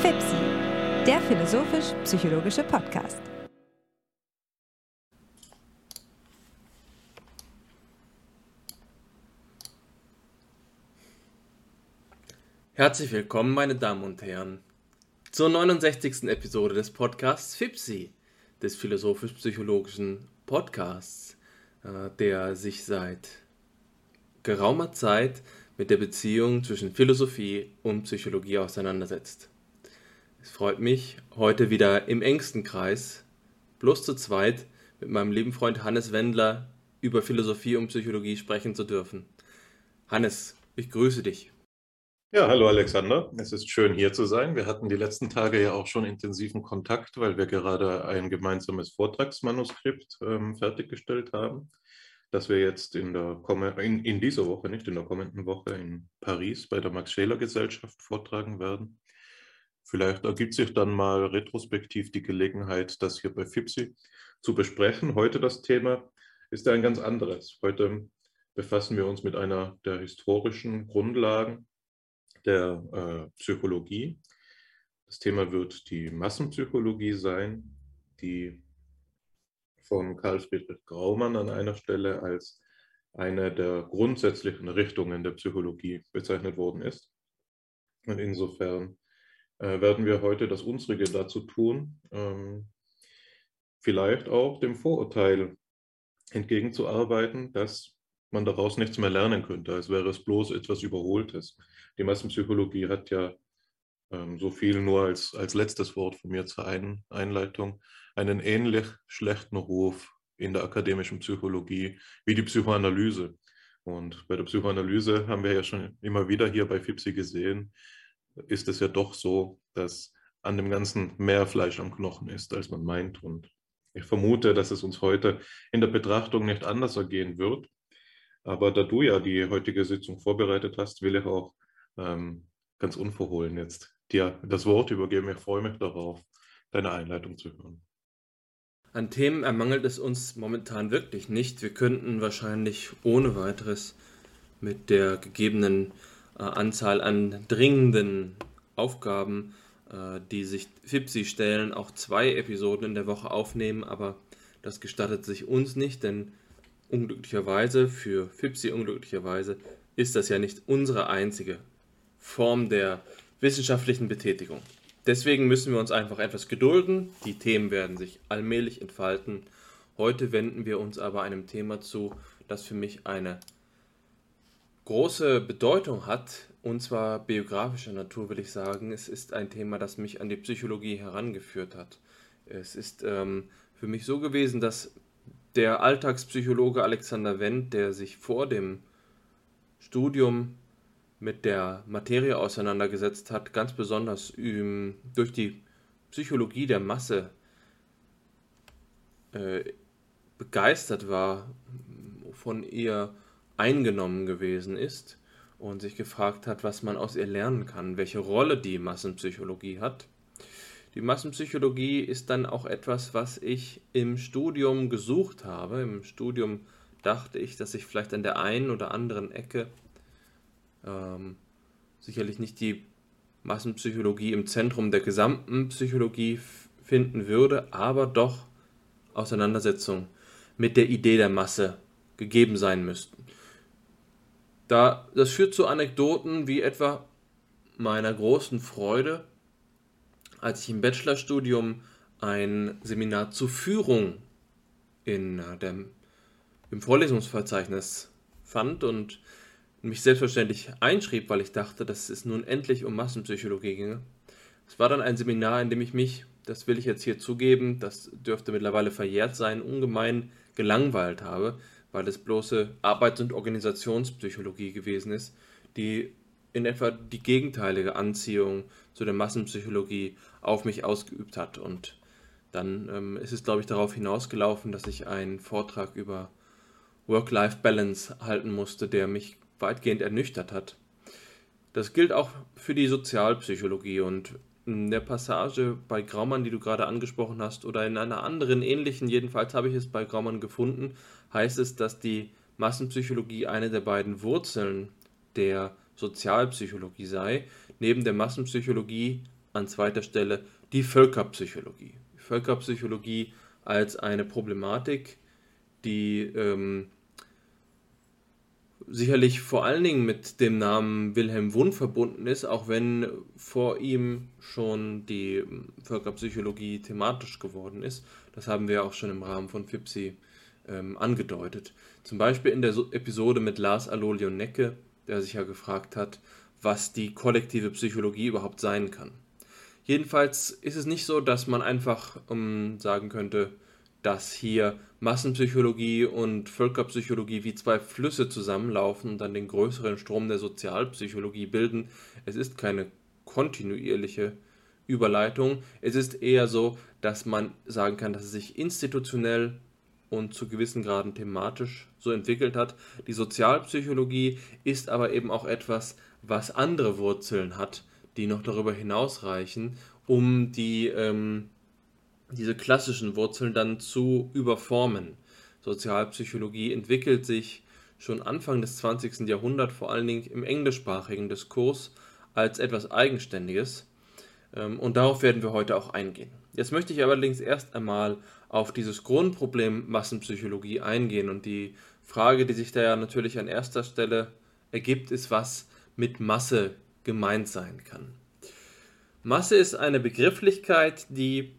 FIPSI, der philosophisch-psychologische Podcast. Herzlich willkommen, meine Damen und Herren, zur 69. Episode des Podcasts FIPSI, des philosophisch-psychologischen Podcasts, äh, der sich seit geraumer Zeit mit der Beziehung zwischen Philosophie und Psychologie auseinandersetzt. Es freut mich, heute wieder im engsten Kreis, bloß zu zweit, mit meinem lieben Freund Hannes Wendler über Philosophie und Psychologie sprechen zu dürfen. Hannes, ich grüße dich. Ja, hallo Alexander. Es ist schön hier zu sein. Wir hatten die letzten Tage ja auch schon intensiven Kontakt, weil wir gerade ein gemeinsames Vortragsmanuskript ähm, fertiggestellt haben, das wir jetzt in, der, in, in dieser Woche, nicht in der kommenden Woche in Paris bei der Max-Scheler-Gesellschaft vortragen werden. Vielleicht ergibt sich dann mal retrospektiv die Gelegenheit, das hier bei FIPSI zu besprechen. Heute das Thema ist ein ganz anderes. Heute befassen wir uns mit einer der historischen Grundlagen der äh, Psychologie. Das Thema wird die Massenpsychologie sein, die von Karl Friedrich Graumann an einer Stelle als eine der grundsätzlichen Richtungen der Psychologie bezeichnet worden ist. Und insofern äh, werden wir heute das Unsrige dazu tun, ähm, vielleicht auch dem Vorurteil entgegenzuarbeiten, dass man daraus nichts mehr lernen könnte, als wäre es bloß etwas Überholtes. Die Massenpsychologie hat ja ähm, so viel nur als, als letztes Wort von mir zur Ein Einleitung, einen ähnlich schlechten Ruf in der akademischen Psychologie wie die Psychoanalyse. Und bei der Psychoanalyse haben wir ja schon immer wieder hier bei FIPSI gesehen, ist es ja doch so, dass an dem Ganzen mehr Fleisch am Knochen ist, als man meint. Und ich vermute, dass es uns heute in der Betrachtung nicht anders ergehen wird. Aber da du ja die heutige Sitzung vorbereitet hast, will ich auch ähm, ganz unverhohlen jetzt dir das Wort übergeben. Ich freue mich darauf, deine Einleitung zu hören. An Themen ermangelt es uns momentan wirklich nicht. Wir könnten wahrscheinlich ohne weiteres mit der gegebenen äh, Anzahl an dringenden Aufgaben, äh, die sich FIPSI stellen, auch zwei Episoden in der Woche aufnehmen, aber das gestattet sich uns nicht, denn unglücklicherweise, für FIPSI unglücklicherweise, ist das ja nicht unsere einzige Form der wissenschaftlichen Betätigung. Deswegen müssen wir uns einfach etwas gedulden. Die Themen werden sich allmählich entfalten. Heute wenden wir uns aber einem Thema zu, das für mich eine große Bedeutung hat, und zwar biografischer Natur, will ich sagen. Es ist ein Thema, das mich an die Psychologie herangeführt hat. Es ist ähm, für mich so gewesen, dass der Alltagspsychologe Alexander Wendt, der sich vor dem Studium mit der Materie auseinandergesetzt hat, ganz besonders ähm, durch die Psychologie der Masse äh, begeistert war, von ihr eingenommen gewesen ist und sich gefragt hat, was man aus ihr lernen kann, welche Rolle die Massenpsychologie hat. Die Massenpsychologie ist dann auch etwas, was ich im Studium gesucht habe. Im Studium dachte ich, dass ich vielleicht an der einen oder anderen Ecke ähm, sicherlich nicht die Massenpsychologie im Zentrum der gesamten Psychologie finden würde, aber doch Auseinandersetzung mit der Idee der Masse gegeben sein müssten. Da, das führt zu Anekdoten wie etwa meiner großen Freude, als ich im Bachelorstudium ein Seminar zur Führung in äh, dem, im Vorlesungsverzeichnis fand und mich selbstverständlich einschrieb, weil ich dachte, dass es nun endlich um Massenpsychologie ginge. Es war dann ein Seminar, in dem ich mich, das will ich jetzt hier zugeben, das dürfte mittlerweile verjährt sein, ungemein gelangweilt habe, weil es bloße Arbeits- und Organisationspsychologie gewesen ist, die in etwa die gegenteilige Anziehung zu der Massenpsychologie auf mich ausgeübt hat. Und dann ähm, ist es, glaube ich, darauf hinausgelaufen, dass ich einen Vortrag über Work-Life-Balance halten musste, der mich weitgehend ernüchtert hat. Das gilt auch für die Sozialpsychologie und in der Passage bei Graumann, die du gerade angesprochen hast, oder in einer anderen ähnlichen, jedenfalls habe ich es bei Graumann gefunden, heißt es, dass die Massenpsychologie eine der beiden Wurzeln der Sozialpsychologie sei, neben der Massenpsychologie an zweiter Stelle die Völkerpsychologie. Völkerpsychologie als eine Problematik, die ähm, sicherlich vor allen Dingen mit dem Namen Wilhelm Wundt verbunden ist, auch wenn vor ihm schon die Völkerpsychologie thematisch geworden ist. Das haben wir auch schon im Rahmen von FIPSI ähm, angedeutet. Zum Beispiel in der Episode mit Lars Alolion Necke, der sich ja gefragt hat, was die kollektive Psychologie überhaupt sein kann. Jedenfalls ist es nicht so, dass man einfach ähm, sagen könnte, dass hier Massenpsychologie und Völkerpsychologie wie zwei Flüsse zusammenlaufen und dann den größeren Strom der Sozialpsychologie bilden. Es ist keine kontinuierliche Überleitung. Es ist eher so, dass man sagen kann, dass es sich institutionell und zu gewissen Graden thematisch so entwickelt hat. Die Sozialpsychologie ist aber eben auch etwas, was andere Wurzeln hat, die noch darüber hinausreichen, um die ähm, diese klassischen Wurzeln dann zu überformen. Sozialpsychologie entwickelt sich schon Anfang des 20. Jahrhunderts, vor allen Dingen im englischsprachigen Diskurs, als etwas Eigenständiges. Ähm, und darauf werden wir heute auch eingehen. Jetzt möchte ich allerdings erst einmal auf dieses Grundproblem Massenpsychologie eingehen. Und die Frage, die sich da ja natürlich an erster Stelle ergibt, ist, was mit Masse gemeint sein kann. Masse ist eine Begrifflichkeit, die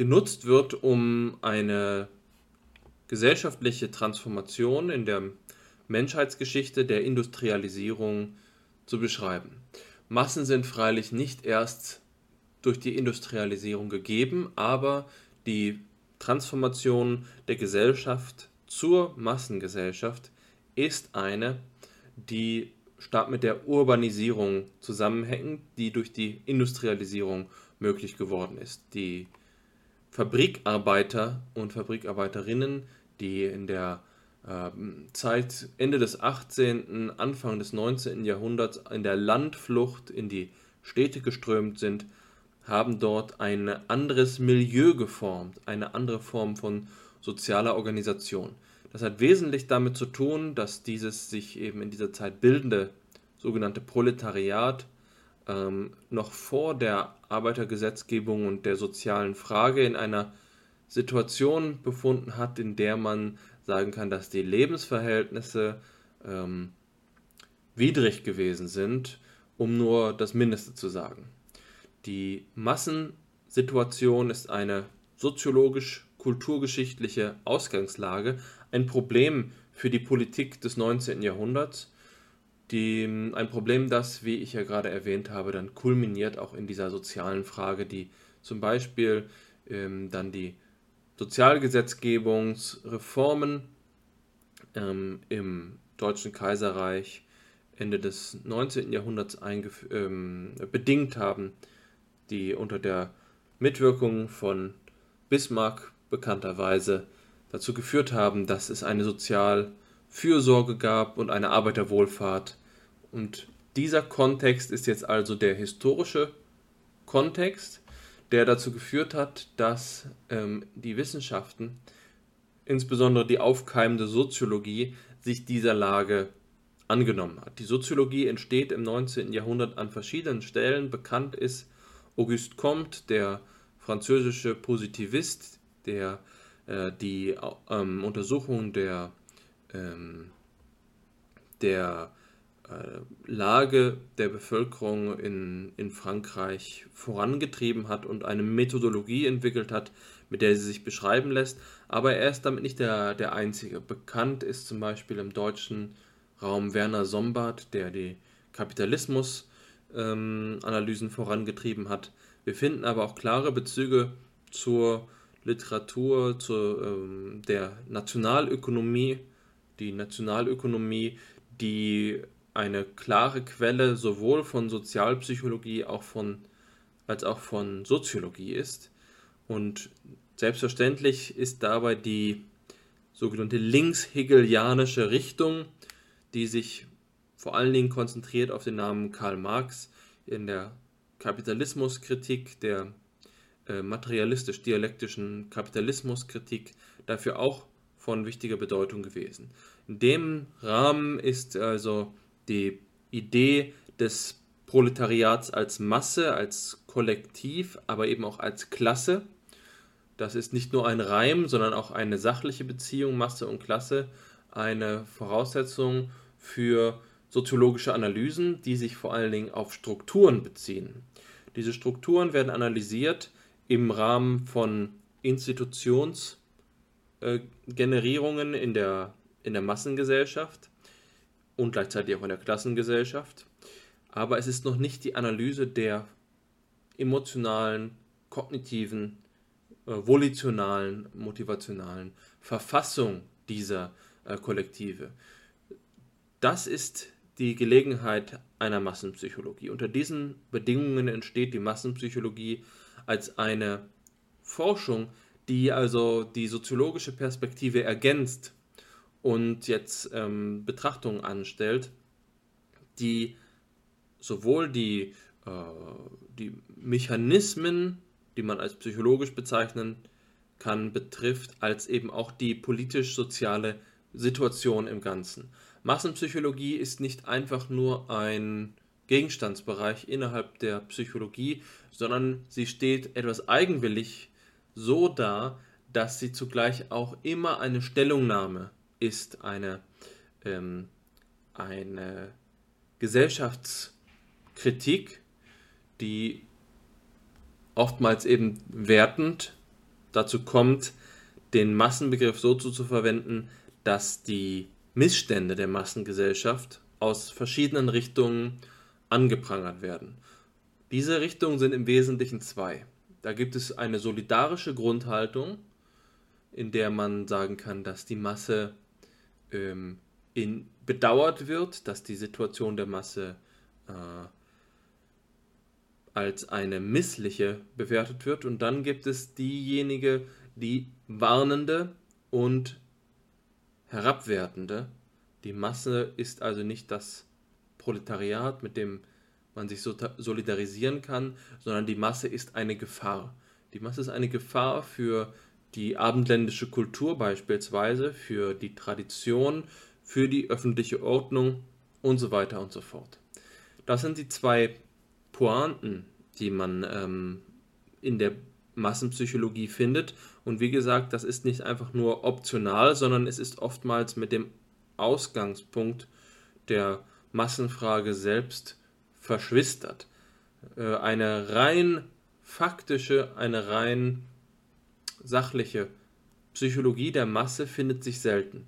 genutzt wird, um eine gesellschaftliche Transformation in der Menschheitsgeschichte der Industrialisierung zu beschreiben. Massen sind freilich nicht erst durch die Industrialisierung gegeben, aber die Transformation der Gesellschaft zur Massengesellschaft ist eine, die stark mit der Urbanisierung zusammenhängt, die durch die Industrialisierung möglich geworden ist. Die Fabrikarbeiter und Fabrikarbeiterinnen, die in der äh, Zeit Ende des 18., Anfang des 19. Jahrhunderts in der Landflucht in die Städte geströmt sind, haben dort ein anderes Milieu geformt, eine andere Form von sozialer Organisation. Das hat wesentlich damit zu tun, dass dieses sich eben in dieser Zeit bildende sogenannte Proletariat ähm, noch vor der Arbeitergesetzgebung und der sozialen Frage in einer Situation befunden hat, in der man sagen kann, dass die Lebensverhältnisse ähm, widrig gewesen sind, um nur das Mindeste zu sagen. Die Massensituation ist eine soziologisch-kulturgeschichtliche Ausgangslage, ein Problem für die Politik des 19. Jahrhunderts die, ein Problem, das, wie ich ja gerade erwähnt habe, dann kulminiert auch in dieser sozialen Frage, die zum Beispiel ähm, dann die Sozialgesetzgebungsreformen ähm, im Deutschen Kaiserreich Ende des 19. Jahrhunderts ähm, bedingt haben, die unter der Mitwirkung von Bismarck bekannterweise dazu geführt haben, dass es eine Sozialfürsorge gab und eine Arbeiterwohlfahrt und dieser Kontext ist jetzt also der historische Kontext, der dazu geführt hat, dass ähm, die Wissenschaften, insbesondere die aufkeimende Soziologie, sich dieser Lage angenommen hat. Die Soziologie entsteht im 19. Jahrhundert an verschiedenen Stellen. Bekannt ist Auguste Comte, der französische Positivist, der äh, die ähm, Untersuchung der, ähm, der Lage der Bevölkerung in, in Frankreich vorangetrieben hat und eine Methodologie entwickelt hat, mit der sie sich beschreiben lässt. Aber er ist damit nicht der, der Einzige. Bekannt ist zum Beispiel im deutschen Raum Werner Sombart, der die Kapitalismus-Analysen ähm, vorangetrieben hat. Wir finden aber auch klare Bezüge zur Literatur, zur ähm, der Nationalökonomie, die Nationalökonomie, die eine klare Quelle sowohl von Sozialpsychologie auch von, als auch von Soziologie ist. Und selbstverständlich ist dabei die sogenannte linkshegelianische Richtung, die sich vor allen Dingen konzentriert auf den Namen Karl Marx in der Kapitalismuskritik, der äh, materialistisch-dialektischen Kapitalismuskritik, dafür auch von wichtiger Bedeutung gewesen. In dem Rahmen ist also die Idee des Proletariats als Masse, als Kollektiv, aber eben auch als Klasse. Das ist nicht nur ein Reim, sondern auch eine sachliche Beziehung, Masse und Klasse, eine Voraussetzung für soziologische Analysen, die sich vor allen Dingen auf Strukturen beziehen. Diese Strukturen werden analysiert im Rahmen von Institutionsgenerierungen in der, in der Massengesellschaft und gleichzeitig auch in der Klassengesellschaft. Aber es ist noch nicht die Analyse der emotionalen, kognitiven, äh, volitionalen, motivationalen Verfassung dieser äh, Kollektive. Das ist die Gelegenheit einer Massenpsychologie. Unter diesen Bedingungen entsteht die Massenpsychologie als eine Forschung, die also die soziologische Perspektive ergänzt und jetzt ähm, Betrachtungen anstellt, die sowohl die, äh, die Mechanismen, die man als psychologisch bezeichnen kann, betrifft, als eben auch die politisch-soziale Situation im Ganzen. Massenpsychologie ist nicht einfach nur ein Gegenstandsbereich innerhalb der Psychologie, sondern sie steht etwas eigenwillig so da, dass sie zugleich auch immer eine Stellungnahme ist, eine, ähm, eine Gesellschaftskritik, die oftmals eben wertend dazu kommt, den Massenbegriff so zu, zu verwenden, dass die Missstände der Massengesellschaft aus verschiedenen Richtungen angeprangert werden. Diese Richtungen sind im Wesentlichen zwei. Da gibt es eine solidarische Grundhaltung, in der man sagen kann, dass die Masse ähm, in, bedauert wird, dass die Situation der Masse äh, als eine missliche bewertet wird. Und dann gibt es diejenige, die warnende und herabwertende. Die Masse ist also nicht das Proletariat, mit dem man sich solidarisieren kann, sondern die Masse ist eine Gefahr. Die Masse ist eine Gefahr für die abendländische Kultur beispielsweise, für die Tradition, für die öffentliche Ordnung und so weiter und so fort. Das sind die zwei Pointen, die man ähm, in der Massenpsychologie findet. Und wie gesagt, das ist nicht einfach nur optional, sondern es ist oftmals mit dem Ausgangspunkt der Massenfrage selbst verschwistert. Äh, eine rein faktische, eine rein sachliche Psychologie der Masse findet sich selten.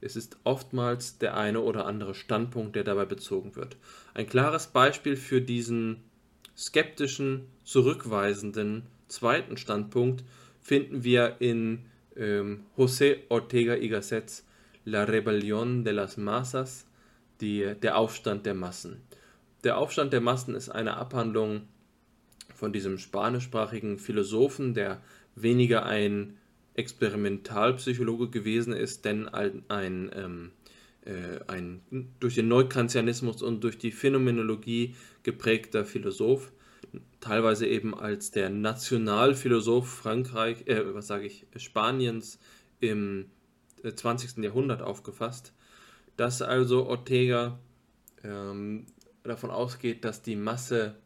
Es ist oftmals der eine oder andere Standpunkt, der dabei bezogen wird. Ein klares Beispiel für diesen skeptischen, zurückweisenden zweiten Standpunkt finden wir in ähm, José Ortega y Gasset's La Rebelión de las Masas, die, der Aufstand der Massen. Der Aufstand der Massen ist eine Abhandlung von diesem spanischsprachigen Philosophen, der weniger ein Experimentalpsychologe gewesen ist, denn ein, ähm, äh, ein durch den Neukantianismus und durch die Phänomenologie geprägter Philosoph, teilweise eben als der Nationalphilosoph Frankreich, äh, was sage ich, Spaniens im 20. Äh, Jahrhundert aufgefasst, dass also Ortega ähm, davon ausgeht, dass die Masse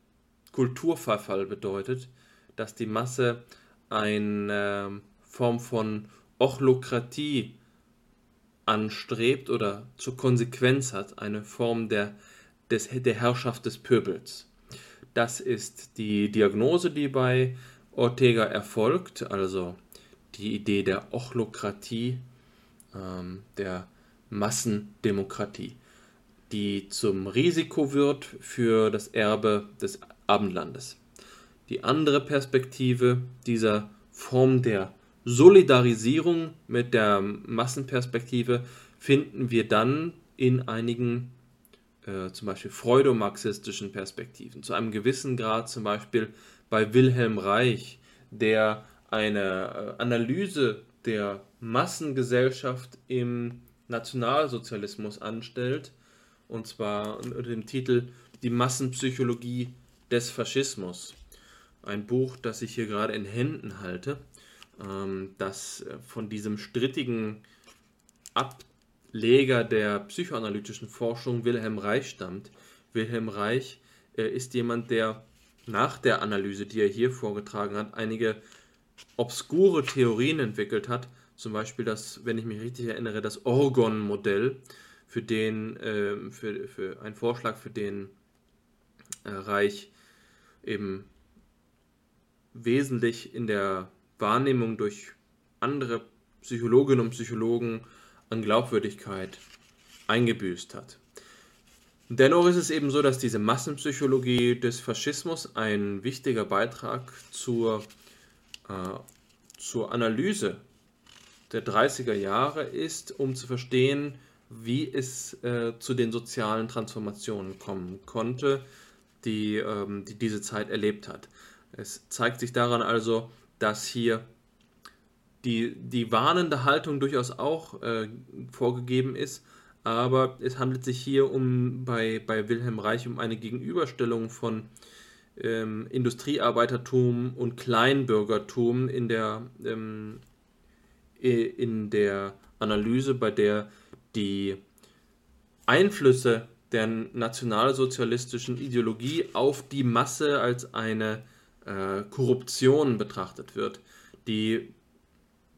Kulturverfall bedeutet, dass die Masse eine ähm, Form von Ochlokratie anstrebt oder zur Konsequenz hat, eine Form der, des, der Herrschaft des Pöbels. Das ist die Diagnose, die bei Ortega erfolgt, also die Idee der Ochlokratie, ähm, der Massendemokratie, die zum Risiko wird für das Erbe des Abendlandes. Die andere Perspektive dieser Form der Solidarisierung mit der Massenperspektive finden wir dann in einigen äh, zum Beispiel freudomarxistischen Perspektiven. Zu einem gewissen Grad zum Beispiel bei Wilhelm Reich, der eine äh, Analyse der Massengesellschaft im Nationalsozialismus anstellt, und zwar unter dem Titel Die Massenpsychologie des Faschismus. Ein Buch, das ich hier gerade in Händen halte, ähm, das äh, von diesem strittigen Ab Leger der psychoanalytischen Forschung Wilhelm Reich stammt. Wilhelm Reich äh, ist jemand, der nach der Analyse, die er hier vorgetragen hat, einige obskure Theorien entwickelt hat. Zum Beispiel das, wenn ich mich richtig erinnere, das Orgon-Modell, für den, äh, für, für einen Vorschlag, für den äh, Reich eben wesentlich in der Wahrnehmung durch andere Psychologinnen und Psychologen an Glaubwürdigkeit eingebüßt hat. Dennoch ist es eben so, dass diese Massenpsychologie des Faschismus ein wichtiger Beitrag zur, äh, zur Analyse der 30er Jahre ist, um zu verstehen, wie es äh, zu den sozialen Transformationen kommen konnte, die, ähm, die diese Zeit erlebt hat. Es zeigt sich daran also, dass hier die, die warnende Haltung durchaus auch äh, vorgegeben ist, aber es handelt sich hier um bei, bei Wilhelm Reich um eine Gegenüberstellung von ähm, Industriearbeitertum und Kleinbürgertum in der, ähm, in der Analyse, bei der die Einflüsse der nationalsozialistischen Ideologie auf die Masse als eine äh, Korruption betrachtet wird, die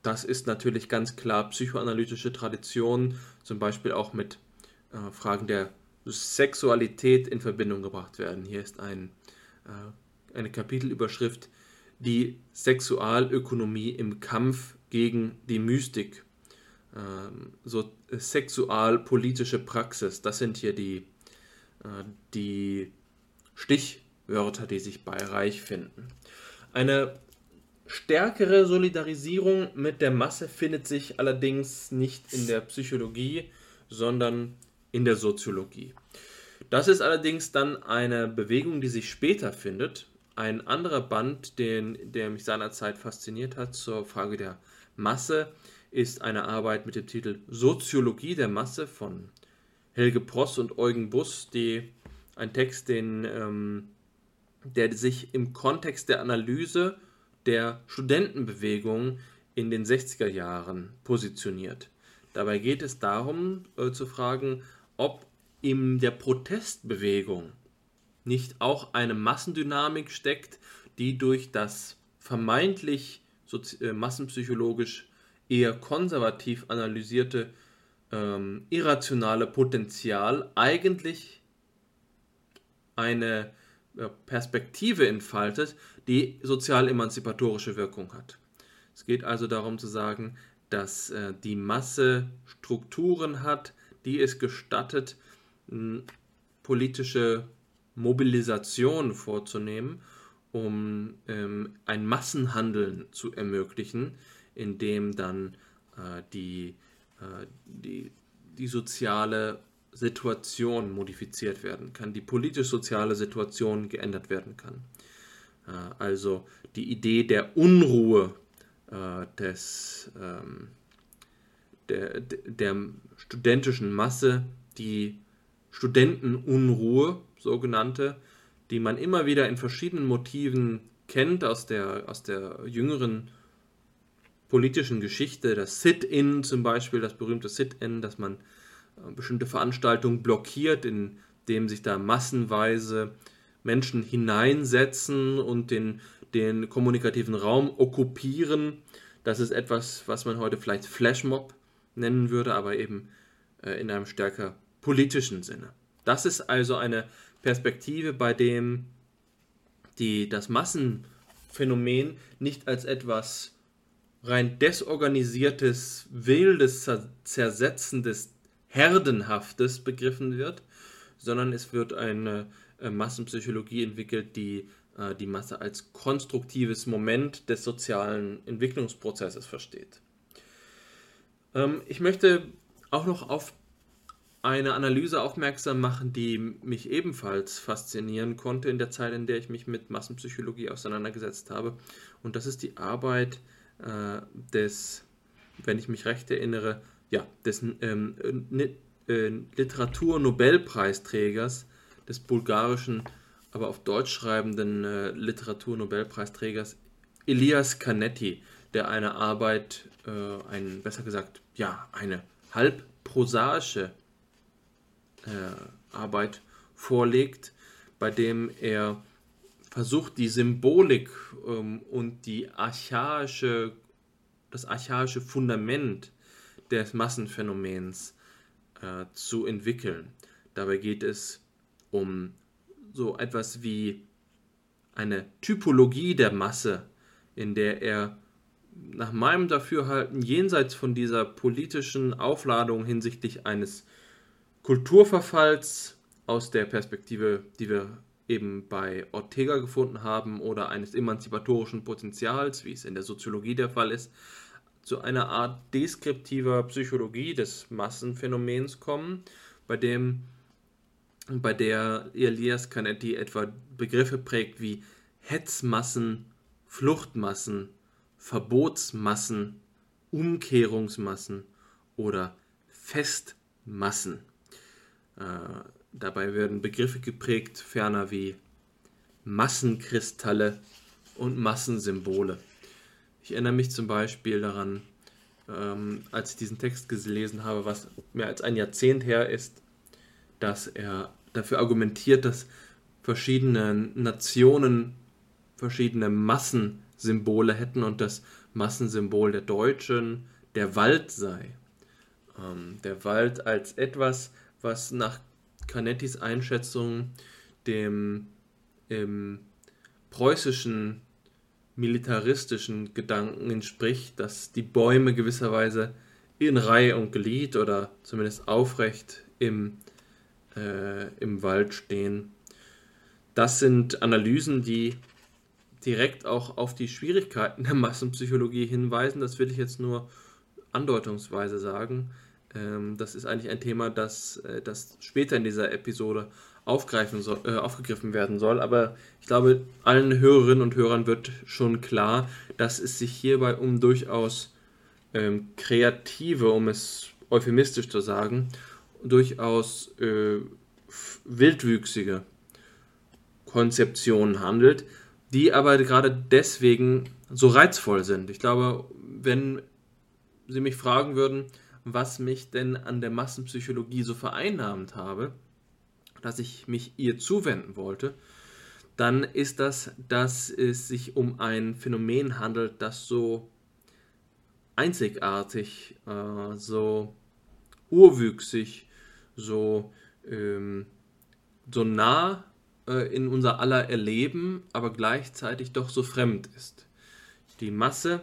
das ist natürlich ganz klar psychoanalytische Tradition, zum Beispiel auch mit äh, Fragen der Sexualität in Verbindung gebracht werden. Hier ist ein, äh, eine Kapitelüberschrift, die Sexualökonomie im Kampf gegen die Mystik. Ähm, so sexualpolitische Praxis, das sind hier die, äh, die Stichwörter, die sich bei Reich finden. Eine Stärkere Solidarisierung mit der Masse findet sich allerdings nicht in der Psychologie, sondern in der Soziologie. Das ist allerdings dann eine Bewegung, die sich später findet. Ein anderer Band, den, der mich seinerzeit fasziniert hat zur Frage der Masse, ist eine Arbeit mit dem Titel Soziologie der Masse von Helge Pross und Eugen Buss, die ein Text, den, ähm, der sich im Kontext der Analyse der Studentenbewegung in den 60er Jahren positioniert. Dabei geht es darum äh, zu fragen, ob in der Protestbewegung nicht auch eine Massendynamik steckt, die durch das vermeintlich äh, massenpsychologisch eher konservativ analysierte ähm, irrationale Potenzial eigentlich eine Perspektive entfaltet, die sozial-emanzipatorische Wirkung hat. Es geht also darum zu sagen, dass äh, die Masse Strukturen hat, die es gestattet, politische Mobilisation vorzunehmen, um ähm, ein Massenhandeln zu ermöglichen, in dem dann äh, die, äh, die, die soziale Situation modifiziert werden kann, die politisch-soziale Situation geändert werden kann. Äh, also die Idee der Unruhe äh, des, ähm, der, der studentischen Masse, die Studentenunruhe, sogenannte, die man immer wieder in verschiedenen Motiven kennt aus der, aus der jüngeren politischen Geschichte. Das Sit-In zum Beispiel, das berühmte Sit-In, dass man bestimmte Veranstaltungen blockiert, indem sich da massenweise Menschen hineinsetzen und den, den kommunikativen Raum okkupieren. Das ist etwas, was man heute vielleicht Flashmob nennen würde, aber eben äh, in einem stärker politischen Sinne. Das ist also eine Perspektive, bei dem die, das Massenphänomen nicht als etwas rein desorganisiertes, wildes, zersetzendes Herdenhaftes begriffen wird, sondern es wird eine äh, Massenpsychologie entwickelt, die äh, die Masse als konstruktives Moment des sozialen Entwicklungsprozesses versteht. Ähm, ich möchte auch noch auf eine Analyse aufmerksam machen, die mich ebenfalls faszinieren konnte in der Zeit, in der ich mich mit Massenpsychologie auseinandergesetzt habe. Und das ist die Arbeit äh, des, wenn ich mich recht erinnere, ja, des ähm, äh, Literaturnobelpreisträgers, des bulgarischen, aber auf Deutsch schreibenden äh, Literaturnobelpreisträgers Elias Canetti, der eine Arbeit, äh, ein, besser gesagt, ja, eine halb prosaische äh, Arbeit vorlegt, bei dem er versucht, die Symbolik ähm, und die archaische, das archaische Fundament des Massenphänomens äh, zu entwickeln. Dabei geht es um so etwas wie eine Typologie der Masse, in der er nach meinem Dafürhalten jenseits von dieser politischen Aufladung hinsichtlich eines Kulturverfalls aus der Perspektive, die wir eben bei Ortega gefunden haben, oder eines emanzipatorischen Potenzials, wie es in der Soziologie der Fall ist, zu einer Art deskriptiver Psychologie des Massenphänomens kommen, bei dem bei der Elias Canetti etwa Begriffe prägt wie Hetzmassen, Fluchtmassen, Verbotsmassen, Umkehrungsmassen oder Festmassen. Äh, dabei werden Begriffe geprägt, ferner wie Massenkristalle und Massensymbole. Ich erinnere mich zum Beispiel daran, ähm, als ich diesen Text gelesen habe, was mehr als ein Jahrzehnt her ist, dass er dafür argumentiert, dass verschiedene Nationen verschiedene Massensymbole hätten und das Massensymbol der Deutschen der Wald sei. Ähm, der Wald als etwas, was nach Canettis Einschätzung dem im preußischen militaristischen Gedanken entspricht, dass die Bäume gewisserweise in Reihe und Glied oder zumindest aufrecht im äh, im Wald stehen. Das sind Analysen, die direkt auch auf die Schwierigkeiten der Massenpsychologie hinweisen. Das will ich jetzt nur andeutungsweise sagen. Ähm, das ist eigentlich ein Thema, das, äh, das später in dieser Episode aufgreifen soll, äh, aufgegriffen werden soll. Aber ich glaube, allen Hörerinnen und Hörern wird schon klar, dass es sich hierbei um durchaus ähm, kreative, um es euphemistisch zu sagen, durchaus äh, wildwüchsige Konzeptionen handelt, die aber gerade deswegen so reizvoll sind. Ich glaube, wenn Sie mich fragen würden, was mich denn an der Massenpsychologie so vereinnahmt habe, dass ich mich ihr zuwenden wollte, dann ist das, dass es sich um ein Phänomen handelt, das so einzigartig, äh, so urwüchsig, so, ähm, so nah äh, in unser aller Erleben, aber gleichzeitig doch so fremd ist. Die Masse,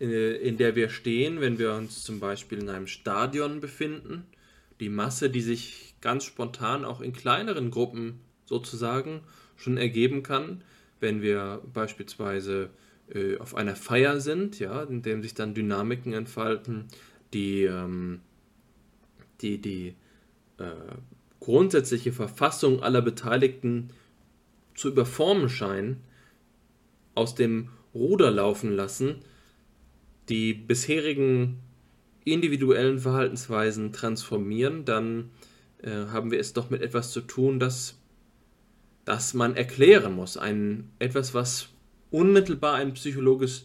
äh, in der wir stehen, wenn wir uns zum Beispiel in einem Stadion befinden, die Masse, die sich ganz spontan auch in kleineren Gruppen sozusagen schon ergeben kann, wenn wir beispielsweise äh, auf einer Feier sind, ja, in dem sich dann Dynamiken entfalten, die ähm, die, die äh, grundsätzliche Verfassung aller Beteiligten zu überformen scheinen, aus dem Ruder laufen lassen, die bisherigen individuellen Verhaltensweisen transformieren, dann äh, haben wir es doch mit etwas zu tun, das, das man erklären muss. Ein, etwas, was unmittelbar ein psychologisch,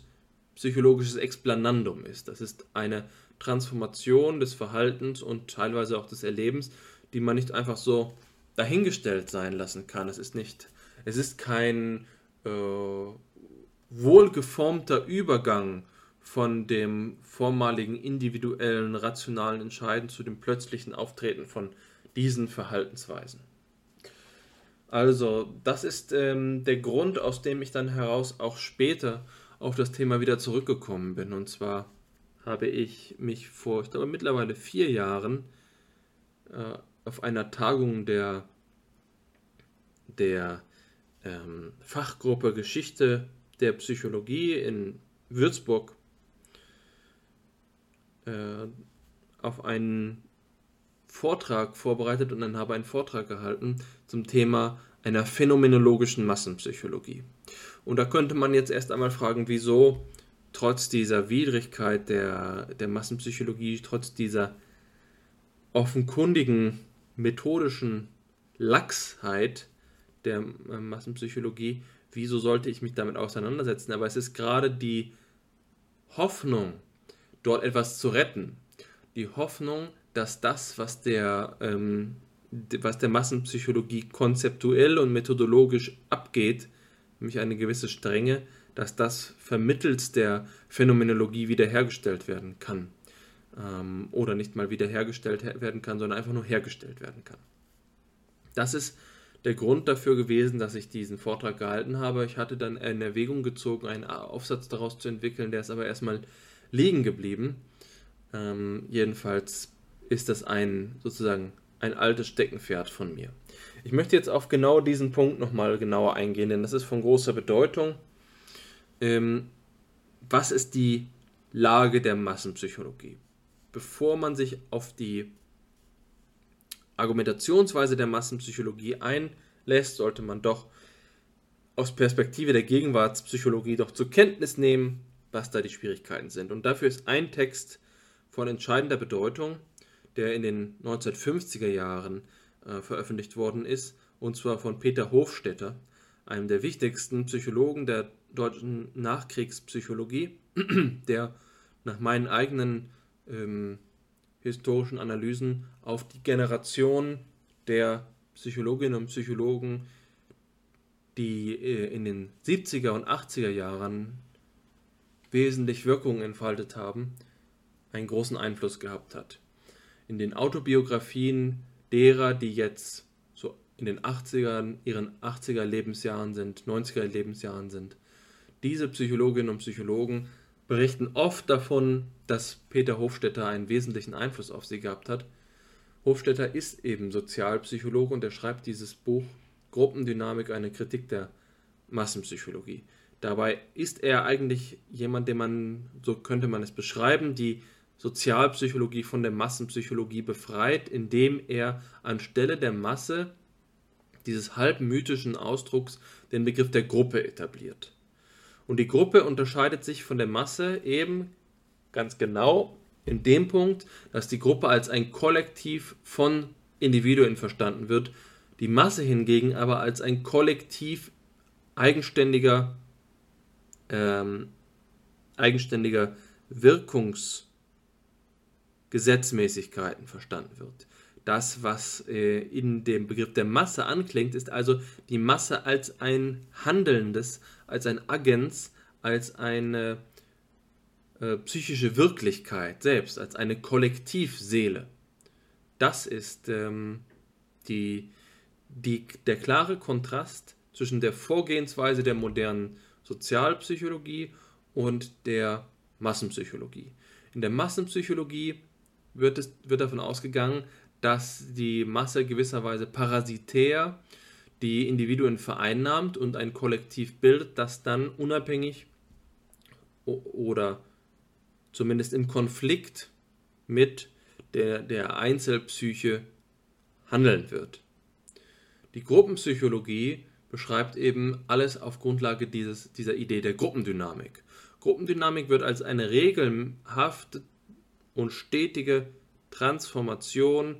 psychologisches Explanandum ist. Das ist eine Transformation des Verhaltens und teilweise auch des Erlebens, die man nicht einfach so dahingestellt sein lassen kann. Es ist nicht, es ist kein äh, wohlgeformter Übergang von dem vormaligen individuellen rationalen Entscheiden zu dem plötzlichen Auftreten von diesen Verhaltensweisen. Also, das ist ähm, der Grund, aus dem ich dann heraus auch später auf das Thema wieder zurückgekommen bin. Und zwar habe ich mich vor, ich glaube, mittlerweile vier Jahren äh, auf einer Tagung der, der ähm, Fachgruppe Geschichte der Psychologie in Würzburg äh, auf einen Vortrag vorbereitet und dann habe einen Vortrag gehalten zum Thema einer phänomenologischen Massenpsychologie. Und da könnte man jetzt erst einmal fragen, wieso trotz dieser Widrigkeit der, der Massenpsychologie, trotz dieser offenkundigen methodischen Lachsheit der äh, Massenpsychologie, wieso sollte ich mich damit auseinandersetzen? Aber es ist gerade die Hoffnung, dort etwas zu retten, die Hoffnung, dass das, was der, ähm, was der Massenpsychologie konzeptuell und methodologisch abgeht, nämlich eine gewisse Strenge, dass das vermittels der Phänomenologie wiederhergestellt werden kann. Ähm, oder nicht mal wiederhergestellt werden kann, sondern einfach nur hergestellt werden kann. Das ist der Grund dafür gewesen, dass ich diesen Vortrag gehalten habe. Ich hatte dann in Erwägung gezogen, einen Aufsatz daraus zu entwickeln, der ist aber erstmal liegen geblieben. Ähm, jedenfalls ist das ein sozusagen ein altes Steckenpferd von mir. Ich möchte jetzt auf genau diesen Punkt nochmal genauer eingehen, denn das ist von großer Bedeutung. Ähm, was ist die Lage der Massenpsychologie? Bevor man sich auf die Argumentationsweise der Massenpsychologie einlässt, sollte man doch aus Perspektive der Gegenwartspsychologie doch zur Kenntnis nehmen, was da die Schwierigkeiten sind. Und dafür ist ein Text von entscheidender Bedeutung, der in den 1950er Jahren äh, veröffentlicht worden ist, und zwar von Peter Hofstetter, einem der wichtigsten Psychologen der deutschen Nachkriegspsychologie, der nach meinen eigenen ähm, historischen Analysen auf die Generation der Psychologinnen und Psychologen, die äh, in den 70er und 80er Jahren wesentlich Wirkung entfaltet haben, einen großen Einfluss gehabt hat. In den Autobiografien derer, die jetzt so in den 80ern, ihren 80er Lebensjahren sind, 90er Lebensjahren sind, diese Psychologinnen und Psychologen berichten oft davon, dass Peter Hofstetter einen wesentlichen Einfluss auf sie gehabt hat. Hofstetter ist eben Sozialpsychologe und er schreibt dieses Buch Gruppendynamik, eine Kritik der Massenpsychologie. Dabei ist er eigentlich jemand, den man, so könnte man es beschreiben, die Sozialpsychologie von der Massenpsychologie befreit, indem er anstelle der Masse dieses halbmythischen Ausdrucks den Begriff der Gruppe etabliert. Und die Gruppe unterscheidet sich von der Masse eben ganz genau in dem Punkt, dass die Gruppe als ein Kollektiv von Individuen verstanden wird, die Masse hingegen aber als ein Kollektiv eigenständiger, ähm, eigenständiger Wirkungsgesetzmäßigkeiten verstanden wird. Das, was äh, in dem Begriff der Masse anklingt, ist also die Masse als ein handelndes, als ein Agens, als eine äh, psychische Wirklichkeit selbst, als eine Kollektivseele. Das ist ähm, die, die, der klare Kontrast zwischen der Vorgehensweise der modernen Sozialpsychologie und der Massenpsychologie. In der Massenpsychologie wird, es, wird davon ausgegangen, dass die Masse gewisserweise parasitär die Individuen vereinnahmt und ein Kollektiv bildet, das dann unabhängig oder zumindest im Konflikt mit der, der Einzelpsyche handeln wird. Die Gruppenpsychologie beschreibt eben alles auf Grundlage dieses, dieser Idee der Gruppendynamik. Gruppendynamik wird als eine regelhafte und stetige Transformation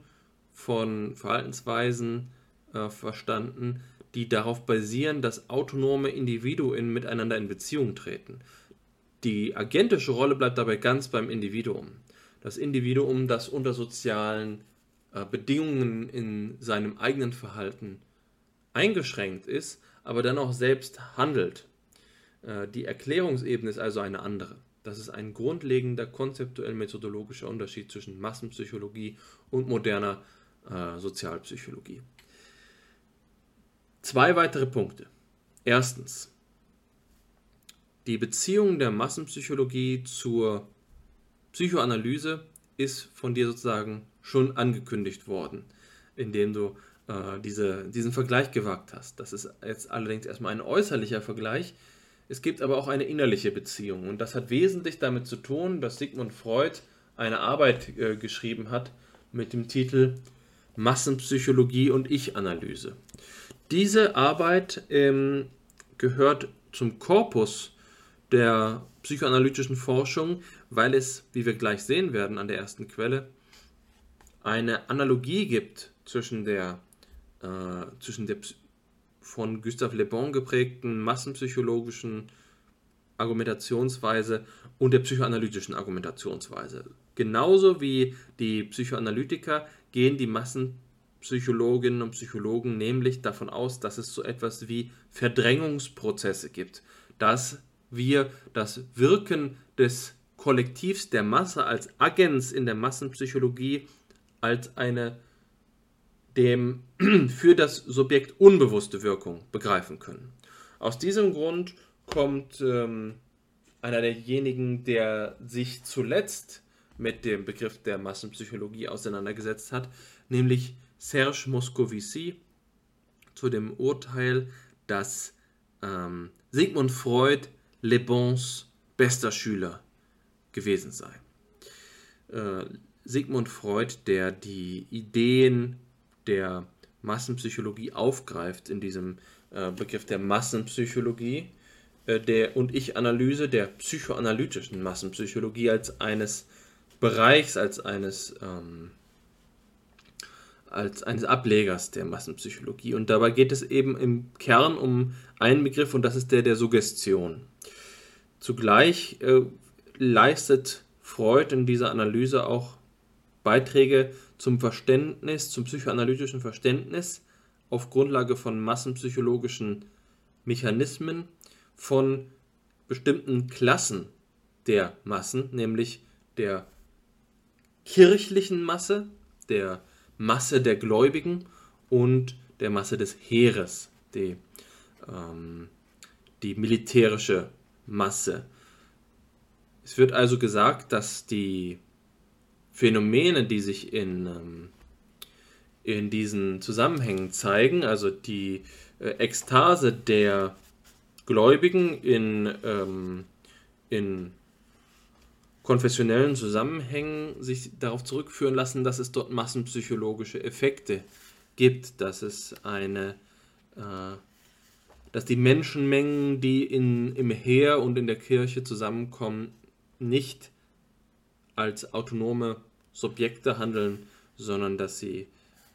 von Verhaltensweisen äh, verstanden, die darauf basieren, dass autonome Individuen miteinander in Beziehung treten. Die agentische Rolle bleibt dabei ganz beim Individuum. Das Individuum, das unter sozialen äh, Bedingungen in seinem eigenen Verhalten eingeschränkt ist, aber dann auch selbst handelt. Äh, die Erklärungsebene ist also eine andere. Das ist ein grundlegender konzeptuell-methodologischer Unterschied zwischen Massenpsychologie und moderner äh, Sozialpsychologie. Zwei weitere Punkte. Erstens, die Beziehung der Massenpsychologie zur Psychoanalyse ist von dir sozusagen schon angekündigt worden, indem du äh, diese, diesen Vergleich gewagt hast. Das ist jetzt allerdings erstmal ein äußerlicher Vergleich. Es gibt aber auch eine innerliche Beziehung und das hat wesentlich damit zu tun, dass Sigmund Freud eine Arbeit äh, geschrieben hat mit dem Titel Massenpsychologie und Ich-Analyse. Diese Arbeit ähm, gehört zum Korpus der psychoanalytischen Forschung, weil es, wie wir gleich sehen werden an der ersten Quelle, eine Analogie gibt zwischen der, äh, zwischen der von Gustave Le Bon geprägten massenpsychologischen Argumentationsweise und der psychoanalytischen Argumentationsweise. Genauso wie die Psychoanalytiker gehen die Massenpsychologinnen und Psychologen nämlich davon aus, dass es so etwas wie Verdrängungsprozesse gibt, dass wir das Wirken des Kollektivs der Masse als Agens in der Massenpsychologie als eine dem für das Subjekt unbewusste Wirkung begreifen können. Aus diesem Grund kommt ähm, einer derjenigen, der sich zuletzt mit dem Begriff der Massenpsychologie auseinandergesetzt hat, nämlich Serge Moscovici, zu dem Urteil, dass ähm, Sigmund Freud Le Bons bester Schüler gewesen sei. Äh, Sigmund Freud, der die Ideen der Massenpsychologie aufgreift in diesem äh, Begriff der Massenpsychologie äh, der und Ich-Analyse der psychoanalytischen Massenpsychologie als eines Bereichs, als eines ähm, als eines Ablegers der Massenpsychologie. Und dabei geht es eben im Kern um einen Begriff und das ist der der Suggestion. Zugleich äh, leistet Freud in dieser Analyse auch Beiträge zum Verständnis, zum psychoanalytischen Verständnis auf Grundlage von massenpsychologischen Mechanismen von bestimmten Klassen der Massen, nämlich der kirchlichen Masse, der Masse der Gläubigen und der Masse des Heeres, die, ähm, die militärische Masse. Es wird also gesagt, dass die Phänomene, die sich in, ähm, in diesen Zusammenhängen zeigen, also die äh, Ekstase der Gläubigen in, ähm, in konfessionellen Zusammenhängen sich darauf zurückführen lassen, dass es dort massenpsychologische Effekte gibt, dass es eine, äh, dass die Menschenmengen, die in, im Heer und in der Kirche zusammenkommen, nicht als autonome Subjekte handeln, sondern dass sie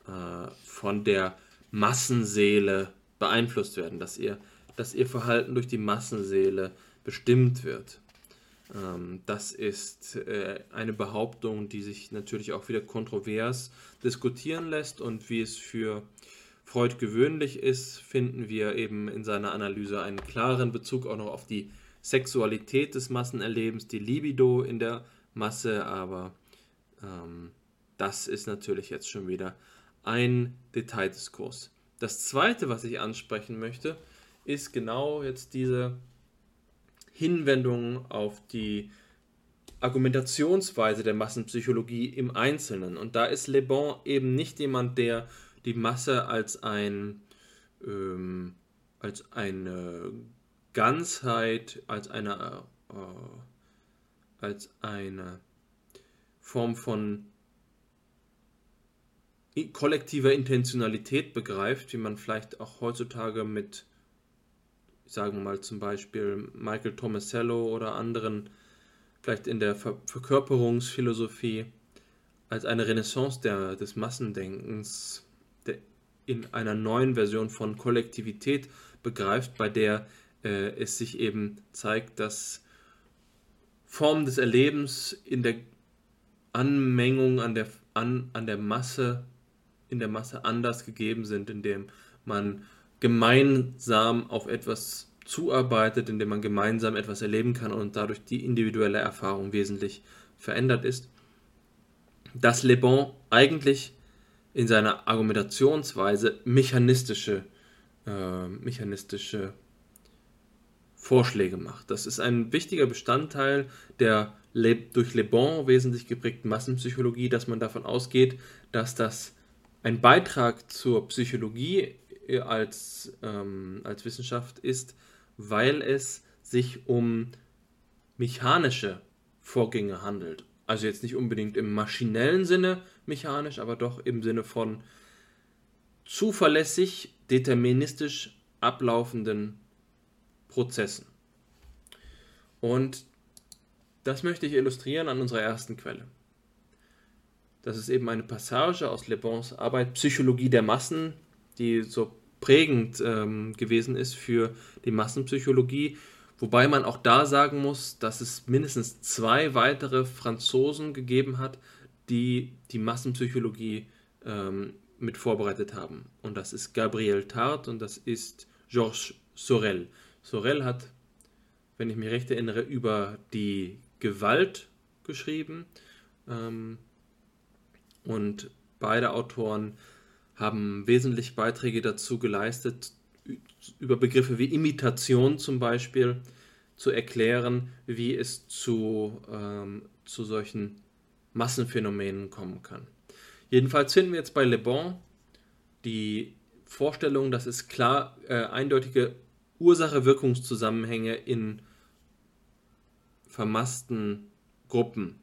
äh, von der Massenseele beeinflusst werden, dass ihr, dass ihr Verhalten durch die Massenseele bestimmt wird. Ähm, das ist äh, eine Behauptung, die sich natürlich auch wieder kontrovers diskutieren lässt und wie es für Freud gewöhnlich ist, finden wir eben in seiner Analyse einen klaren Bezug auch noch auf die Sexualität des Massenerlebens, die Libido in der Masse, aber ähm, das ist natürlich jetzt schon wieder ein Detaildiskurs. Das zweite, was ich ansprechen möchte, ist genau jetzt diese Hinwendung auf die Argumentationsweise der Massenpsychologie im Einzelnen. Und da ist Le Bon eben nicht jemand, der die Masse als ein ähm, als eine Ganzheit, als eine äh, als eine Form von kollektiver Intentionalität begreift, wie man vielleicht auch heutzutage mit sagen wir mal zum Beispiel Michael Tomasello oder anderen, vielleicht in der Ver Verkörperungsphilosophie, als eine Renaissance der, des Massendenkens der in einer neuen Version von Kollektivität begreift, bei der äh, es sich eben zeigt, dass Formen des Erlebens in der Anmengung an der, an, an der Masse, in der Masse anders gegeben sind, indem man gemeinsam auf etwas zuarbeitet, indem man gemeinsam etwas erleben kann und dadurch die individuelle Erfahrung wesentlich verändert ist, dass Le Bon eigentlich in seiner Argumentationsweise mechanistische, äh, mechanistische Vorschläge macht. Das ist ein wichtiger Bestandteil der Le durch Le Bon wesentlich geprägten Massenpsychologie, dass man davon ausgeht, dass das ein Beitrag zur Psychologie als, ähm, als Wissenschaft ist, weil es sich um mechanische Vorgänge handelt. Also jetzt nicht unbedingt im maschinellen Sinne mechanisch, aber doch im Sinne von zuverlässig, deterministisch ablaufenden Prozessen. Und das möchte ich illustrieren an unserer ersten Quelle. Das ist eben eine Passage aus Le Bons Arbeit Psychologie der Massen, die so prägend ähm, gewesen ist für die Massenpsychologie, Wobei man auch da sagen muss, dass es mindestens zwei weitere Franzosen gegeben hat, die die Massenpsychologie ähm, mit vorbereitet haben. Und das ist Gabriel Tart und das ist Georges Sorel. Sorel hat, wenn ich mich recht erinnere, über die Gewalt geschrieben. Ähm, und beide Autoren haben wesentlich Beiträge dazu geleistet, über Begriffe wie Imitation zum Beispiel zu erklären, wie es zu, ähm, zu solchen Massenphänomenen kommen kann. Jedenfalls finden wir jetzt bei Le Bon die Vorstellung, dass es klar äh, eindeutige Ursache-Wirkungszusammenhänge in vermassten Gruppen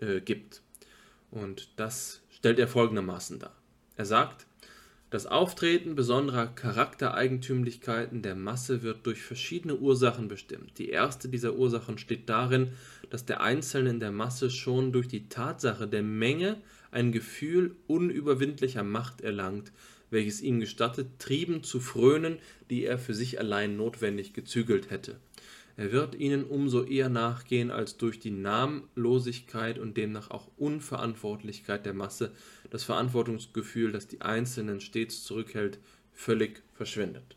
äh, gibt. Und das stellt er folgendermaßen dar. Er sagt, das Auftreten besonderer Charaktereigentümlichkeiten der Masse wird durch verschiedene Ursachen bestimmt. Die erste dieser Ursachen steht darin, dass der Einzelne in der Masse schon durch die Tatsache der Menge ein Gefühl unüberwindlicher Macht erlangt, welches ihm gestattet, Trieben zu frönen, die er für sich allein notwendig gezügelt hätte. Er wird ihnen umso eher nachgehen, als durch die Namenlosigkeit und demnach auch Unverantwortlichkeit der Masse das Verantwortungsgefühl, das die Einzelnen stets zurückhält, völlig verschwindet.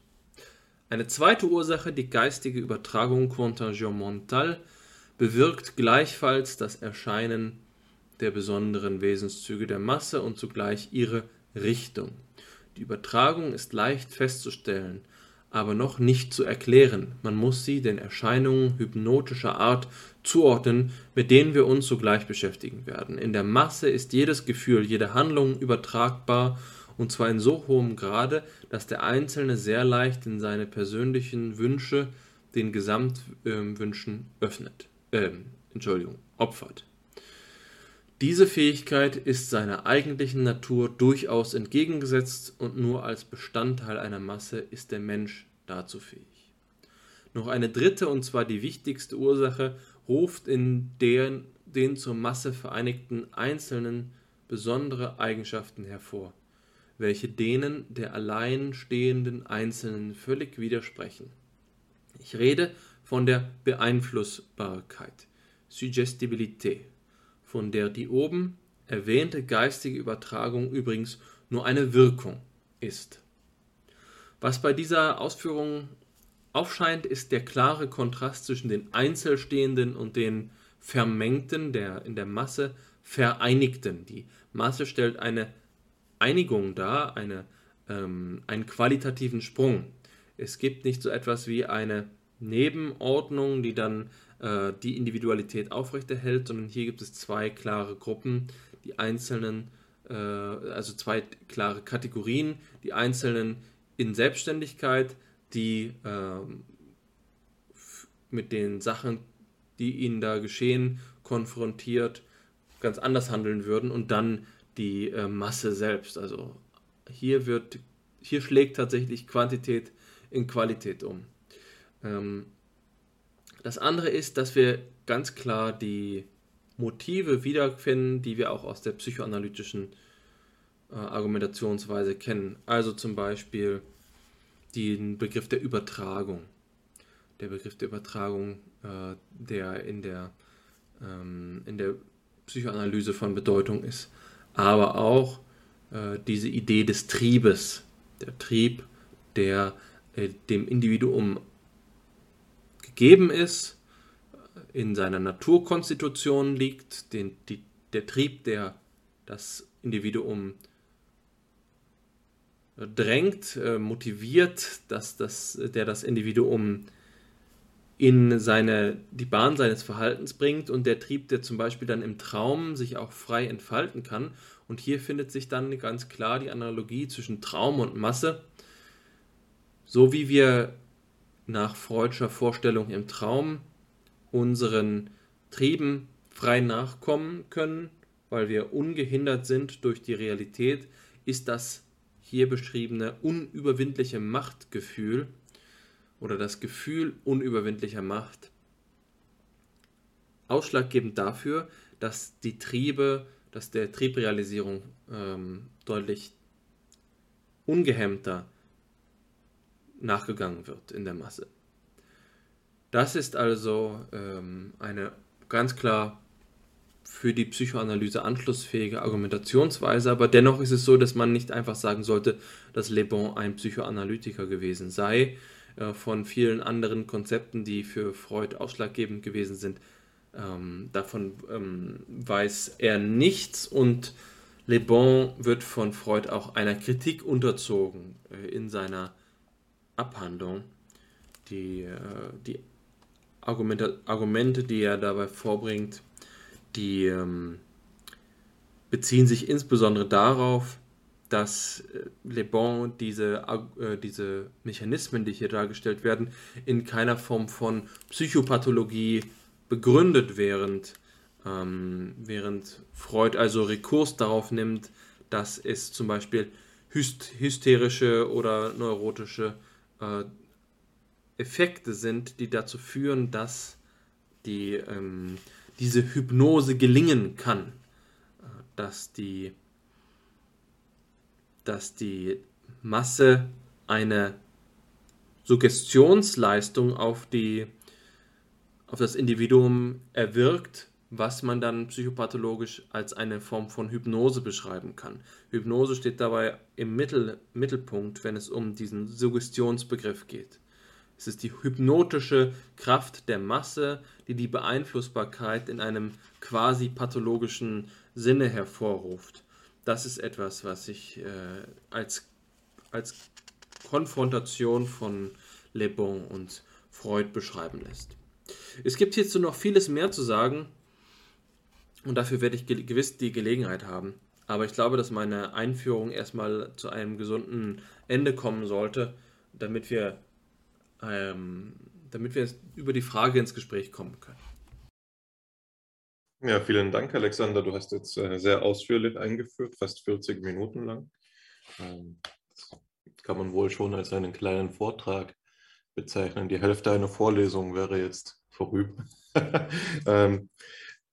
Eine zweite Ursache, die geistige Übertragung contingentmental, bewirkt gleichfalls das Erscheinen der besonderen Wesenszüge der Masse und zugleich ihre Richtung. Die Übertragung ist leicht festzustellen, aber noch nicht zu erklären. Man muss sie den Erscheinungen hypnotischer Art zuordnen, mit denen wir uns sogleich beschäftigen werden. In der Masse ist jedes Gefühl, jede Handlung übertragbar, und zwar in so hohem Grade, dass der Einzelne sehr leicht in seine persönlichen Wünsche den Gesamtwünschen öffnet. Äh, Entschuldigung, opfert. Diese Fähigkeit ist seiner eigentlichen Natur durchaus entgegengesetzt und nur als Bestandteil einer Masse ist der Mensch dazu fähig. Noch eine dritte, und zwar die wichtigste Ursache, ruft in den, den zur Masse vereinigten Einzelnen besondere Eigenschaften hervor, welche denen der alleinstehenden Einzelnen völlig widersprechen. Ich rede von der Beeinflussbarkeit, Suggestibilität von der die oben erwähnte geistige Übertragung übrigens nur eine Wirkung ist. Was bei dieser Ausführung aufscheint, ist der klare Kontrast zwischen den Einzelstehenden und den Vermengten, der in der Masse Vereinigten. Die Masse stellt eine Einigung dar, eine, ähm, einen qualitativen Sprung. Es gibt nicht so etwas wie eine Nebenordnung, die dann äh, die Individualität aufrechterhält, sondern hier gibt es zwei klare Gruppen, die einzelnen, äh, also zwei klare Kategorien, die einzelnen in Selbstständigkeit, die äh, mit den Sachen, die ihnen da geschehen, konfrontiert, ganz anders handeln würden und dann die äh, Masse selbst. Also hier wird, hier schlägt tatsächlich Quantität in Qualität um. Ähm, das andere ist, dass wir ganz klar die Motive wiederfinden, die wir auch aus der psychoanalytischen äh, Argumentationsweise kennen. Also zum Beispiel den Begriff der Übertragung. Der Begriff der Übertragung, äh, der in der, ähm, in der Psychoanalyse von Bedeutung ist. Aber auch äh, diese Idee des Triebes. Der Trieb, der äh, dem Individuum gegeben ist, in seiner Naturkonstitution liegt, den, die, der Trieb, der das Individuum drängt, äh, motiviert, dass das, der das Individuum in seine, die Bahn seines Verhaltens bringt und der Trieb, der zum Beispiel dann im Traum sich auch frei entfalten kann. Und hier findet sich dann ganz klar die Analogie zwischen Traum und Masse. So wie wir nach freudscher Vorstellung im Traum unseren Trieben frei nachkommen können, weil wir ungehindert sind durch die Realität, ist das hier beschriebene unüberwindliche Machtgefühl oder das Gefühl unüberwindlicher Macht ausschlaggebend dafür, dass die Triebe, dass der Triebrealisierung ähm, deutlich ungehemmter nachgegangen wird in der Masse. Das ist also ähm, eine ganz klar für die Psychoanalyse anschlussfähige Argumentationsweise, aber dennoch ist es so, dass man nicht einfach sagen sollte, dass Le Bon ein Psychoanalytiker gewesen sei. Äh, von vielen anderen Konzepten, die für Freud ausschlaggebend gewesen sind, ähm, davon ähm, weiß er nichts und Le Bon wird von Freud auch einer Kritik unterzogen äh, in seiner Abhandlung. Die, äh, die Argumente, Argumente, die er dabei vorbringt, die ähm, beziehen sich insbesondere darauf, dass äh, Le Bon diese, äh, diese Mechanismen, die hier dargestellt werden, in keiner Form von Psychopathologie begründet, während, ähm, während Freud also Rekurs darauf nimmt, dass es zum Beispiel hysterische oder neurotische äh, Effekte sind, die dazu führen, dass die, ähm, diese Hypnose gelingen kann, äh, dass die, dass die Masse eine Suggestionsleistung auf, die, auf das Individuum erwirkt, was man dann psychopathologisch als eine Form von Hypnose beschreiben kann. Hypnose steht dabei im Mittel, Mittelpunkt, wenn es um diesen Suggestionsbegriff geht. Es ist die hypnotische Kraft der Masse, die die Beeinflussbarkeit in einem quasi pathologischen Sinne hervorruft. Das ist etwas, was sich äh, als, als Konfrontation von Le Bon und Freud beschreiben lässt. Es gibt hierzu noch vieles mehr zu sagen und dafür werde ich gewiss die Gelegenheit haben. Aber ich glaube, dass meine Einführung erstmal zu einem gesunden Ende kommen sollte, damit wir ähm, damit wir über die Frage ins Gespräch kommen können. Ja, vielen Dank, Alexander. Du hast jetzt äh, sehr ausführlich eingeführt, fast 40 Minuten lang. Ähm, das kann man wohl schon als einen kleinen Vortrag bezeichnen. Die Hälfte einer Vorlesung wäre jetzt vorüber. ähm,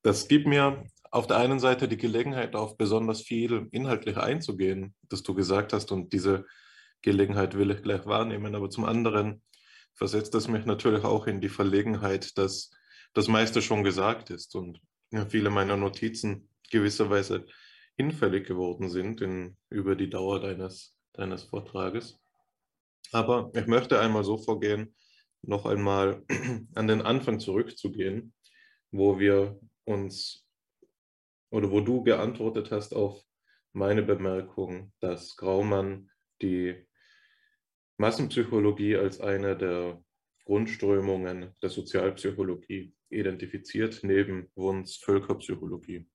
das gibt mir auf der einen Seite die Gelegenheit, auf besonders viel inhaltlich einzugehen, das du gesagt hast, und diese Gelegenheit will ich gleich wahrnehmen. Aber zum anderen versetzt das mich natürlich auch in die Verlegenheit, dass das meiste schon gesagt ist und viele meiner Notizen gewisserweise hinfällig geworden sind in, über die Dauer deines, deines Vortrages. Aber ich möchte einmal so vorgehen, noch einmal an den Anfang zurückzugehen, wo wir uns oder wo du geantwortet hast auf meine Bemerkung, dass Graumann die Massenpsychologie als eine der Grundströmungen der Sozialpsychologie identifiziert, neben Wunds Völkerpsychologie.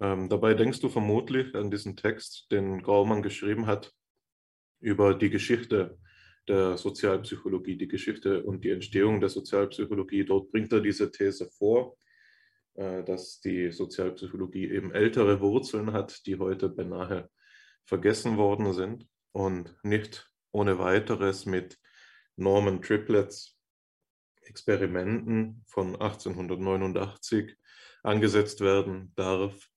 Ähm, dabei denkst du vermutlich an diesen Text, den Graumann geschrieben hat über die Geschichte der Sozialpsychologie, die Geschichte und die Entstehung der Sozialpsychologie. Dort bringt er diese These vor, dass die Sozialpsychologie eben ältere Wurzeln hat, die heute beinahe vergessen worden sind und nicht ohne weiteres mit Norman Triplets Experimenten von 1889 angesetzt werden darf,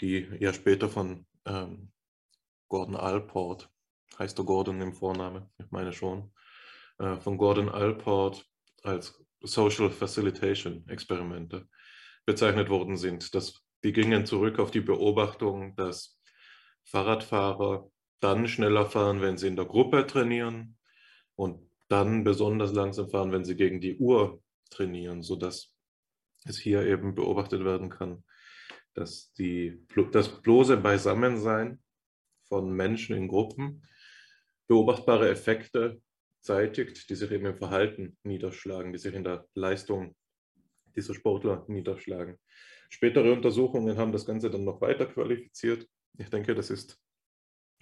die ja später von ähm, Gordon Allport, heißt der Gordon im Vorname, ich meine schon, äh, von Gordon Allport als Social Facilitation Experimente bezeichnet worden sind. Das, die gingen zurück auf die Beobachtung, dass Fahrradfahrer dann schneller fahren, wenn sie in der Gruppe trainieren und dann besonders langsam fahren, wenn sie gegen die Uhr trainieren, sodass es hier eben beobachtet werden kann, dass die, das bloße Beisammensein von Menschen in Gruppen beobachtbare Effekte zeitigt, die sich eben im Verhalten niederschlagen, die sich in der Leistung dieser Sportler niederschlagen. Spätere Untersuchungen haben das Ganze dann noch weiter qualifiziert. Ich denke, das ist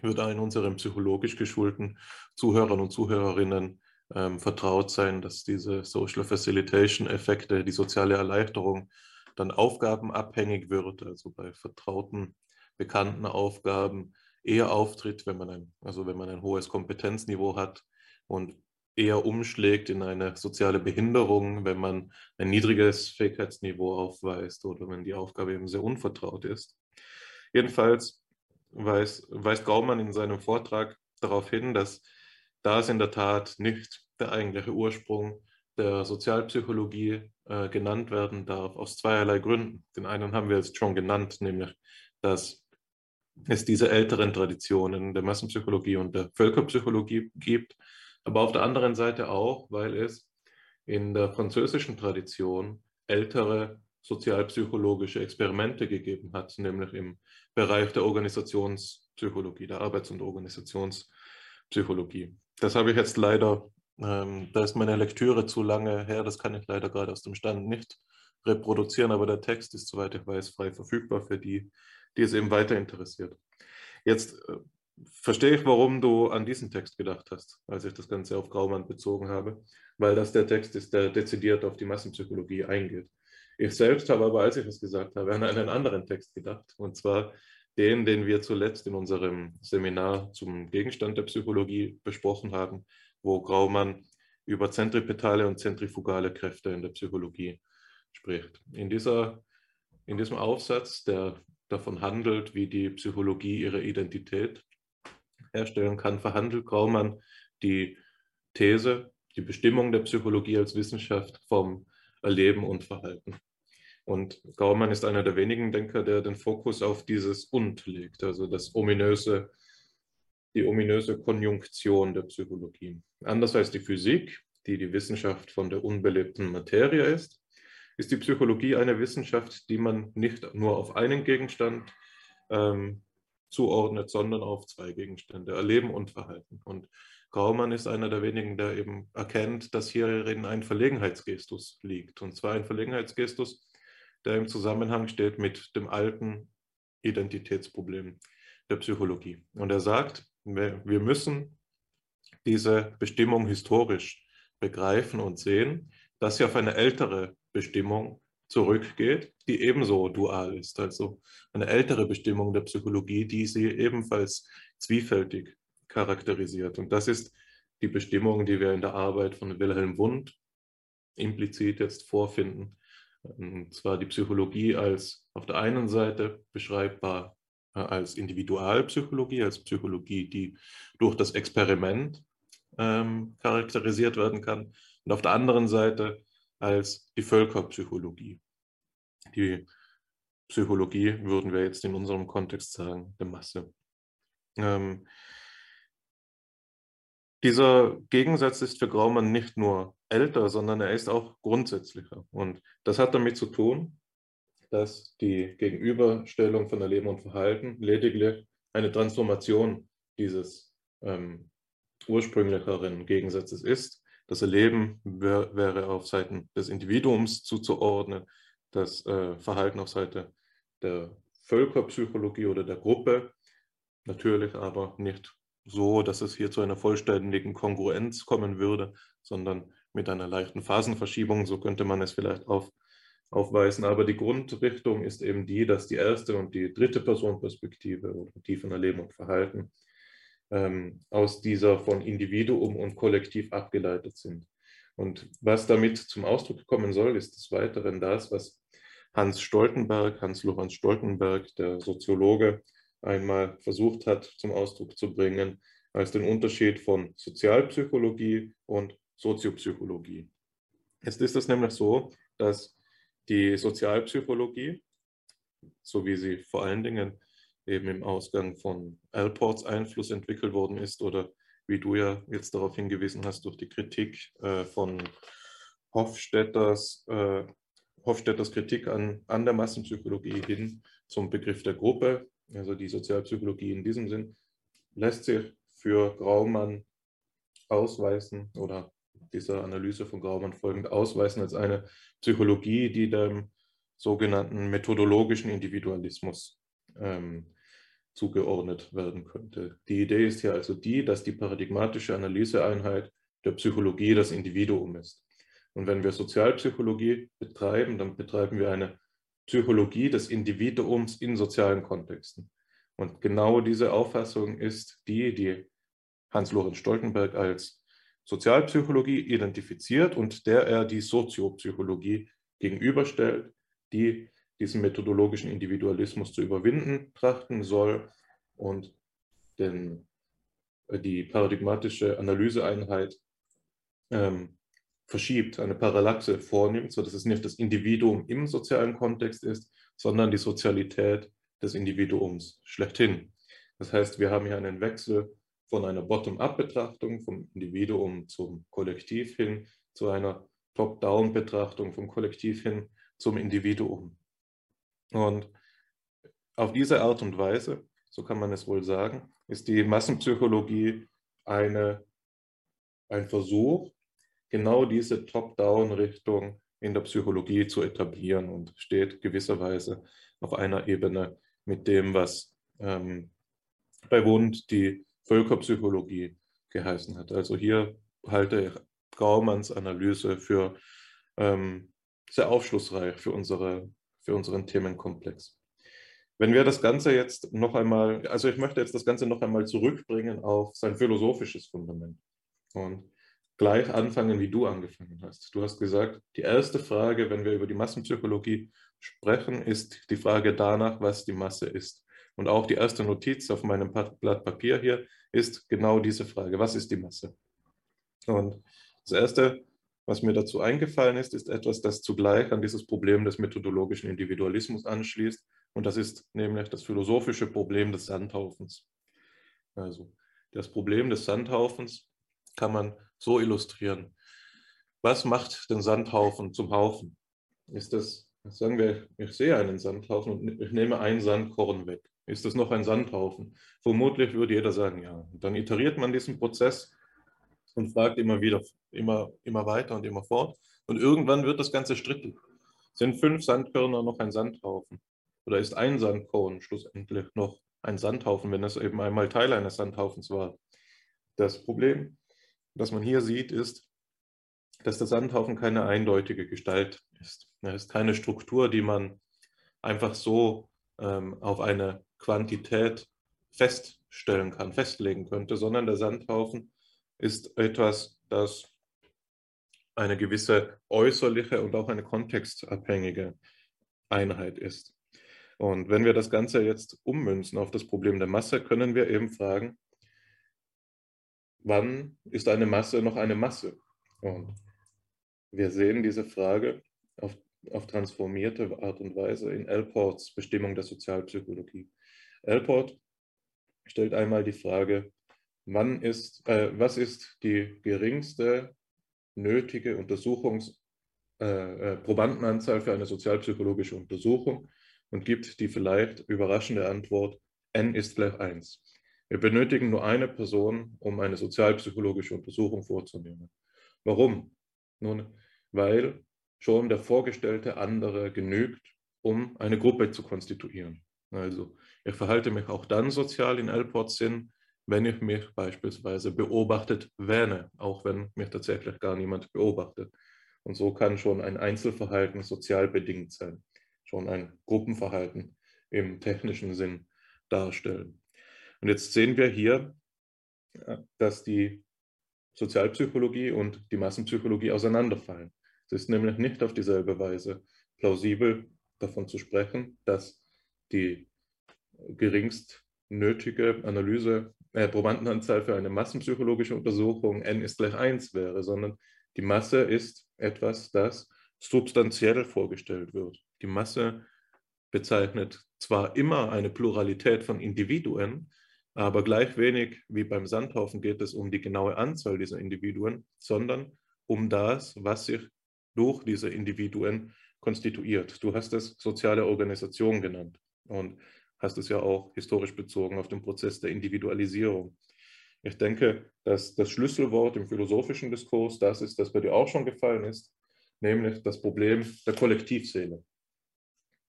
wird allen unseren psychologisch geschulten Zuhörern und Zuhörerinnen ähm, vertraut sein, dass diese Social Facilitation Effekte, die soziale Erleichterung, dann aufgabenabhängig wird, also bei vertrauten, bekannten Aufgaben eher auftritt, wenn man ein, also wenn man ein hohes Kompetenzniveau hat und eher umschlägt in eine soziale Behinderung, wenn man ein niedriges Fähigkeitsniveau aufweist oder wenn die Aufgabe eben sehr unvertraut ist. Jedenfalls weist, weist Gaumann in seinem Vortrag darauf hin, dass das in der Tat nicht der eigentliche Ursprung der Sozialpsychologie äh, genannt werden darf, aus zweierlei Gründen. Den einen haben wir jetzt schon genannt, nämlich, dass es diese älteren Traditionen der Massenpsychologie und der Völkerpsychologie gibt, aber auf der anderen Seite auch, weil es in der französischen Tradition ältere sozialpsychologische Experimente gegeben hat, nämlich im Bereich der Organisationspsychologie, der Arbeits- und Organisationspsychologie. Das habe ich jetzt leider, ähm, da ist meine Lektüre zu lange her, das kann ich leider gerade aus dem Stand nicht reproduzieren, aber der Text ist, soweit ich weiß, frei verfügbar für die, die es eben weiter interessiert. Jetzt äh, verstehe ich, warum du an diesen Text gedacht hast, als ich das Ganze auf Graumann bezogen habe, weil das der Text ist, der dezidiert auf die Massenpsychologie eingeht. Ich selbst habe aber, als ich es gesagt habe, an einen anderen Text gedacht, und zwar den, den wir zuletzt in unserem Seminar zum Gegenstand der Psychologie besprochen haben, wo Graumann über zentripetale und zentrifugale Kräfte in der Psychologie spricht. In, dieser, in diesem Aufsatz, der davon handelt, wie die Psychologie ihre Identität herstellen kann, verhandelt Graumann die These, die Bestimmung der Psychologie als Wissenschaft vom Erleben und Verhalten. Und Graumann ist einer der wenigen Denker, der den Fokus auf dieses Und legt, also das ominöse, die ominöse Konjunktion der Psychologie. Anders als die Physik, die die Wissenschaft von der unbelebten Materie ist, ist die Psychologie eine Wissenschaft, die man nicht nur auf einen Gegenstand ähm, zuordnet, sondern auf zwei Gegenstände, Erleben und Verhalten. Und Graumann ist einer der wenigen, der eben erkennt, dass hierin ein Verlegenheitsgestus liegt. Und zwar ein Verlegenheitsgestus, der im Zusammenhang steht mit dem alten Identitätsproblem der Psychologie. Und er sagt, wir müssen diese Bestimmung historisch begreifen und sehen, dass sie auf eine ältere Bestimmung zurückgeht, die ebenso dual ist, also eine ältere Bestimmung der Psychologie, die sie ebenfalls zwiefältig charakterisiert. Und das ist die Bestimmung, die wir in der Arbeit von Wilhelm Wundt implizit jetzt vorfinden. Und zwar die Psychologie als auf der einen Seite beschreibbar äh, als Individualpsychologie, als Psychologie, die durch das Experiment ähm, charakterisiert werden kann. Und auf der anderen Seite als die Völkerpsychologie. Die Psychologie würden wir jetzt in unserem Kontext sagen, der Masse. Ähm, dieser Gegensatz ist für Graumann nicht nur älter, sondern er ist auch grundsätzlicher. Und das hat damit zu tun, dass die Gegenüberstellung von Erleben und Verhalten lediglich eine Transformation dieses ähm, ursprünglicheren Gegensatzes ist. Das Erleben wär, wäre auf Seiten des Individuums zuzuordnen, das äh, Verhalten auf Seite der Völkerpsychologie oder der Gruppe, natürlich aber nicht so, dass es hier zu einer vollständigen Kongruenz kommen würde, sondern mit einer leichten Phasenverschiebung, so könnte man es vielleicht auf, aufweisen. Aber die Grundrichtung ist eben die, dass die erste und die dritte Personperspektive oder die Erleben und Verhalten ähm, aus dieser von Individuum und Kollektiv abgeleitet sind. Und was damit zum Ausdruck kommen soll, ist des Weiteren das, was Hans Stoltenberg, Hans-Lorenz Stoltenberg, der Soziologe, einmal versucht hat zum Ausdruck zu bringen, als den Unterschied von Sozialpsychologie und Soziopsychologie. Jetzt ist es nämlich so, dass die Sozialpsychologie, so wie sie vor allen Dingen eben im Ausgang von Alports Einfluss entwickelt worden ist oder wie du ja jetzt darauf hingewiesen hast, durch die Kritik äh, von Hofstetters, äh, Hofstetters Kritik an, an der Massenpsychologie hin zum Begriff der Gruppe, also die Sozialpsychologie in diesem Sinn, lässt sich für Graumann ausweisen oder dieser Analyse von Graumann folgend ausweisen als eine Psychologie, die dem sogenannten methodologischen Individualismus ähm, zugeordnet werden könnte. Die Idee ist hier also die, dass die paradigmatische Analyseeinheit der Psychologie das Individuum ist. Und wenn wir Sozialpsychologie betreiben, dann betreiben wir eine Psychologie des Individuums in sozialen Kontexten. Und genau diese Auffassung ist die, die Hans-Lorenz Stoltenberg als Sozialpsychologie identifiziert und der er die Soziopsychologie gegenüberstellt, die diesen methodologischen Individualismus zu überwinden trachten soll und den, äh, die paradigmatische Analyseeinheit ähm, verschiebt, eine Parallaxe vornimmt, sodass es nicht das Individuum im sozialen Kontext ist, sondern die Sozialität des Individuums schlechthin. Das heißt, wir haben hier einen Wechsel von einer Bottom-up-Betrachtung vom Individuum zum Kollektiv hin zu einer Top-down-Betrachtung vom Kollektiv hin zum Individuum. Und auf diese Art und Weise, so kann man es wohl sagen, ist die Massenpsychologie eine, ein Versuch, genau diese Top-Down-Richtung in der Psychologie zu etablieren und steht gewisserweise auf einer Ebene mit dem, was ähm, bei Wundt die Völkerpsychologie geheißen hat. Also hier halte ich Graumanns Analyse für ähm, sehr aufschlussreich für, unsere, für unseren Themenkomplex. Wenn wir das Ganze jetzt noch einmal, also ich möchte jetzt das Ganze noch einmal zurückbringen auf sein philosophisches Fundament und gleich anfangen, wie du angefangen hast. Du hast gesagt, die erste Frage, wenn wir über die Massenpsychologie sprechen, ist die Frage danach, was die Masse ist. Und auch die erste Notiz auf meinem Blatt Papier hier ist genau diese Frage, was ist die Masse? Und das Erste, was mir dazu eingefallen ist, ist etwas, das zugleich an dieses Problem des methodologischen Individualismus anschließt. Und das ist nämlich das philosophische Problem des Sandhaufens. Also das Problem des Sandhaufens kann man so illustrieren. Was macht den Sandhaufen zum Haufen? Ist das, sagen wir, ich sehe einen Sandhaufen und ich nehme ein Sandkorn weg. Ist das noch ein Sandhaufen? Vermutlich würde jeder sagen, ja. Und dann iteriert man diesen Prozess und fragt immer wieder, immer, immer weiter und immer fort. Und irgendwann wird das Ganze strittig. Sind fünf Sandkörner noch ein Sandhaufen? Oder ist ein Sandkorn schlussendlich noch ein Sandhaufen, wenn es eben einmal Teil eines Sandhaufens war? Das Problem, das man hier sieht, ist, dass der Sandhaufen keine eindeutige Gestalt ist. Er ist keine Struktur, die man einfach so ähm, auf eine Quantität feststellen kann, festlegen könnte, sondern der Sandhaufen ist etwas, das eine gewisse äußerliche und auch eine kontextabhängige Einheit ist. Und wenn wir das Ganze jetzt ummünzen auf das Problem der Masse, können wir eben fragen, wann ist eine Masse noch eine Masse? Und wir sehen diese Frage auf, auf transformierte Art und Weise in Elports Bestimmung der Sozialpsychologie. Elport stellt einmal die Frage, wann ist, äh, was ist die geringste nötige Untersuchungs, äh, äh, Probandenanzahl für eine sozialpsychologische Untersuchung und gibt die vielleicht überraschende Antwort, n ist gleich 1. Wir benötigen nur eine Person, um eine sozialpsychologische Untersuchung vorzunehmen. Warum? Nun, weil schon der vorgestellte andere genügt, um eine Gruppe zu konstituieren. Also ich verhalte mich auch dann sozial in Elports Sinn, wenn ich mich beispielsweise beobachtet wähne, auch wenn mich tatsächlich gar niemand beobachtet. Und so kann schon ein Einzelverhalten sozial bedingt sein, schon ein Gruppenverhalten im technischen Sinn darstellen. Und jetzt sehen wir hier, dass die Sozialpsychologie und die Massenpsychologie auseinanderfallen. Es ist nämlich nicht auf dieselbe Weise plausibel davon zu sprechen, dass die geringst nötige Analyse äh, Probandenanzahl für eine massenpsychologische Untersuchung n ist gleich 1 wäre, sondern die Masse ist etwas, das substanziell vorgestellt wird. Die Masse bezeichnet zwar immer eine Pluralität von Individuen, aber gleich wenig wie beim Sandhaufen geht es um die genaue Anzahl dieser Individuen, sondern um das, was sich durch diese Individuen konstituiert. Du hast es soziale Organisation genannt. Und hast es ja auch historisch bezogen auf den Prozess der Individualisierung. Ich denke, dass das Schlüsselwort im philosophischen Diskurs das ist, das bei dir auch schon gefallen ist, nämlich das Problem der Kollektivseele.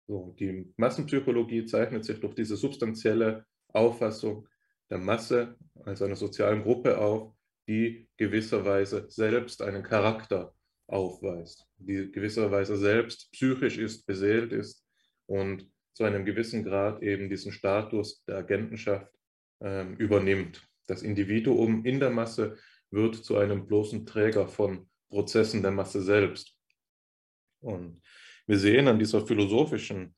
So, die Massenpsychologie zeichnet sich durch diese substanzielle Auffassung der Masse als einer sozialen Gruppe auf, die gewisserweise selbst einen Charakter aufweist, die gewisserweise selbst psychisch ist, beseelt ist und zu einem gewissen Grad eben diesen Status der Agentenschaft ähm, übernimmt. Das Individuum in der Masse wird zu einem bloßen Träger von Prozessen der Masse selbst. Und wir sehen an dieser philosophischen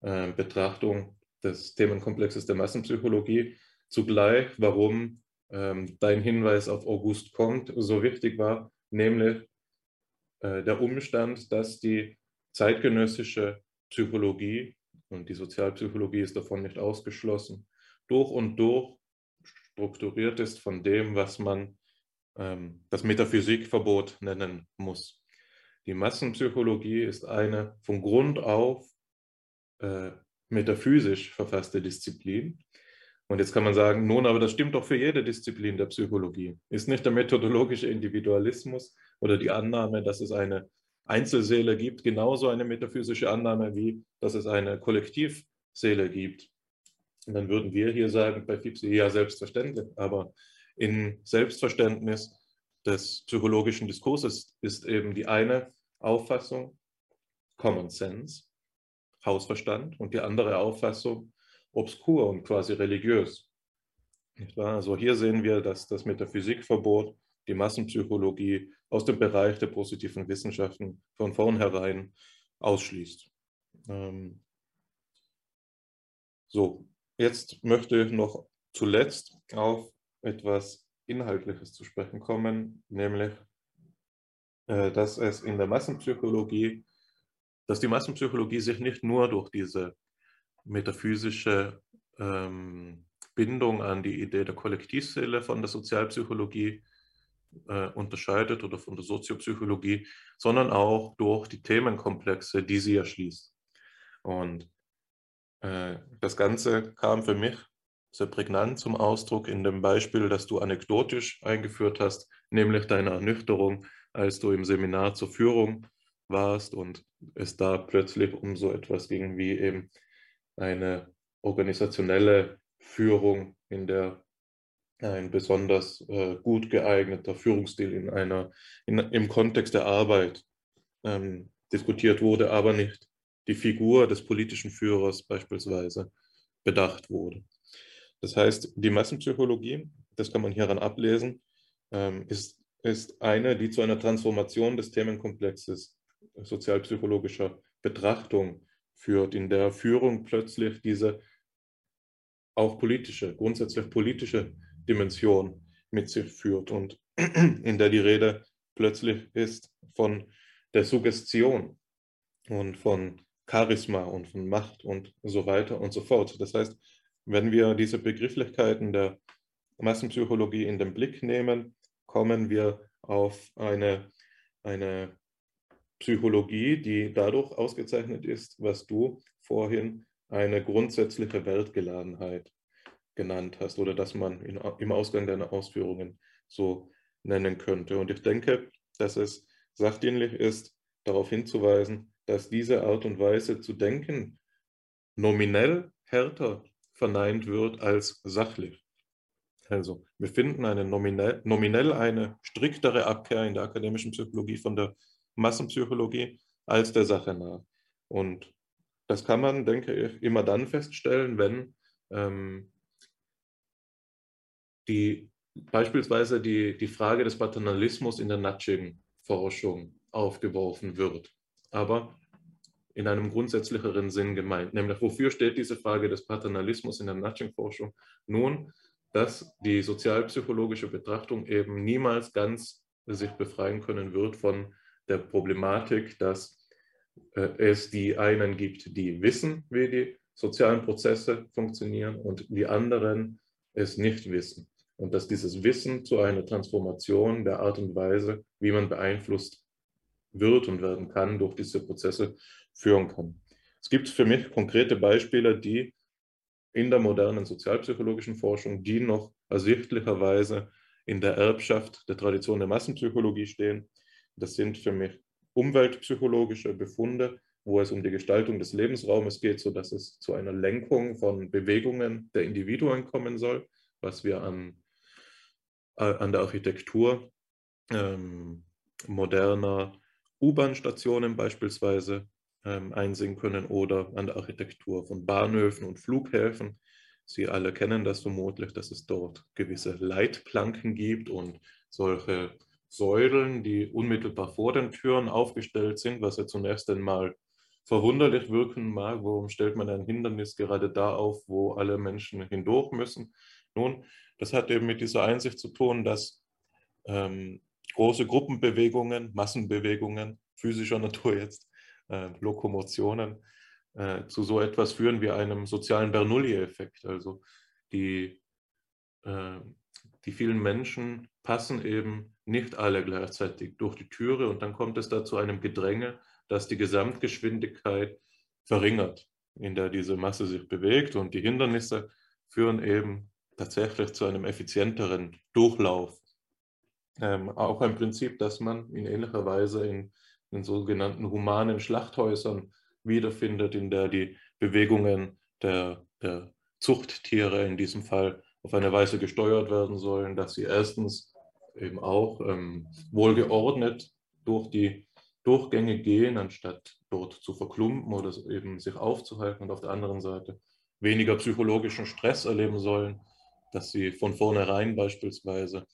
äh, Betrachtung des Themenkomplexes der Massenpsychologie zugleich, warum ähm, dein Hinweis auf August Comte so wichtig war, nämlich äh, der Umstand, dass die zeitgenössische Psychologie und die Sozialpsychologie ist davon nicht ausgeschlossen, durch und durch strukturiert ist von dem, was man ähm, das Metaphysikverbot nennen muss. Die Massenpsychologie ist eine von Grund auf äh, metaphysisch verfasste Disziplin. Und jetzt kann man sagen, nun, aber das stimmt doch für jede Disziplin der Psychologie. Ist nicht der methodologische Individualismus oder die Annahme, dass es eine Einzelseele gibt, genauso eine metaphysische Annahme wie, dass es eine Kollektivseele gibt? Und dann würden wir hier sagen, bei Fipsi, ja, selbstverständlich, aber in Selbstverständnis des psychologischen Diskurses ist eben die eine Auffassung Common Sense, Hausverstand, und die andere Auffassung obskur und quasi religiös. Also hier sehen wir, dass das Metaphysikverbot die Massenpsychologie aus dem Bereich der positiven Wissenschaften von vornherein ausschließt. Ähm, so, jetzt möchte ich noch zuletzt auf etwas Inhaltliches zu sprechen kommen, nämlich, äh, dass es in der Massenpsychologie, dass die Massenpsychologie sich nicht nur durch diese metaphysische ähm, Bindung an die Idee der Kollektivseele von der Sozialpsychologie äh, unterscheidet oder von der Soziopsychologie, sondern auch durch die Themenkomplexe, die sie erschließt. Und äh, das Ganze kam für mich sehr prägnant zum Ausdruck in dem Beispiel, das du anekdotisch eingeführt hast, nämlich deine Ernüchterung, als du im Seminar zur Führung warst und es da plötzlich um so etwas ging wie eben eine organisationelle Führung, in der ein besonders äh, gut geeigneter Führungsstil in einer, in, im Kontext der Arbeit ähm, diskutiert wurde, aber nicht die Figur des politischen Führers beispielsweise bedacht wurde. Das heißt, die Massenpsychologie, das kann man hieran ablesen, ähm, ist, ist eine, die zu einer Transformation des Themenkomplexes sozialpsychologischer Betrachtung führt, in der Führung plötzlich diese auch politische, grundsätzlich politische Dimension mit sich führt und in der die Rede plötzlich ist von der Suggestion und von Charisma und von Macht und so weiter und so fort. Das heißt, wenn wir diese Begrifflichkeiten der Massenpsychologie in den Blick nehmen, kommen wir auf eine, eine Psychologie, die dadurch ausgezeichnet ist, was du vorhin eine grundsätzliche Weltgeladenheit genannt hast oder dass man in, im Ausgang deiner Ausführungen so nennen könnte. Und ich denke, dass es sachdienlich ist, darauf hinzuweisen, dass diese Art und Weise zu denken nominell härter verneint wird als sachlich. Also wir finden eine nominell, nominell eine striktere Abkehr in der akademischen Psychologie von der Massenpsychologie als der Sache nach. Und das kann man, denke ich, immer dann feststellen, wenn ähm, die, beispielsweise die, die Frage des Paternalismus in der Nudging-Forschung aufgeworfen wird. Aber in einem grundsätzlicheren Sinn gemeint. Nämlich, wofür steht diese Frage des Paternalismus in der Nudging-Forschung? Nun, dass die sozialpsychologische Betrachtung eben niemals ganz sich befreien können wird von der Problematik, dass äh, es die einen gibt, die wissen, wie die sozialen Prozesse funktionieren und die anderen es nicht wissen. Und dass dieses Wissen zu einer Transformation der Art und Weise, wie man beeinflusst wird und werden kann, durch diese Prozesse führen kann. Es gibt für mich konkrete Beispiele, die in der modernen sozialpsychologischen Forschung, die noch ersichtlicherweise in der Erbschaft der Tradition der Massenpsychologie stehen. Das sind für mich umweltpsychologische Befunde, wo es um die Gestaltung des Lebensraumes geht, sodass es zu einer Lenkung von Bewegungen der Individuen kommen soll, was wir an, äh, an der Architektur ähm, moderner U-Bahn-Stationen beispielsweise ähm, einsehen können oder an der Architektur von Bahnhöfen und Flughäfen. Sie alle kennen das vermutlich, dass es dort gewisse Leitplanken gibt und solche Säulen, die unmittelbar vor den Türen aufgestellt sind, was ja zunächst einmal verwunderlich wirken mag. Warum stellt man ein Hindernis gerade da auf, wo alle Menschen hindurch müssen? Nun, das hat eben mit dieser Einsicht zu tun, dass ähm, große Gruppenbewegungen, Massenbewegungen, physischer Natur jetzt, äh, Lokomotionen, äh, zu so etwas führen wie einem sozialen Bernoulli-Effekt. Also die, äh, die vielen Menschen passen eben nicht alle gleichzeitig durch die Türe und dann kommt es da zu einem Gedränge, das die Gesamtgeschwindigkeit verringert, in der diese Masse sich bewegt und die Hindernisse führen eben tatsächlich zu einem effizienteren Durchlauf. Ähm, auch ein Prinzip, das man in ähnlicher Weise in den sogenannten humanen Schlachthäusern wiederfindet, in der die Bewegungen der, der Zuchttiere in diesem Fall auf eine Weise gesteuert werden sollen, dass sie erstens eben auch ähm, wohlgeordnet durch die Durchgänge gehen, anstatt dort zu verklumpen oder eben sich aufzuhalten und auf der anderen Seite weniger psychologischen Stress erleben sollen, dass sie von vornherein beispielsweise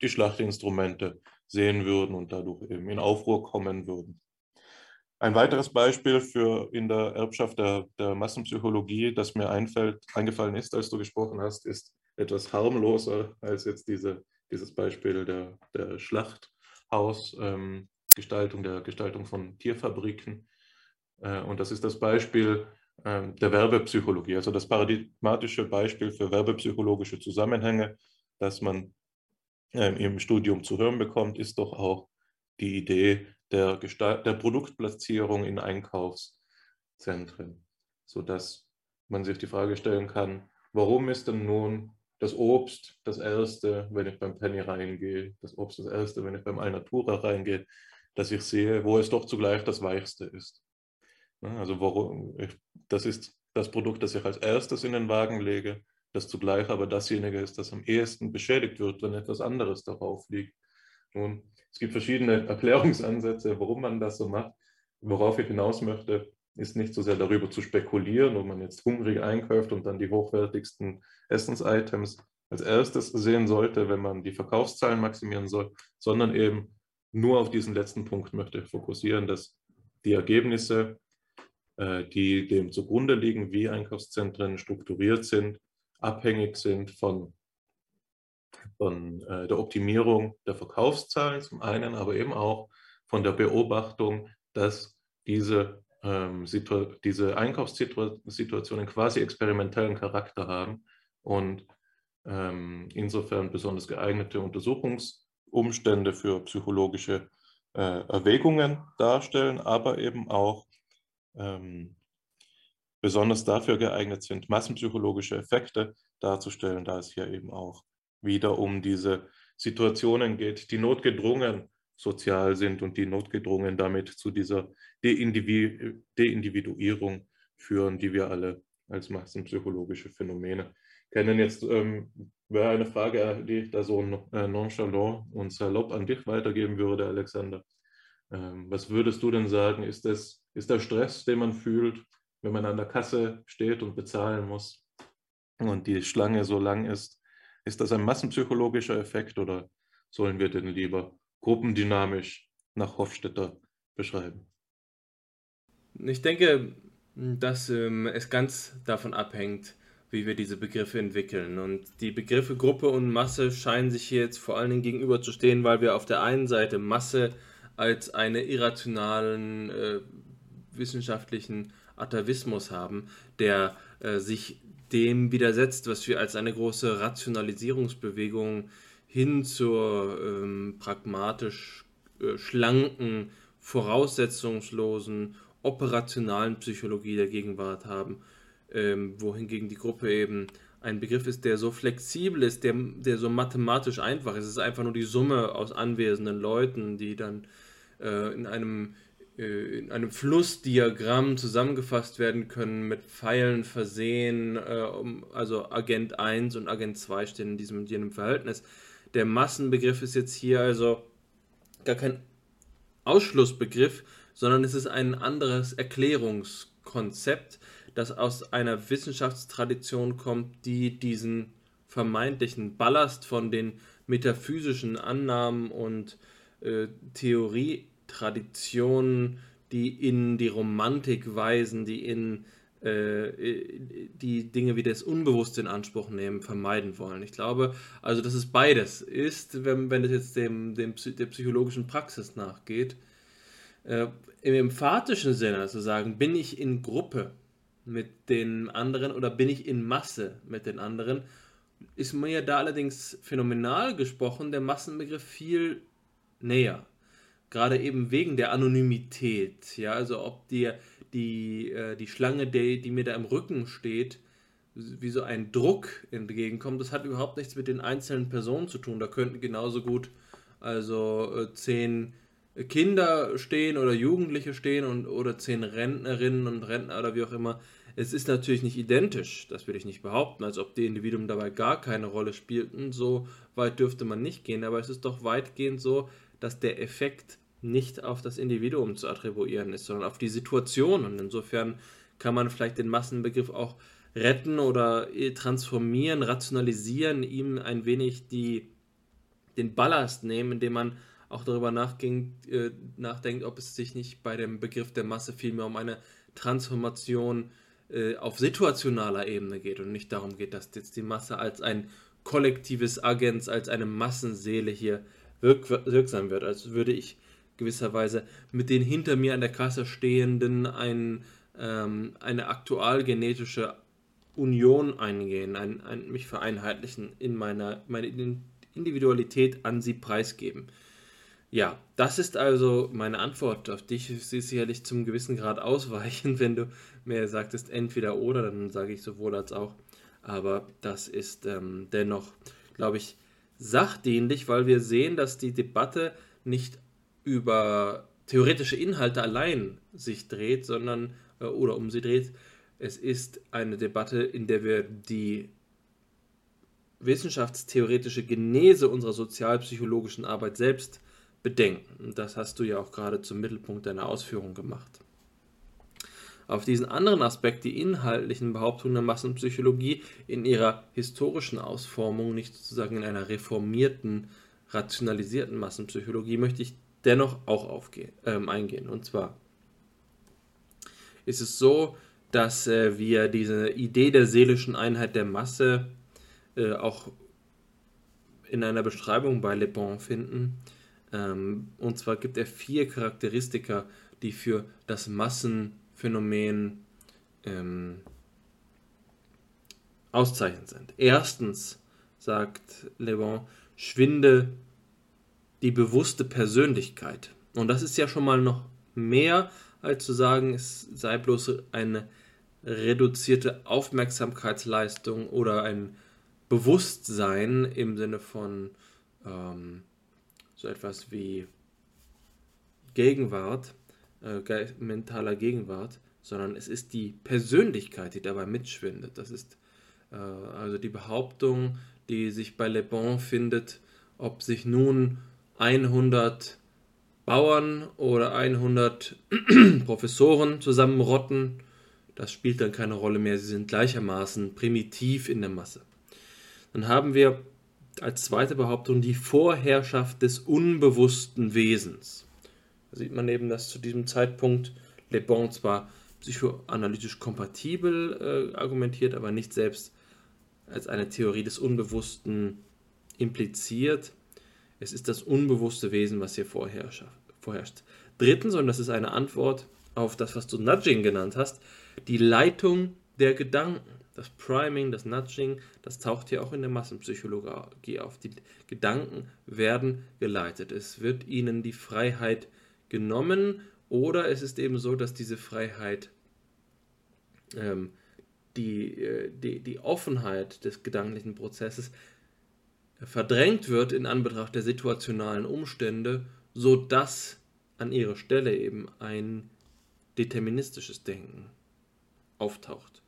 die Schlachtinstrumente sehen würden und dadurch eben in Aufruhr kommen würden. Ein weiteres Beispiel für in der Erbschaft der, der Massenpsychologie, das mir einfällt, eingefallen ist, als du gesprochen hast, ist etwas harmloser als jetzt diese, dieses Beispiel der, der Schlachthausgestaltung, ähm, der Gestaltung von Tierfabriken. Äh, und das ist das Beispiel äh, der Werbepsychologie, also das paradigmatische Beispiel für werbepsychologische Zusammenhänge, das man äh, im Studium zu hören bekommt, ist doch auch die Idee der, Gestalt, der Produktplatzierung in Einkaufszentren, sodass man sich die Frage stellen kann, warum ist denn nun das Obst das erste, wenn ich beim Penny reingehe, das Obst das erste, wenn ich beim Alnatura reingehe, dass ich sehe, wo es doch zugleich das weichste ist. Also warum, ich, das ist das Produkt, das ich als erstes in den Wagen lege, das zugleich aber dasjenige ist, das am ehesten beschädigt wird, wenn etwas anderes darauf liegt. Nun, es gibt verschiedene Erklärungsansätze, warum man das so macht. Worauf ich hinaus möchte, ist nicht so sehr darüber zu spekulieren, ob man jetzt hungrig einkauft und dann die hochwertigsten Essensitems als erstes sehen sollte, wenn man die Verkaufszahlen maximieren soll, sondern eben nur auf diesen letzten Punkt möchte fokussieren, dass die Ergebnisse, äh, die dem zugrunde liegen, wie Einkaufszentren strukturiert sind, abhängig sind von von äh, der Optimierung der Verkaufszahlen zum einen, aber eben auch von der Beobachtung, dass diese, ähm, diese Einkaufssituationen quasi experimentellen Charakter haben und ähm, insofern besonders geeignete Untersuchungsumstände für psychologische äh, Erwägungen darstellen, aber eben auch ähm, besonders dafür geeignet sind, massenpsychologische Effekte darzustellen, da es hier eben auch wieder um diese Situationen geht, die notgedrungen sozial sind und die notgedrungen damit zu dieser Deindividuierung führen, die wir alle als massenpsychologische Phänomene kennen. Jetzt ähm, wäre eine Frage, die ich da so äh, nonchalant und salopp an dich weitergeben würde, Alexander. Ähm, was würdest du denn sagen, ist, das, ist der Stress, den man fühlt, wenn man an der Kasse steht und bezahlen muss und die Schlange so lang ist, ist das ein massenpsychologischer Effekt oder sollen wir den lieber gruppendynamisch nach Hofstetter beschreiben? Ich denke, dass ähm, es ganz davon abhängt, wie wir diese Begriffe entwickeln. Und die Begriffe Gruppe und Masse scheinen sich hier jetzt vor allen Dingen gegenüberzustehen, weil wir auf der einen Seite Masse als einen irrationalen äh, wissenschaftlichen Atavismus haben, der äh, sich dem widersetzt, was wir als eine große Rationalisierungsbewegung hin zur ähm, pragmatisch äh, schlanken, voraussetzungslosen, operationalen Psychologie der Gegenwart haben, ähm, wohingegen die Gruppe eben ein Begriff ist, der so flexibel ist, der, der so mathematisch einfach ist. Es ist einfach nur die Summe aus anwesenden Leuten, die dann äh, in einem äh, in einem Flussdiagramm zusammengefasst werden können, mit Pfeilen versehen. Äh, also Agent 1 und Agent 2 stehen in diesem, in diesem Verhältnis. Der Massenbegriff ist jetzt hier also gar kein Ausschlussbegriff, sondern es ist ein anderes Erklärungskonzept, das aus einer Wissenschaftstradition kommt, die diesen vermeintlichen Ballast von den metaphysischen Annahmen und äh, Theorie Traditionen, die in die Romantik weisen, die in die Dinge wie das Unbewusste in Anspruch nehmen, vermeiden wollen. Ich glaube, also dass es beides ist, wenn, wenn es jetzt dem, dem, der psychologischen Praxis nachgeht. Äh, Im emphatischen Sinne zu also sagen, bin ich in Gruppe mit den anderen oder bin ich in Masse mit den anderen, ist mir da allerdings phänomenal gesprochen der Massenbegriff viel näher. Gerade eben wegen der Anonymität. Ja, also ob dir die, äh, die Schlange, die, die mir da im Rücken steht, wie so ein Druck entgegenkommt, das hat überhaupt nichts mit den einzelnen Personen zu tun. Da könnten genauso gut also äh, zehn Kinder stehen oder Jugendliche stehen und, oder zehn Rentnerinnen und Rentner oder wie auch immer. Es ist natürlich nicht identisch, das will ich nicht behaupten, als ob die Individuen dabei gar keine Rolle spielten. So weit dürfte man nicht gehen, aber es ist doch weitgehend so, dass der Effekt nicht auf das Individuum zu attribuieren ist, sondern auf die Situation. Und insofern kann man vielleicht den Massenbegriff auch retten oder transformieren, rationalisieren, ihm ein wenig die, den Ballast nehmen, indem man auch darüber äh, nachdenkt, ob es sich nicht bei dem Begriff der Masse vielmehr um eine Transformation äh, auf situationaler Ebene geht und nicht darum geht, dass jetzt die Masse als ein kollektives Agens, als eine Massenseele hier wirk wirksam wird. Als würde ich gewisserweise mit den hinter mir an der Kasse stehenden ein, ähm, eine aktualgenetische Union eingehen, ein, ein, mich vereinheitlichen in meiner meine Individualität an sie preisgeben. Ja, das ist also meine Antwort auf dich. Sie ist sicherlich zum gewissen Grad ausweichend, wenn du mir sagtest entweder oder, dann sage ich sowohl als auch. Aber das ist ähm, dennoch, glaube ich, sachdienlich, weil wir sehen, dass die Debatte nicht über theoretische Inhalte allein sich dreht, sondern äh, oder um sie dreht. Es ist eine Debatte, in der wir die wissenschaftstheoretische Genese unserer sozialpsychologischen Arbeit selbst bedenken. Und das hast du ja auch gerade zum Mittelpunkt deiner Ausführung gemacht. Auf diesen anderen Aspekt, die inhaltlichen Behauptungen der Massenpsychologie in ihrer historischen Ausformung, nicht sozusagen in einer reformierten, rationalisierten Massenpsychologie, möchte ich dennoch auch ähm, eingehen. Und zwar ist es so, dass äh, wir diese Idee der seelischen Einheit der Masse äh, auch in einer Beschreibung bei Le Bon finden. Ähm, und zwar gibt er vier Charakteristika, die für das Massenphänomen ähm, auszeichnend sind. Erstens sagt Le Bon, schwinde die bewusste Persönlichkeit. Und das ist ja schon mal noch mehr, als zu sagen, es sei bloß eine reduzierte Aufmerksamkeitsleistung oder ein Bewusstsein im Sinne von ähm, so etwas wie Gegenwart, äh, mentaler Gegenwart, sondern es ist die Persönlichkeit, die dabei mitschwindet. Das ist äh, also die Behauptung, die sich bei Le Bon findet, ob sich nun 100 Bauern oder 100 Professoren zusammenrotten, das spielt dann keine Rolle mehr. Sie sind gleichermaßen primitiv in der Masse. Dann haben wir als zweite Behauptung die Vorherrschaft des unbewussten Wesens. Da sieht man eben, dass zu diesem Zeitpunkt Le Bon zwar psychoanalytisch kompatibel äh, argumentiert, aber nicht selbst als eine Theorie des Unbewussten impliziert. Es ist das unbewusste Wesen, was hier vorherrscht. Drittens, und das ist eine Antwort auf das, was du Nudging genannt hast, die Leitung der Gedanken. Das Priming, das Nudging, das taucht hier auch in der Massenpsychologie auf. Die Gedanken werden geleitet. Es wird ihnen die Freiheit genommen oder es ist eben so, dass diese Freiheit, ähm, die, äh, die, die Offenheit des gedanklichen Prozesses verdrängt wird in Anbetracht der situationalen Umstände, sodass an ihrer Stelle eben ein deterministisches Denken auftaucht.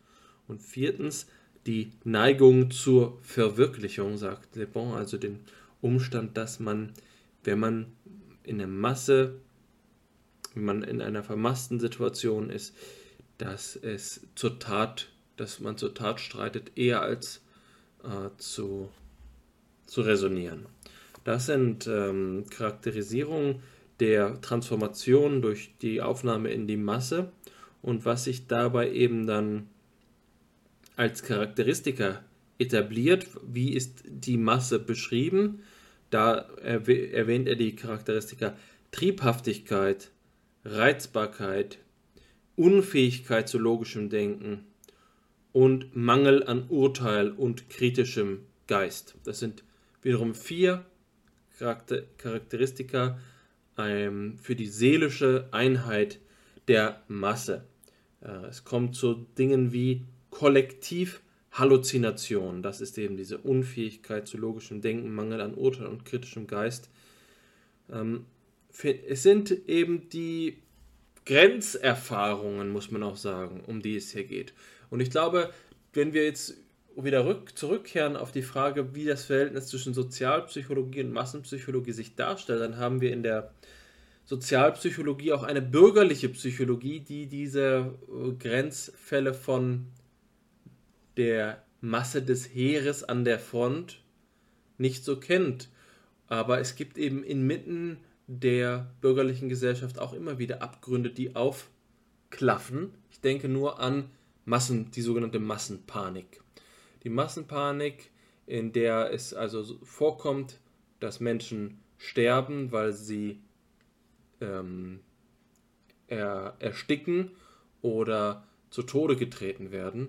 Und viertens die Neigung zur Verwirklichung, sagt Le Bon, also den Umstand, dass man, wenn man in der Masse, wenn man in einer vermassten Situation ist, dass es zur Tat, dass man zur Tat streitet, eher als äh, zu zu resonieren. Das sind ähm, Charakterisierungen der Transformation durch die Aufnahme in die Masse und was sich dabei eben dann als Charakteristika etabliert. Wie ist die Masse beschrieben? Da erwähnt er die Charakteristika Triebhaftigkeit, Reizbarkeit, Unfähigkeit zu logischem Denken und Mangel an Urteil und kritischem Geist. Das sind wiederum vier Charakter Charakteristika ähm, für die seelische Einheit der Masse. Äh, es kommt zu Dingen wie Kollektivhalluzination. Das ist eben diese Unfähigkeit zu logischem Denken, Mangel an Urteil und kritischem Geist. Ähm, es sind eben die Grenzerfahrungen, muss man auch sagen, um die es hier geht. Und ich glaube, wenn wir jetzt wieder rück, zurückkehren auf die Frage, wie das Verhältnis zwischen Sozialpsychologie und Massenpsychologie sich darstellt, dann haben wir in der Sozialpsychologie auch eine bürgerliche Psychologie, die diese äh, Grenzfälle von der Masse des Heeres an der Front nicht so kennt. Aber es gibt eben inmitten der bürgerlichen Gesellschaft auch immer wieder Abgründe, die aufklaffen. Ich denke nur an Massen, die sogenannte Massenpanik. Die Massenpanik, in der es also vorkommt, dass Menschen sterben, weil sie ähm, er, ersticken oder zu Tode getreten werden,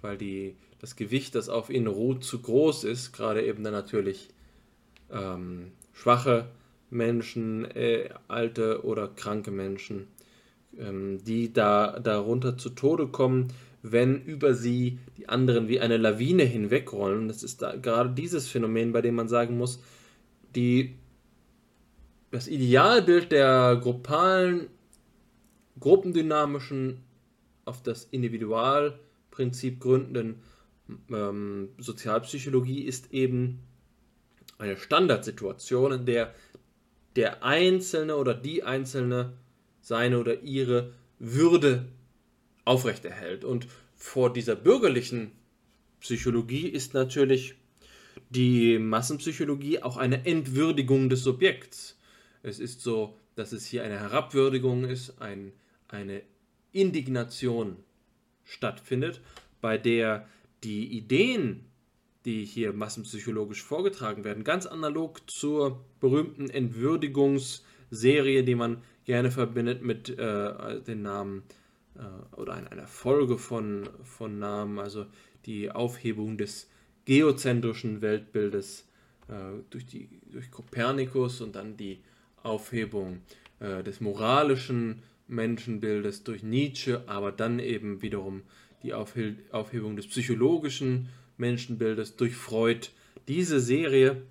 weil die, das Gewicht, das auf ihnen ruht, zu groß ist, gerade eben dann natürlich ähm, schwache Menschen, äh, alte oder kranke Menschen, ähm, die da darunter zu Tode kommen, wenn über sie die anderen wie eine Lawine hinwegrollen. Das ist da gerade dieses Phänomen, bei dem man sagen muss, die, das Idealbild der gruppalen, gruppendynamischen, auf das Individualprinzip gründenden ähm, Sozialpsychologie ist eben eine Standardsituation, in der der Einzelne oder die Einzelne seine oder ihre Würde aufrechterhält. Und vor dieser bürgerlichen Psychologie ist natürlich die Massenpsychologie auch eine Entwürdigung des Subjekts. Es ist so, dass es hier eine Herabwürdigung ist, ein, eine Indignation stattfindet, bei der die Ideen die hier massenpsychologisch vorgetragen werden, ganz analog zur berühmten Entwürdigungsserie, die man gerne verbindet mit äh, den Namen äh, oder einer Folge von, von Namen, also die Aufhebung des geozentrischen Weltbildes äh, durch, die, durch Kopernikus und dann die Aufhebung äh, des moralischen Menschenbildes durch Nietzsche, aber dann eben wiederum die Aufhebung des psychologischen Menschenbildes durch Freud. Diese Serie,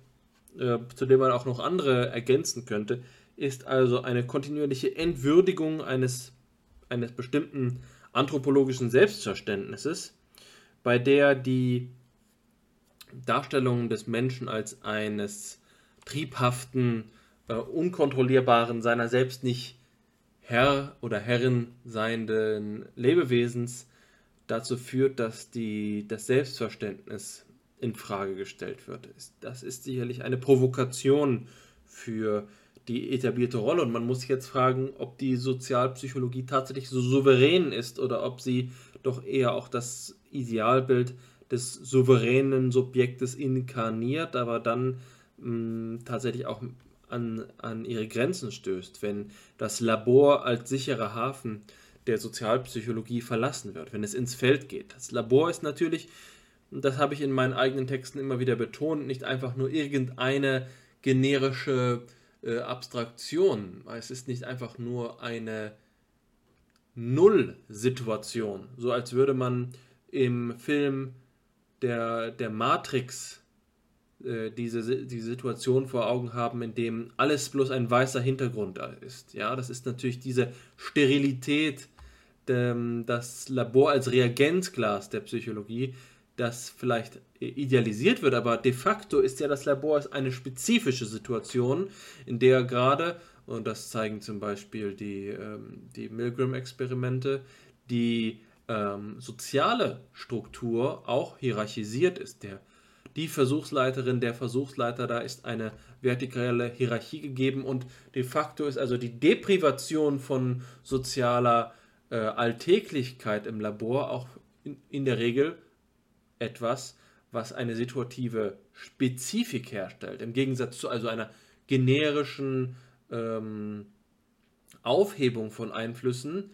äh, zu der man auch noch andere ergänzen könnte, ist also eine kontinuierliche Entwürdigung eines, eines bestimmten anthropologischen Selbstverständnisses, bei der die Darstellung des Menschen als eines triebhaften, äh, unkontrollierbaren, seiner selbst nicht Herr oder Herrin seienden Lebewesens dazu führt, dass die, das Selbstverständnis in Frage gestellt wird. Das ist sicherlich eine Provokation für die etablierte Rolle und man muss sich jetzt fragen, ob die Sozialpsychologie tatsächlich so souverän ist oder ob sie doch eher auch das Idealbild des souveränen Subjektes inkarniert, aber dann mh, mm, tatsächlich auch an, an ihre Grenzen stößt, wenn das Labor als sicherer Hafen der Sozialpsychologie verlassen wird, wenn es ins Feld geht. Das Labor ist natürlich, das habe ich in meinen eigenen Texten immer wieder betont, nicht einfach nur irgendeine generische äh, Abstraktion. Es ist nicht einfach nur eine Null-Situation, so als würde man im Film der, der Matrix äh, diese, die Situation vor Augen haben, in dem alles bloß ein weißer Hintergrund ist. Ja, das ist natürlich diese Sterilität ähm, das Labor als Reagenzglas der Psychologie, das vielleicht idealisiert wird, aber de facto ist ja das Labor eine spezifische Situation, in der gerade, und das zeigen zum Beispiel die, ähm, die Milgram-Experimente, die ähm, soziale Struktur auch hierarchisiert ist. Der, die Versuchsleiterin, der Versuchsleiter, da ist eine vertikale Hierarchie gegeben und de facto ist also die Deprivation von sozialer äh, Alltäglichkeit im Labor auch in, in der Regel etwas, was eine situative Spezifik herstellt, im Gegensatz zu also einer generischen ähm, Aufhebung von Einflüssen,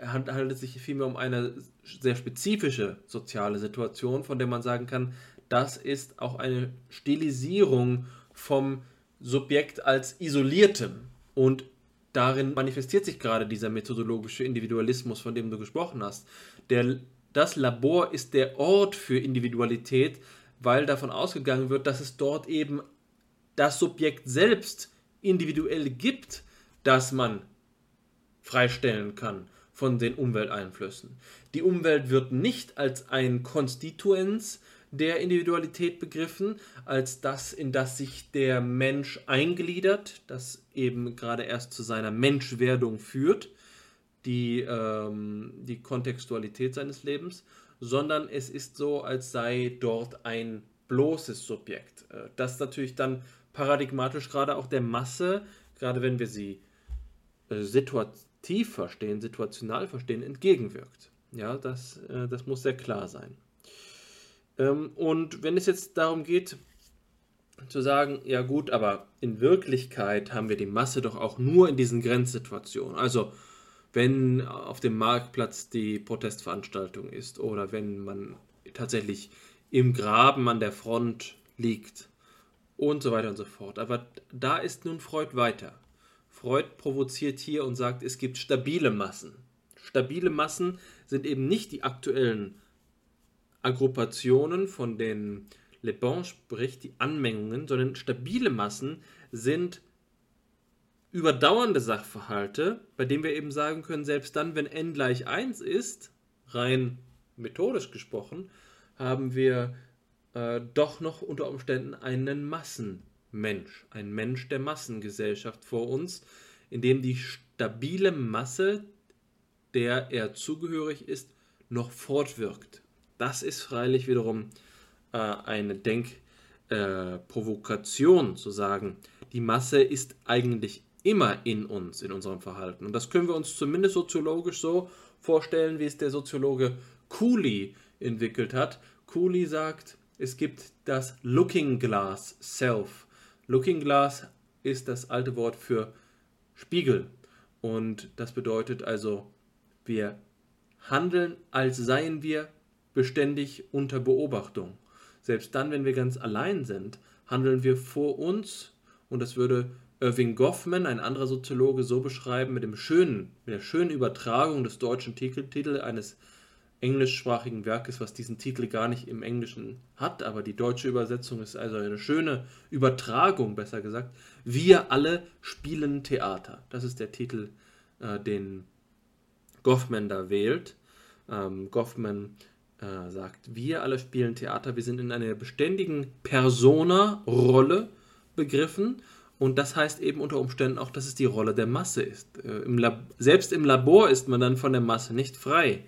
handelt es sich vielmehr um eine sehr spezifische soziale Situation, von der man sagen kann, das ist auch eine Stilisierung vom Subjekt als isoliertem. Und darin manifestiert sich gerade dieser methodologische Individualismus, von dem du gesprochen hast. Der, das Labor ist der Ort für Individualität, weil davon ausgegangen wird, dass es dort eben das Subjekt selbst individuell gibt, das man freistellen kann von den Umwelteinflüssen. Die Umwelt wird nicht als ein Konstituens der Individualität begriffen, als das, in das sich der Mensch eingliedert, das eben gerade erst zu seiner Menschwerdung führt, die, ähm, die Kontextualität seines Lebens, sondern es ist so, als sei dort ein bloßes Subjekt, äh, das natürlich dann paradigmatisch gerade auch der Masse, gerade wenn wir sie äh, situativ verstehen, situational verstehen, entgegenwirkt. Ja, das, äh, das muss sehr klar sein. Ähm, und wenn es jetzt darum geht, zu sagen, ja gut, aber in Wirklichkeit haben wir die Masse doch auch nur in diesen Grenzsituationen. Also wenn auf dem Marktplatz die Protestveranstaltung ist oder wenn man tatsächlich im Graben an der Front liegt und so weiter und so fort. Aber da ist nun Freud weiter. Freud provoziert hier und sagt, es gibt stabile Massen. Stabile Massen sind eben nicht die aktuellen Aggruppationen, von denen Le Bon spricht, die Anmengungen, sondern stabile Massen sind überdauernde Sachverhalte, bei denen wir eben sagen können, selbst dann, wenn n gleich 1 ist, rein methodisch gesprochen, haben wir äh, doch noch unter Umständen einen Massenmensch, ein Mensch der Massengesellschaft vor uns, in dem die stabile Masse, der er zugehörig ist, noch fortwirkt. Das ist freilich wiederum äh, eine Denkprovokation äh, zu sagen, die Masse ist eigentlich immer in uns, in unserem Verhalten. Und das können wir uns zumindest soziologisch so vorstellen, wie es der Soziologe Cooley entwickelt hat. Cooley sagt, es gibt das Looking Glass Self. Looking Glass ist das alte Wort für Spiegel. Und das bedeutet also, wir handeln, als seien wir beständig unter Beobachtung. Selbst dann, wenn wir ganz allein sind, handeln wir vor uns und das würde Irving Goffman, ein anderer Soziologe, so beschreiben mit dem schönen, mit der schönen Übertragung des deutschen Titels eines englischsprachigen Werkes, was diesen Titel gar nicht im Englischen hat, aber die deutsche Übersetzung ist also eine schöne Übertragung, besser gesagt. Wir alle spielen Theater. Das ist der Titel, äh, den Goffman da wählt. Ähm, Goffman äh, sagt, wir alle spielen Theater, wir sind in einer beständigen Persona-Rolle begriffen und das heißt eben unter Umständen auch, dass es die Rolle der Masse ist. Äh, im selbst im Labor ist man dann von der Masse nicht frei.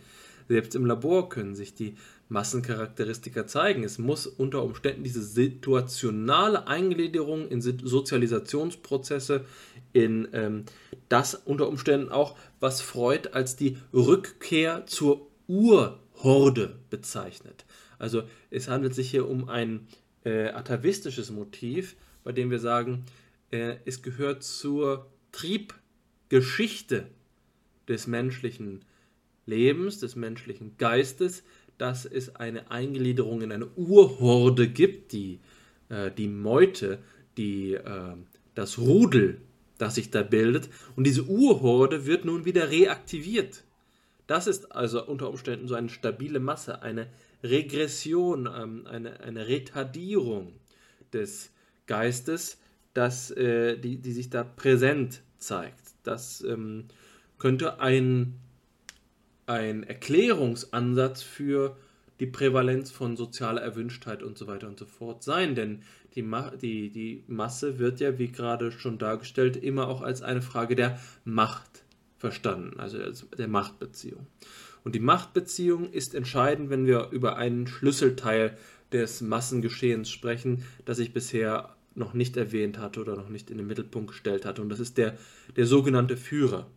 Selbst im Labor können sich die Massencharakteristika zeigen. Es muss unter Umständen diese situationale Eingliederung in Sozialisationsprozesse, in ähm, das unter Umständen auch, was Freud als die Rückkehr zur Ur Horde bezeichnet. Also es handelt sich hier um ein äh, atavistisches Motiv, bei dem wir sagen, äh, es gehört zur Triebgeschichte des menschlichen Lebens, des menschlichen Geistes, dass es eine Eingliederung in eine Urhorde gibt, die, äh, die Meute, die, äh, das Rudel, das sich da bildet. Und diese Urhorde wird nun wieder reaktiviert. Das ist also unter Umständen so eine stabile Masse, eine Regression, ähm, eine, eine Retardierung des Geistes, das, äh, die, die sich da präsent zeigt. Das ähm, könnte ein, ein Erklärungsansatz für die Prävalenz von sozialer Erwünschtheit und so weiter und so fort sein, denn die, Ma die, die Masse wird ja, wie gerade schon dargestellt, immer auch als eine Frage der Macht verstanden, also der Machtbeziehung. Und die Machtbeziehung ist entscheidend, wenn wir über einen Schlüsselteil des Massengeschehens sprechen, das ich bisher noch nicht erwähnt hatte oder noch nicht in den Mittelpunkt gestellt hatte. Und das ist der, der sogenannte Führer.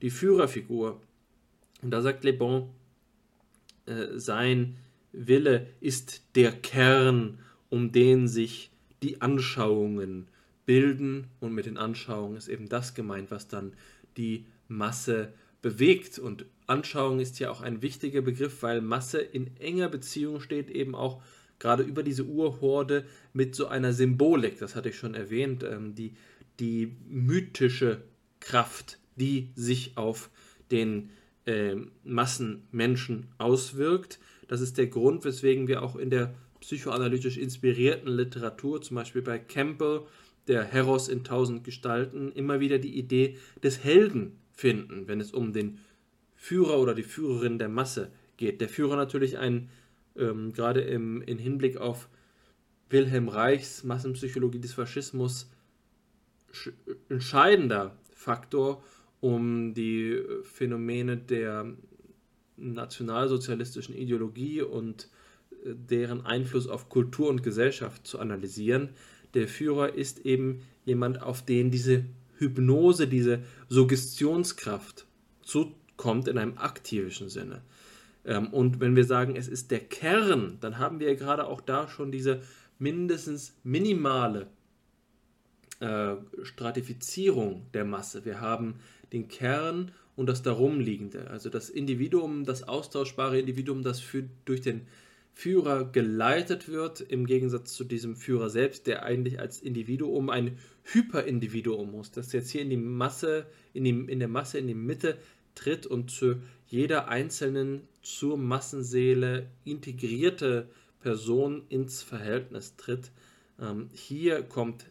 Die Führerfigur Und da sagt Le Bon, äh, sein Wille ist der Kern, um den sich die Anschauungen bilden. Und mit den Anschauungen ist eben das gemeint, was dann die Masse bewegt. Und Anschauung ist ja auch ein wichtiger Begriff, weil Masse in enger Beziehung steht, eben auch gerade über diese Urhorde mit so einer Symbolik, das hatte ich schon erwähnt, ähm, die, die mythische Kraft, die sich auf den äh, Massenmenschen auswirkt. Das ist der Grund, weswegen wir auch in der psychoanalytisch inspirierten Literatur, zum Beispiel bei Campbell, der Heros in tausend Gestalten, immer wieder die Idee des Helden finden, wenn es um den Führer oder die Führerin der Masse geht. Der Führer natürlich ein, ähm, gerade im in Hinblick auf Wilhelm Reichs Massenpsychologie des Faschismus, entscheidender Faktor, um die Phänomene der nationalsozialistischen Ideologie und äh, deren Einfluss auf Kultur und Gesellschaft zu analysieren. Der Führer ist eben jemand, auf den diese Hypnose, diese Suggestionskraft zukommt in einem aktivischen Sinne. Ähm, und wenn wir sagen, es ist der Kern, dann haben wir gerade auch da schon diese mindestens minimale äh, Stratifizierung der Masse. Wir haben den Kern und das darumliegende, also das Individuum, das austauschbare Individuum, das für, durch den Führer geleitet wird, im Gegensatz zu diesem Führer selbst, der eigentlich als Individuum ein Hyperindividuum muss, das jetzt hier in die Masse, in, die, in der Masse in die Mitte tritt und zu jeder einzelnen zur Massenseele integrierte Person ins Verhältnis tritt. Ähm, hier kommt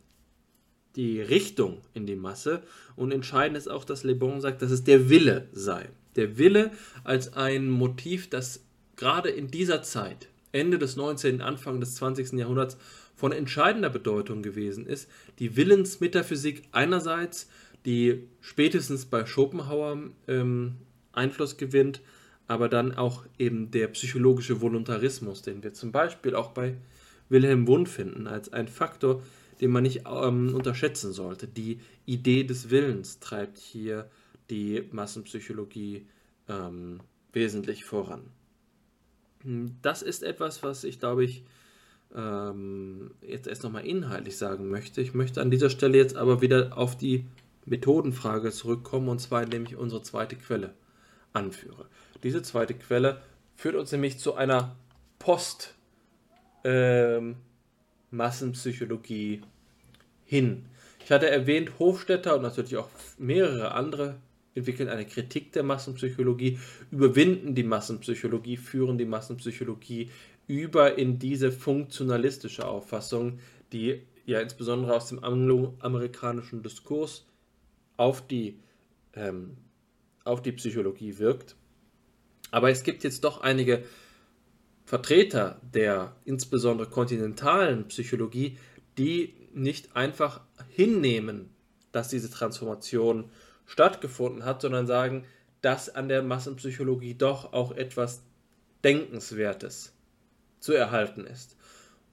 die Richtung in die Masse und entscheidend ist auch, dass Le Bon sagt, dass es der Wille sei. Der Wille als ein Motiv, das gerade in dieser Zeit, Ende des 19., Anfang des 20. Jahrhunderts, von entscheidender Bedeutung gewesen ist. Die Willensmetaphysik einerseits, die spätestens bei Schopenhauer ähm, Einfluss gewinnt, aber dann auch eben der psychologische Voluntarismus, den wir zum Beispiel auch bei Wilhelm Wundt finden, als ein Faktor, den man nicht ähm, unterschätzen sollte. Die Idee des Willens treibt hier die Massenpsychologie ähm, wesentlich voran. Hm, das ist etwas, was ich glaube ich ähm, jetzt erst nochmal inhaltlich sagen möchte. Ich möchte an dieser Stelle jetzt aber wieder auf die Methodenfrage zurückkommen und zwar indem ich unsere zweite Quelle anführe. Diese zweite Quelle führt uns nämlich zu einer Post- ähm, hin. Ich hatte erwähnt, Hofstetter und natürlich auch mehrere andere entwickeln eine Kritik der Massenpsychologie, überwinden die Massenpsychologie, führen die Massenpsychologie über in diese funktionalistische Auffassung, die ja insbesondere aus dem angloamerikanischen Diskurs auf die, ähm, auf die Psychologie wirkt. Aber es gibt jetzt doch einige Vertreter der insbesondere kontinentalen Psychologie, die nicht einfach hinnehmen, dass diese Transformation stattgefunden hat, sondern sagen, dass an der Massenpsychologie doch auch etwas Denkenswertes zu erhalten ist.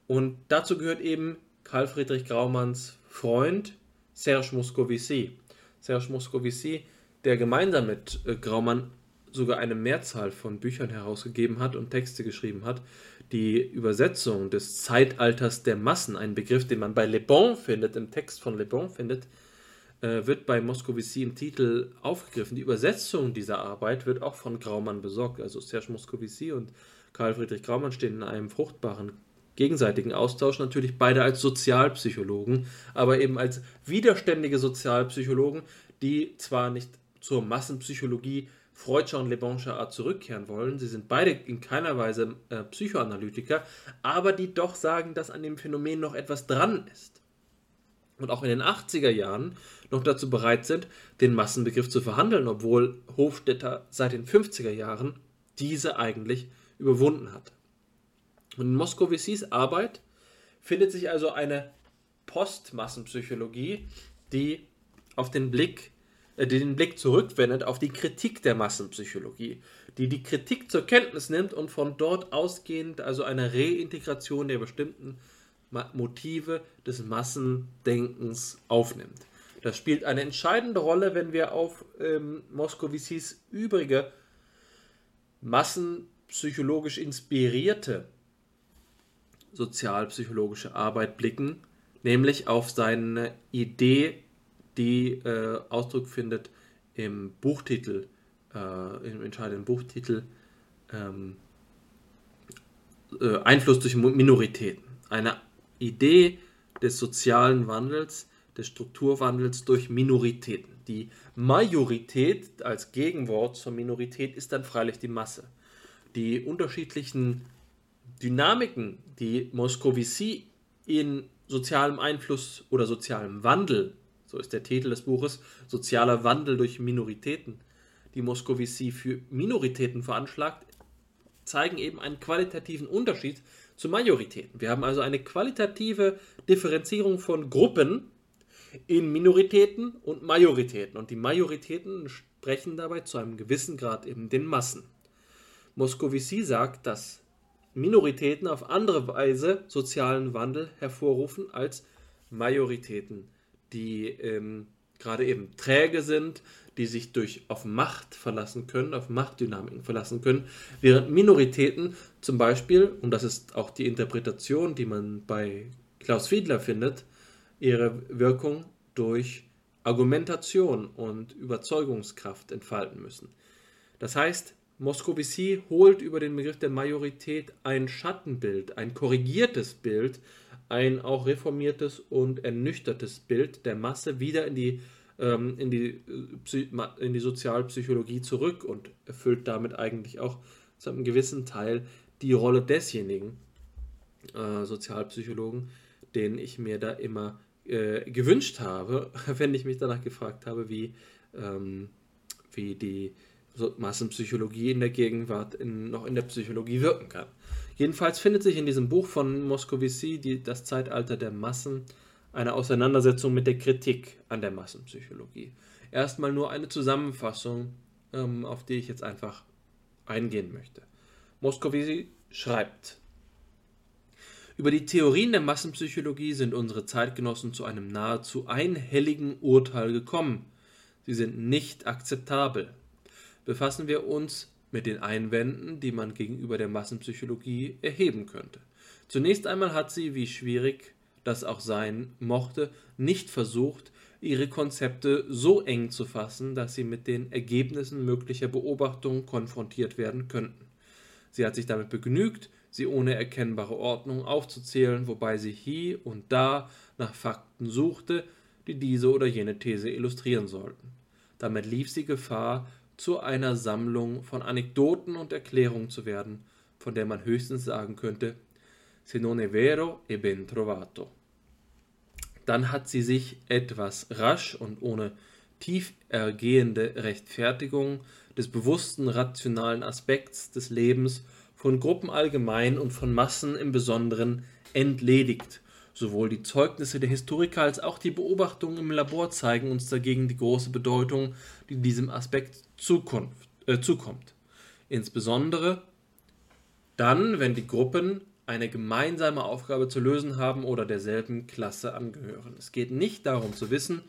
Und dazu gehört eben Karl Friedrich Graumanns Freund Serge Moscovici. Serge Moscovici, der gemeinsam mit äh, Graumann sogar eine Mehrzahl von Büchern herausgegeben hat und Texte geschrieben hat. Die Übersetzung des Zeitalters der Massen, ein Begriff, den man bei Le Bon findet, im Text von Le Bon findet, äh, wird bei Moscovici im Titel aufgegriffen. Die Übersetzung dieser Arbeit wird auch von Graumann besorgt. Also Serge Moscovici und Karl Friedrich Graumann stehen in einem fruchtbaren gegenseitigen Austausch, natürlich beide als Sozialpsychologen, aber eben als widerständige Sozialpsychologen, die zwar nicht zur Massenpsychologie Freudscher und Lebonscher Art zurückkehren wollen. Sie sind beide in keiner Weise äh, Psychoanalytiker, aber die doch sagen, dass an dem Phänomen noch etwas dran ist. Und auch in den 80er Jahren noch dazu bereit sind, den Massenbegriff zu verhandeln, obwohl Hofstetter seit den 50er Jahren diese eigentlich überwunden hat. Und in Moskowicis Arbeit findet sich also eine Postmassenpsychologie, die auf den Blick den Blick zurückwendet auf die Kritik der Massenpsychologie, die die Kritik zur Kenntnis nimmt und von dort ausgehend also eine Reintegration der bestimmten Motive des Massendenkens aufnimmt. Das spielt eine entscheidende Rolle, wenn wir auf ähm, Moskowicis übrige massenpsychologisch inspirierte sozialpsychologische Arbeit blicken, nämlich auf seine Idee, die äh, Ausdruck findet im Buchtitel, äh, im entscheidenden Buchtitel ähm, äh, Einfluss durch Minoritäten. Eine Idee des sozialen Wandels, des Strukturwandels durch Minoritäten. Die Majorität als Gegenwort zur Minorität ist dann freilich die Masse. Die unterschiedlichen Dynamiken, die Moscovici in sozialem Einfluss oder sozialem Wandel, so ist der Titel des Buches, sozialer Wandel durch Minoritäten, die Moscovici für Minoritäten veranschlagt, zeigen eben einen qualitativen Unterschied zu Majoritäten. Wir haben also eine qualitative Differenzierung von Gruppen in Minoritäten und Majoritäten. Und die Majoritäten sprechen dabei zu einem gewissen Grad eben den Massen. Moscovici sagt, dass Minoritäten auf andere Weise sozialen Wandel hervorrufen als Majoritäten, die ähm, gerade eben träge sind, die sich durch auf Macht verlassen können, auf Machtdynamiken verlassen können, während Minoritäten zum Beispiel, und das ist auch die Interpretation, die man bei Klaus Fiedler findet, ihre Wirkung durch Argumentation und Überzeugungskraft entfalten müssen. Das heißt, Moscovici holt über den Begriff der Majorität ein Schattenbild, ein korrigiertes Bild, ein auch reformiertes und ernüchtertes Bild der Masse wieder in die ähm, in, die, äh, in die Sozialpsychologie zurück und erfüllt damit eigentlich auch zu einem gewissen Teil die Rolle desjenigen äh, Sozialpsychologen, den ich mir da immer äh, gewünscht habe, wenn ich mich danach gefragt habe, wie, ähm, wie die Massenpsychologie in der Gegenwart in, noch in der Psychologie wirken kann. Jedenfalls findet sich in diesem Buch von Moscovici die, das Zeitalter der Massen eine Auseinandersetzung mit der Kritik an der Massenpsychologie. Erstmal nur eine Zusammenfassung, ähm, auf die ich jetzt einfach eingehen möchte. Moscovici schreibt, über die Theorien der Massenpsychologie sind unsere Zeitgenossen zu einem nahezu einhelligen Urteil gekommen. Sie sind nicht akzeptabel. Befassen wir uns mit den Einwänden, die man gegenüber der Massenpsychologie erheben könnte. Zunächst einmal hat sie, wie schwierig das auch sein mochte, nicht versucht, ihre Konzepte so eng zu fassen, dass sie mit den Ergebnissen möglicher Beobachtungen konfrontiert werden könnten. Sie hat sich damit begnügt, sie ohne erkennbare Ordnung aufzuzählen, wobei sie hier und da nach Fakten suchte, die diese oder jene These illustrieren sollten. Damit lief sie Gefahr, zu einer Sammlung von Anekdoten und Erklärungen zu werden, von der man höchstens sagen könnte, se non è vero e ben trovato. Dann hat sie sich etwas rasch und ohne tiefergehende Rechtfertigung des bewussten rationalen Aspekts des Lebens von Gruppen allgemein und von Massen im Besonderen entledigt. Sowohl die Zeugnisse der Historiker als auch die Beobachtungen im Labor zeigen uns dagegen die große Bedeutung, die diesem Aspekt Zukunft, äh, zukommt. Insbesondere dann, wenn die Gruppen eine gemeinsame Aufgabe zu lösen haben oder derselben Klasse angehören. Es geht nicht darum zu wissen,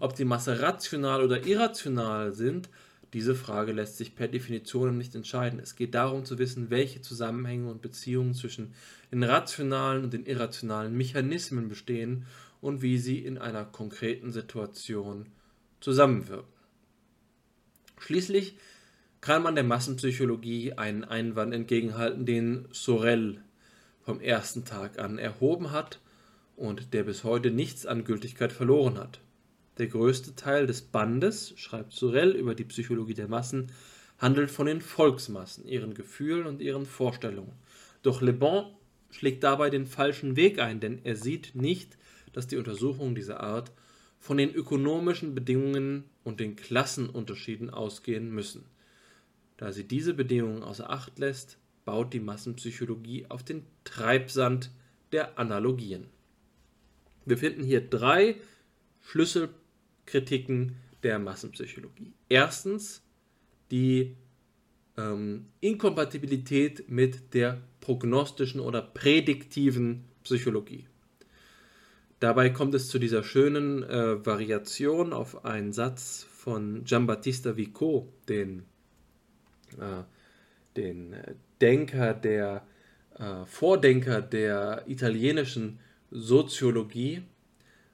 ob die Masse rational oder irrational sind. Diese Frage lässt sich per Definition nicht entscheiden. Es geht darum zu wissen, welche Zusammenhänge und Beziehungen zwischen den rationalen und den irrationalen Mechanismen bestehen und wie sie in einer konkreten Situation zusammenwirken. Schließlich kann man der Massenpsychologie einen Einwand entgegenhalten, den Sorel vom ersten Tag an erhoben hat und der bis heute nichts an Gültigkeit verloren hat. Der größte Teil des Bandes, schreibt Sorel über die Psychologie der Massen, handelt von den Volksmassen, ihren Gefühlen und ihren Vorstellungen. Doch Le Bon schlägt dabei den falschen Weg ein, denn er sieht nicht, dass die Untersuchungen dieser Art von den ökonomischen Bedingungen und den Klassenunterschieden ausgehen müssen. Da sie diese Bedingungen außer Acht lässt, baut die Massenpsychologie auf den Treibsand der Analogien. Wir finden hier drei Schlüsselkritiken der Massenpsychologie. Erstens die ähm, Inkompatibilität mit der prognostischen oder prädiktiven Psychologie. Dabei kommt es zu dieser schönen äh, Variation auf einen Satz von Giambattista Vico, den äh, den äh, Denker, der äh, Vordenker der italienischen Soziologie,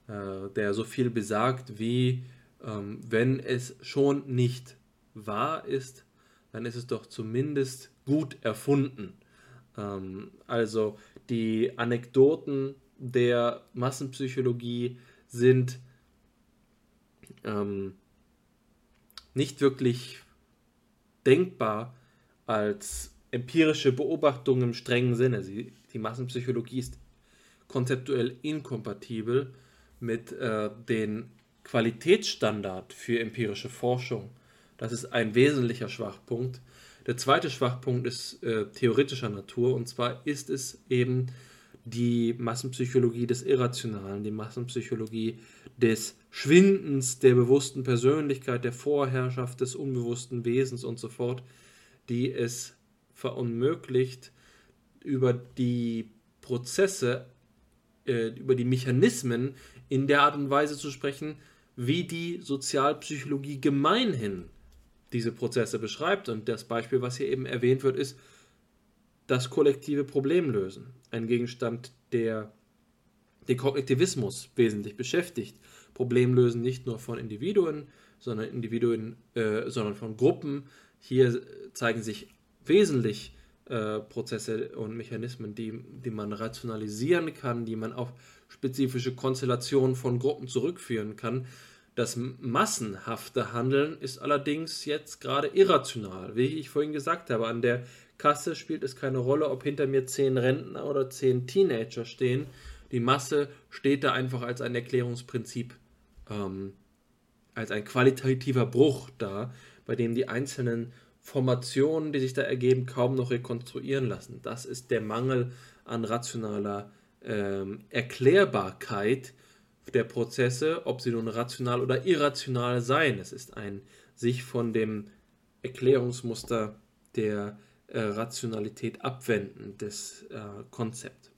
äh, der so viel besagt wie, ähm, wenn es schon nicht wahr ist, dann ist es doch zumindest gut erfunden. Ähm, also die Anekdoten der Massenpsychologie sind ähm, nicht wirklich denkbar als empirische Beobachtung im strengen Sinne. Sie, die Massenpsychologie ist konzeptuell inkompatibel mit äh, den Qualitätsstandard für empirische Forschung. Das ist ein wesentlicher Schwachpunkt. Der zweite Schwachpunkt ist äh, theoretischer Natur und zwar ist es eben die Massenpsychologie des Irrationalen, die Massenpsychologie des Schwindens der bewussten Persönlichkeit, der Vorherrschaft des unbewussten Wesens und so fort, die es verunmöglicht, über die Prozesse, äh, über die Mechanismen in der Art und Weise zu sprechen, wie die Sozialpsychologie gemeinhin diese Prozesse beschreibt. Und das Beispiel, was hier eben erwähnt wird, ist das kollektive Problemlösen. Ein Gegenstand, der den Kognitivismus wesentlich beschäftigt. Problemlösen nicht nur von Individuen, sondern Individuen, äh, sondern von Gruppen. Hier zeigen sich wesentlich äh, Prozesse und Mechanismen, die, die man rationalisieren kann, die man auf spezifische Konstellationen von Gruppen zurückführen kann. Das massenhafte Handeln ist allerdings jetzt gerade irrational. Wie ich vorhin gesagt habe, an der Kasse spielt es keine Rolle, ob hinter mir zehn Rentner oder zehn Teenager stehen. Die Masse steht da einfach als ein Erklärungsprinzip, ähm, als ein qualitativer Bruch da, bei dem die einzelnen Formationen, die sich da ergeben, kaum noch rekonstruieren lassen. Das ist der Mangel an rationaler ähm, Erklärbarkeit der Prozesse, ob sie nun rational oder irrational seien. Es ist ein sich von dem Erklärungsmuster der äh, Rationalität abwenden des äh, Konzept.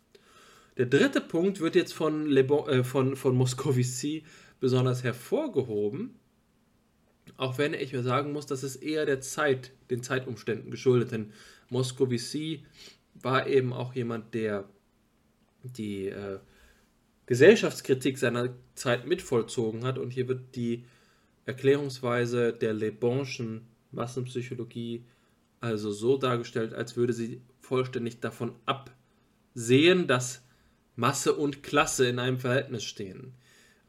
Der dritte Punkt wird jetzt von, bon, äh, von, von Moscovici besonders hervorgehoben, auch wenn ich sagen muss, dass es eher der Zeit, den Zeitumständen geschuldet, denn Moscovici war eben auch jemand, der die äh, Gesellschaftskritik seiner Zeit mitvollzogen hat und hier wird die Erklärungsweise der Lebonschen Massenpsychologie also so dargestellt, als würde sie vollständig davon absehen, dass Masse und Klasse in einem Verhältnis stehen.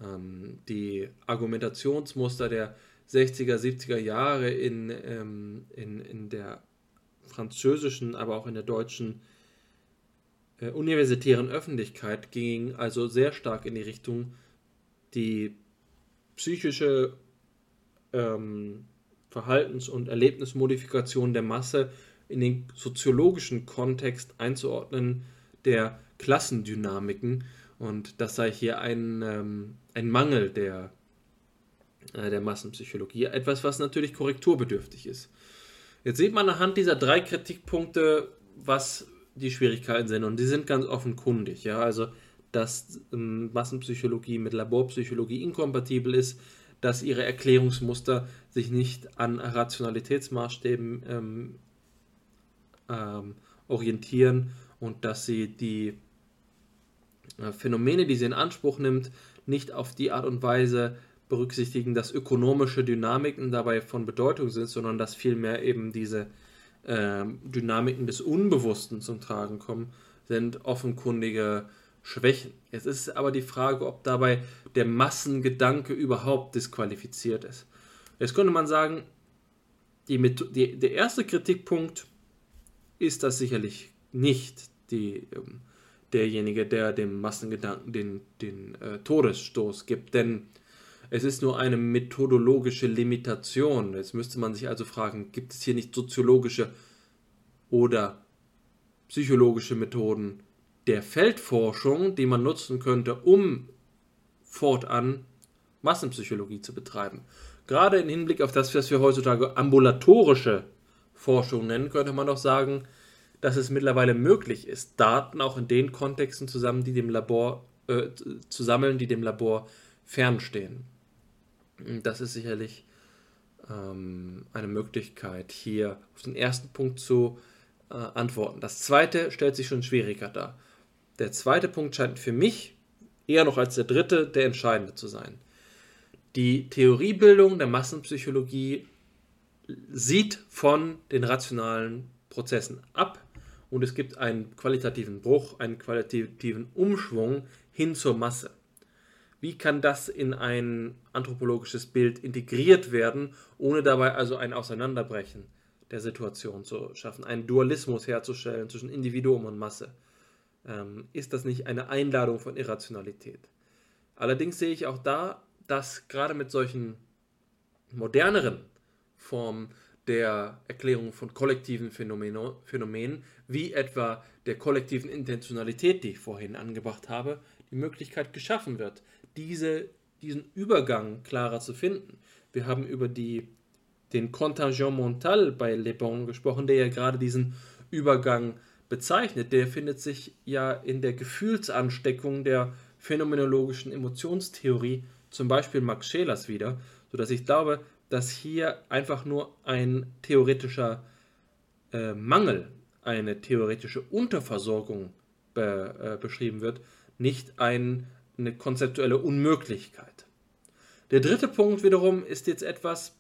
Ähm, die Argumentationsmuster der 60er, 70er Jahre in, ähm, in, in der französischen, aber auch in der deutschen äh, universitären Öffentlichkeit gingen also sehr stark in die Richtung, die psychische ähm, Verhaltens- und Erlebnismodifikation der Masse in den soziologischen Kontext einzuordnen der Klassendynamiken. Und das sei hier ein, ähm, ein Mangel der, äh, der Massenpsychologie. Etwas, was natürlich korrekturbedürftig ist. Jetzt sieht man anhand dieser drei Kritikpunkte, was die Schwierigkeiten sind. Und die sind ganz offenkundig. Ja? Also, dass ähm, Massenpsychologie mit Laborpsychologie inkompatibel ist, dass ihre Erklärungsmuster sich nicht an Rationalitätsmaßstäben ähm, ähm, orientieren und dass sie die äh, Phänomene, die sie in Anspruch nimmt, nicht auf die Art und Weise berücksichtigen, dass ökonomische Dynamiken dabei von Bedeutung sind, sondern dass vielmehr eben diese äh, Dynamiken des Unbewussten zum Tragen kommen, sind offenkundige Schwächen. Jetzt ist aber die Frage, ob dabei der Massengedanke überhaupt disqualifiziert ist. Jetzt könnte man sagen, die, die, der erste Kritikpunkt ist das sicherlich nicht die, ähm, derjenige, der dem Massengedanken den, den äh, Todesstoß gibt, denn es ist nur eine methodologische Limitation. Jetzt müsste man sich also fragen, gibt es hier nicht soziologische oder psychologische Methoden der Feldforschung, die man nutzen könnte, um fortan Massenpsychologie zu betreiben? Gerade im Hinblick auf das, was wir heutzutage ambulatorische Forschung nennen, könnte man doch sagen, dass es mittlerweile möglich ist, Daten auch in den Kontexten zusammen, die dem Labor, äh, zu sammeln, die dem Labor fernstehen. Das ist sicherlich ähm, eine Möglichkeit, hier auf den ersten Punkt zu äh, antworten. Das zweite stellt sich schon schwieriger dar. Der zweite Punkt scheint für mich eher noch als der dritte der entscheidende zu sein. Die Theoriebildung der Massenpsychologie sieht von den rationalen Prozessen ab und es gibt einen qualitativen Bruch, einen qualitativen Umschwung hin zur Masse. Wie kann das in ein anthropologisches Bild integriert werden, ohne dabei also ein Auseinanderbrechen der Situation zu schaffen, einen Dualismus herzustellen zwischen Individuum und Masse? Ähm, ist das nicht eine Einladung von Irrationalität? Allerdings sehe ich auch da, dass gerade mit solchen moderneren Formen der Erklärung von kollektiven Phänomenen, wie etwa der kollektiven Intentionalität, die ich vorhin angebracht habe, die Möglichkeit geschaffen wird, diese, diesen Übergang klarer zu finden. Wir haben über die, den Contingent mental bei Le Bon gesprochen, der ja gerade diesen Übergang bezeichnet. Der findet sich ja in der Gefühlsansteckung der phänomenologischen Emotionstheorie, zum Beispiel Max Schelers wieder, sodass ich glaube, dass hier einfach nur ein theoretischer äh, Mangel, eine theoretische Unterversorgung be, äh, beschrieben wird, nicht ein, eine konzeptuelle Unmöglichkeit. Der dritte Punkt wiederum ist jetzt etwas,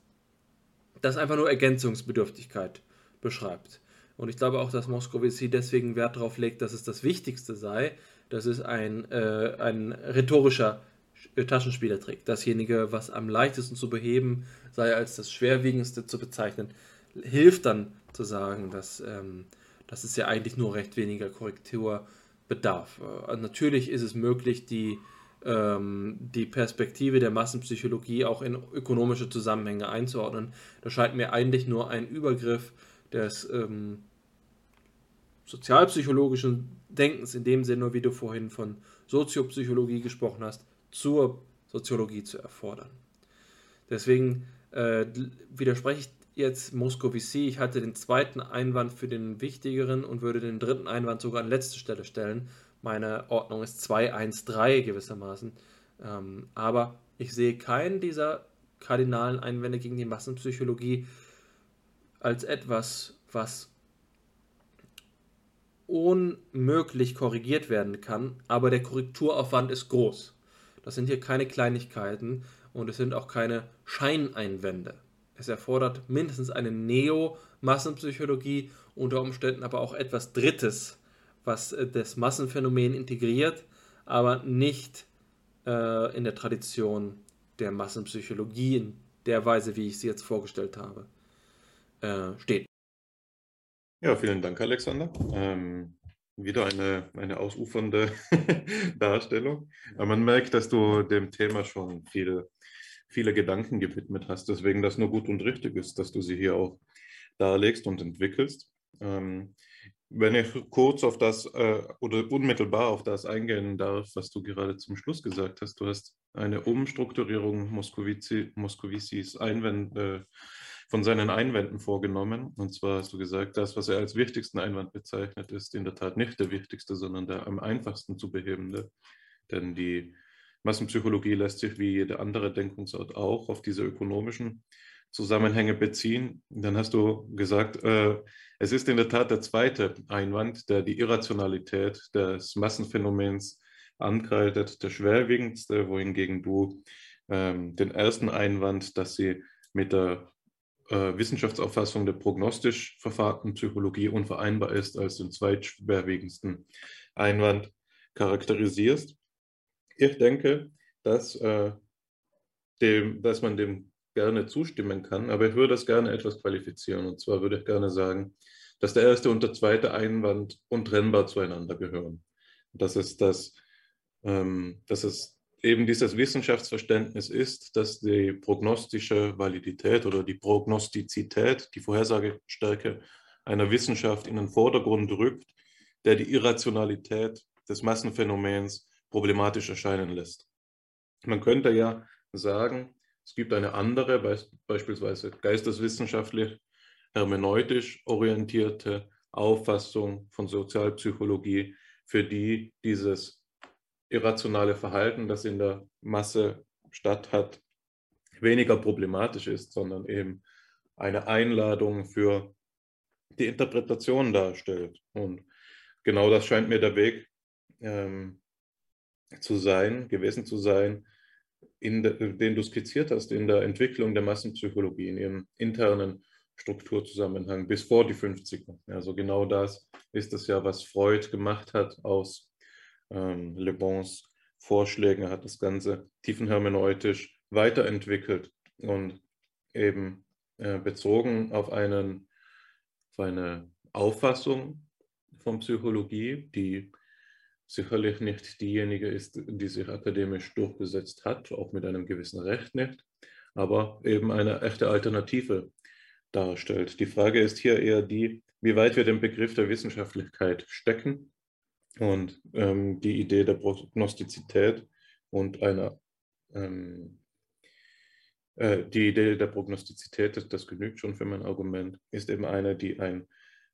das einfach nur Ergänzungsbedürftigkeit beschreibt. Und ich glaube auch, dass Moskowitz deswegen Wert darauf legt, dass es das Wichtigste sei. Das ist ein, äh, ein rhetorischer Taschenspielertrick. Dasjenige, was am leichtesten zu beheben sei, als das schwerwiegendste zu bezeichnen, hilft dann zu sagen, dass, ähm, dass es ja eigentlich nur recht weniger Korrektur bedarf. Äh, natürlich ist es möglich, die, ähm, die Perspektive der Massenpsychologie auch in ökonomische Zusammenhänge einzuordnen. Das scheint mir eigentlich nur ein Übergriff des ähm, sozialpsychologischen Denkens, in dem Sinne, wie du vorhin von Soziopsychologie gesprochen hast, zur Soziologie zu erfordern. Deswegen äh, widerspreche ich jetzt Moscovici. Ich hatte den zweiten Einwand für den wichtigeren und würde den dritten Einwand sogar an letzte Stelle stellen. Meine Ordnung ist 213 gewissermaßen. Ähm, aber ich sehe keinen dieser kardinalen Einwände gegen die Massenpsychologie als etwas, was unmöglich korrigiert werden kann, aber der Korrekturaufwand ist groß. Das sind hier keine Kleinigkeiten und es sind auch keine Scheineinwände. Es erfordert mindestens eine Neo-Massenpsychologie, unter Umständen aber auch etwas Drittes, was äh, das Massenphänomen integriert, aber nicht äh, in der Tradition der Massenpsychologie in der Weise, wie ich sie jetzt vorgestellt habe, äh, steht. Ja, vielen Dank, Alexander. Ähm, wieder eine, eine ausufernde Darstellung. Aber man merkt, dass du dem Thema schon viele, viele Gedanken gewidmet hast. Deswegen das nur gut und richtig ist, dass du sie hier auch darlegst und entwickelst. Ähm, wenn ich kurz auf das äh, oder unmittelbar auf das eingehen darf, was du gerade zum Schluss gesagt hast, du hast eine Umstrukturierung Moskowicis Einwände, von seinen Einwänden vorgenommen. Und zwar hast du gesagt, das, was er als wichtigsten Einwand bezeichnet, ist in der Tat nicht der wichtigste, sondern der am einfachsten zu behebende. Denn die Massenpsychologie lässt sich wie jede andere Denkungsart auch auf diese ökonomischen Zusammenhänge beziehen. Dann hast du gesagt, äh, es ist in der Tat der zweite Einwand, der die Irrationalität des Massenphänomens ankreidet, der schwerwiegendste, wohingegen du ähm, den ersten Einwand, dass sie mit der äh, Wissenschaftsauffassung der prognostisch verfahrten Psychologie unvereinbar ist, als den zweitschwerwiegendsten Einwand charakterisierst. Ich denke, dass, äh, dem, dass man dem gerne zustimmen kann, aber ich würde das gerne etwas qualifizieren. Und zwar würde ich gerne sagen, dass der erste und der zweite Einwand untrennbar zueinander gehören. Das ist das, ähm, dass es eben dieses Wissenschaftsverständnis ist, dass die prognostische Validität oder die Prognostizität, die Vorhersagestärke einer Wissenschaft in den Vordergrund rückt, der die Irrationalität des Massenphänomens problematisch erscheinen lässt. Man könnte ja sagen, es gibt eine andere, beispielsweise geisteswissenschaftlich, hermeneutisch orientierte Auffassung von Sozialpsychologie, für die dieses irrationale Verhalten, das in der Masse statt hat, weniger problematisch ist, sondern eben eine Einladung für die Interpretation darstellt. Und genau das scheint mir der Weg ähm, zu sein, gewesen zu sein, in de, den du skizziert hast, in der Entwicklung der Massenpsychologie, in ihrem internen Strukturzusammenhang bis vor die 50er. Also genau das ist es ja, was Freud gemacht hat aus ähm, Le Bons Vorschlägen. Er hat das Ganze tiefenhermeneutisch weiterentwickelt und eben äh, bezogen auf, einen, auf eine Auffassung von Psychologie, die sicherlich nicht diejenige ist, die sich akademisch durchgesetzt hat, auch mit einem gewissen Recht nicht, aber eben eine echte Alternative darstellt. Die Frage ist hier eher die, wie weit wir den Begriff der Wissenschaftlichkeit stecken und ähm, die Idee der Prognostizität und einer ähm, äh, die Idee der Prognostizität, das, das genügt schon für mein Argument, ist eben eine, die ein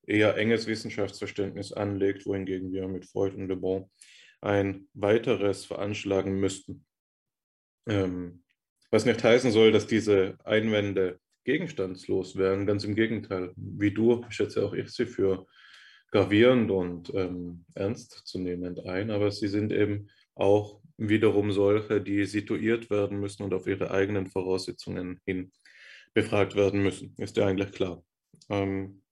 eher enges Wissenschaftsverständnis anlegt, wohingegen wir mit Freud und Le Bon ein weiteres veranschlagen müssten. Ähm, was nicht heißen soll, dass diese Einwände gegenstandslos wären, ganz im Gegenteil. Wie du schätze auch ich sie für gravierend und ähm, ernstzunehmend ein, aber sie sind eben auch wiederum solche, die situiert werden müssen und auf ihre eigenen Voraussetzungen hin befragt werden müssen. Ist ja eigentlich klar. Ähm,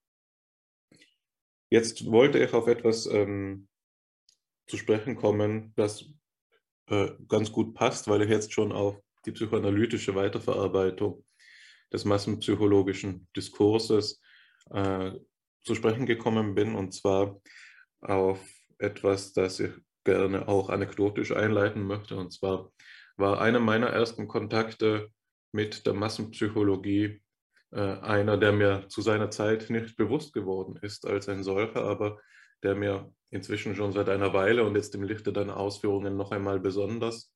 jetzt wollte ich auf etwas ähm, zu sprechen kommen, das äh, ganz gut passt, weil ich jetzt schon auf die psychoanalytische Weiterverarbeitung des massenpsychologischen Diskurses äh, zu sprechen gekommen bin, und zwar auf etwas, das ich gerne auch anekdotisch einleiten möchte. Und zwar war einer meiner ersten Kontakte mit der Massenpsychologie äh, einer, der mir zu seiner Zeit nicht bewusst geworden ist als ein solcher, aber der mir inzwischen schon seit einer Weile und jetzt im Lichte deiner Ausführungen noch einmal besonders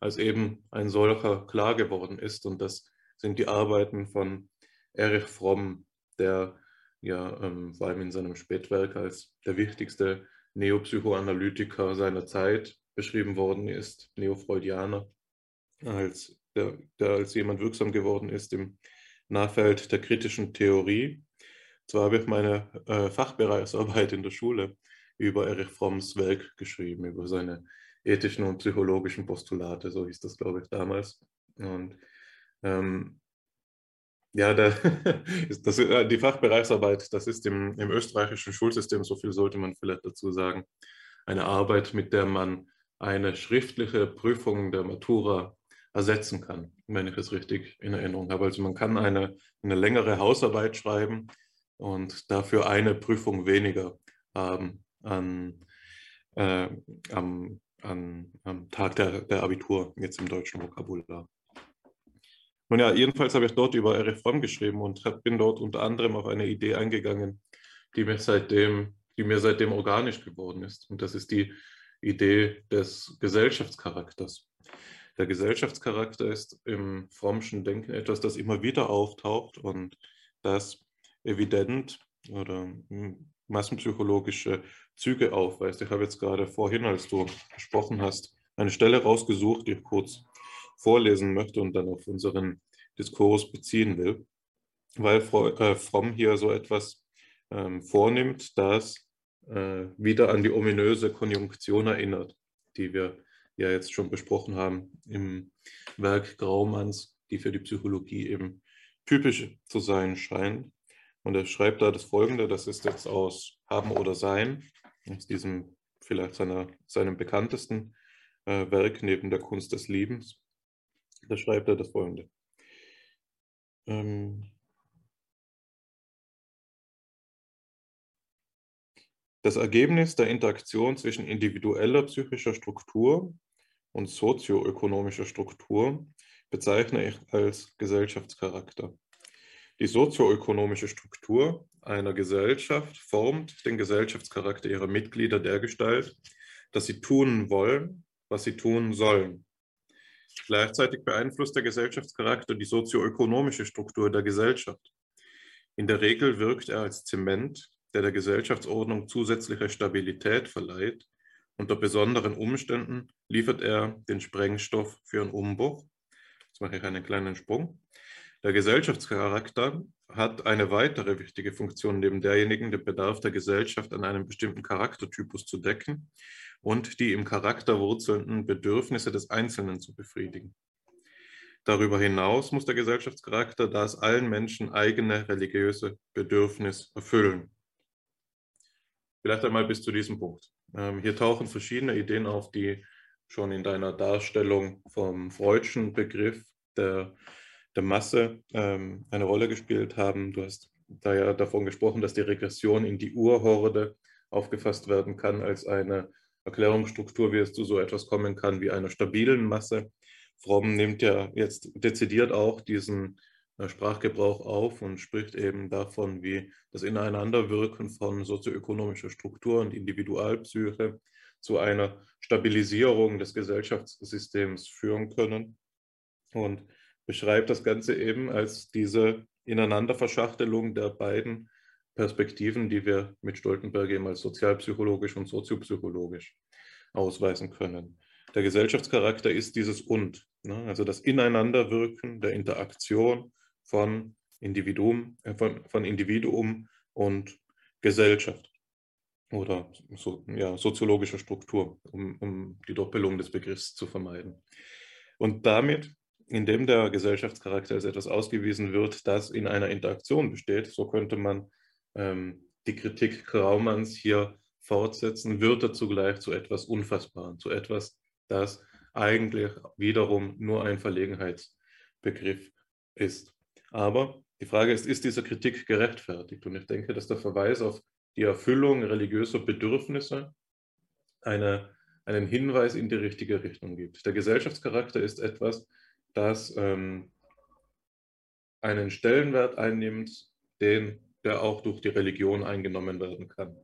als eben ein solcher klar geworden ist. Und das sind die Arbeiten von Erich Fromm, der ja ähm, vor allem in seinem Spätwerk als der wichtigste Neopsychoanalytiker seiner Zeit beschrieben worden ist, Neofreudianer, als der, der als jemand wirksam geworden ist im Nachfeld der kritischen Theorie. Zwar habe ich meine äh, Fachbereichsarbeit in der Schule über Erich Fromms Werk geschrieben, über seine ethischen und psychologischen Postulate, so hieß das, glaube ich, damals. Und ähm, ja, der, das, äh, die Fachbereichsarbeit, das ist im, im österreichischen Schulsystem, so viel sollte man vielleicht dazu sagen, eine Arbeit, mit der man eine schriftliche Prüfung der Matura ersetzen kann, wenn ich es richtig in Erinnerung habe. Also man kann eine, eine längere Hausarbeit schreiben und dafür eine Prüfung weniger haben an, äh, am, an, am Tag der, der Abitur, jetzt im deutschen Vokabular. Nun ja, jedenfalls habe ich dort über Erich Fromm geschrieben und bin dort unter anderem auf eine Idee eingegangen, die mir seitdem, die mir seitdem organisch geworden ist. Und das ist die Idee des Gesellschaftscharakters. Der Gesellschaftscharakter ist im Frommschen Denken etwas, das immer wieder auftaucht und das evident oder massenpsychologische Züge aufweist. Ich habe jetzt gerade vorhin, als du gesprochen hast, eine Stelle rausgesucht, die ich kurz vorlesen möchte und dann auf unseren Diskurs beziehen will, weil äh, Fromm hier so etwas ähm, vornimmt, das äh, wieder an die ominöse Konjunktion erinnert, die wir ja jetzt schon besprochen haben im Werk Graumanns, die für die Psychologie eben typisch zu sein scheint. Und er schreibt da das Folgende, das ist jetzt aus Haben oder Sein, aus diesem vielleicht seiner, seinem bekanntesten äh, Werk neben der Kunst des Liebens. Da schreibt er das folgende. Ähm, das Ergebnis der Interaktion zwischen individueller psychischer Struktur und sozioökonomischer Struktur bezeichne ich als Gesellschaftscharakter. Die sozioökonomische Struktur einer Gesellschaft formt den Gesellschaftscharakter ihrer Mitglieder dergestalt, dass sie tun wollen, was sie tun sollen. Gleichzeitig beeinflusst der Gesellschaftscharakter die sozioökonomische Struktur der Gesellschaft. In der Regel wirkt er als Zement, der der Gesellschaftsordnung zusätzliche Stabilität verleiht. Unter besonderen Umständen liefert er den Sprengstoff für einen Umbruch, Jetzt mache ich einen kleinen Sprung. Der Gesellschaftscharakter hat eine weitere wichtige Funktion neben derjenigen, den Bedarf der Gesellschaft an einem bestimmten Charaktertypus zu decken und die im Charakter wurzelnden Bedürfnisse des Einzelnen zu befriedigen. Darüber hinaus muss der Gesellschaftscharakter das allen Menschen eigene religiöse Bedürfnis erfüllen. Vielleicht einmal bis zu diesem Punkt. Ähm, hier tauchen verschiedene Ideen auf, die schon in deiner Darstellung vom Freudschen Begriff der, der Masse ähm, eine Rolle gespielt haben. Du hast da ja davon gesprochen, dass die Regression in die Urhorde aufgefasst werden kann als eine Erklärungsstruktur, wie es zu so etwas kommen kann wie einer stabilen Masse. Fromm nimmt ja jetzt dezidiert auch diesen äh, Sprachgebrauch auf und spricht eben davon, wie das Ineinanderwirken von sozioökonomischer Struktur und Individualpsyche zu einer Stabilisierung des Gesellschaftssystems führen können und beschreibt das Ganze eben als diese Ineinanderverschachtelung der beiden Perspektiven, die wir mit Stoltenberg eben als sozialpsychologisch und soziopsychologisch ausweisen können. Der Gesellschaftscharakter ist dieses Und, ne? also das Ineinanderwirken der Interaktion von Individuum, äh, von, von Individuum und Gesellschaft oder so, ja, soziologischer Struktur, um, um die Doppelung des Begriffs zu vermeiden. Und damit, indem der Gesellschaftscharakter als etwas ausgewiesen wird, das in einer Interaktion besteht, so könnte man ähm, die Kritik Graumanns hier fortsetzen, wird er zugleich zu etwas Unfassbaren, zu etwas, das eigentlich wiederum nur ein Verlegenheitsbegriff ist. Aber die Frage ist, ist diese Kritik gerechtfertigt? Und ich denke, dass der Verweis auf die Erfüllung religiöser Bedürfnisse eine, einen Hinweis in die richtige Richtung gibt. Der Gesellschaftscharakter ist etwas, das ähm, einen Stellenwert einnimmt, den, der auch durch die Religion eingenommen werden kann.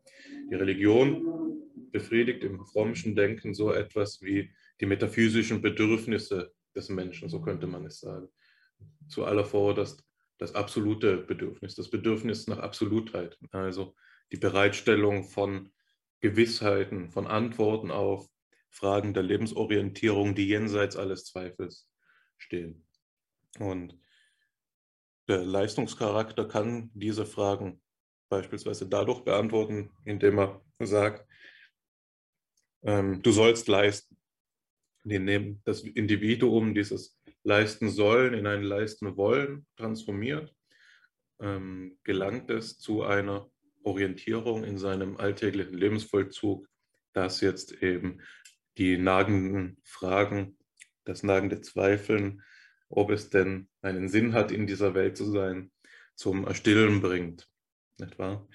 Die Religion befriedigt im frommischen Denken so etwas wie die metaphysischen Bedürfnisse des Menschen, so könnte man es sagen. Zu aller vor das, das absolute Bedürfnis, das Bedürfnis nach Absolutheit, also die Bereitstellung von Gewissheiten, von Antworten auf Fragen der Lebensorientierung, die jenseits alles Zweifels stehen. Und der Leistungscharakter kann diese Fragen beispielsweise dadurch beantworten, indem er sagt, ähm, du sollst leisten. Indem das Individuum dieses Leisten sollen in ein Leisten wollen transformiert, ähm, gelangt es zu einer Orientierung in seinem alltäglichen Lebensvollzug, dass jetzt eben die nagenden Fragen, das nagende Zweifeln, ob es denn einen Sinn hat, in dieser Welt zu sein, zum Erstillen bringt. Nicht wahr?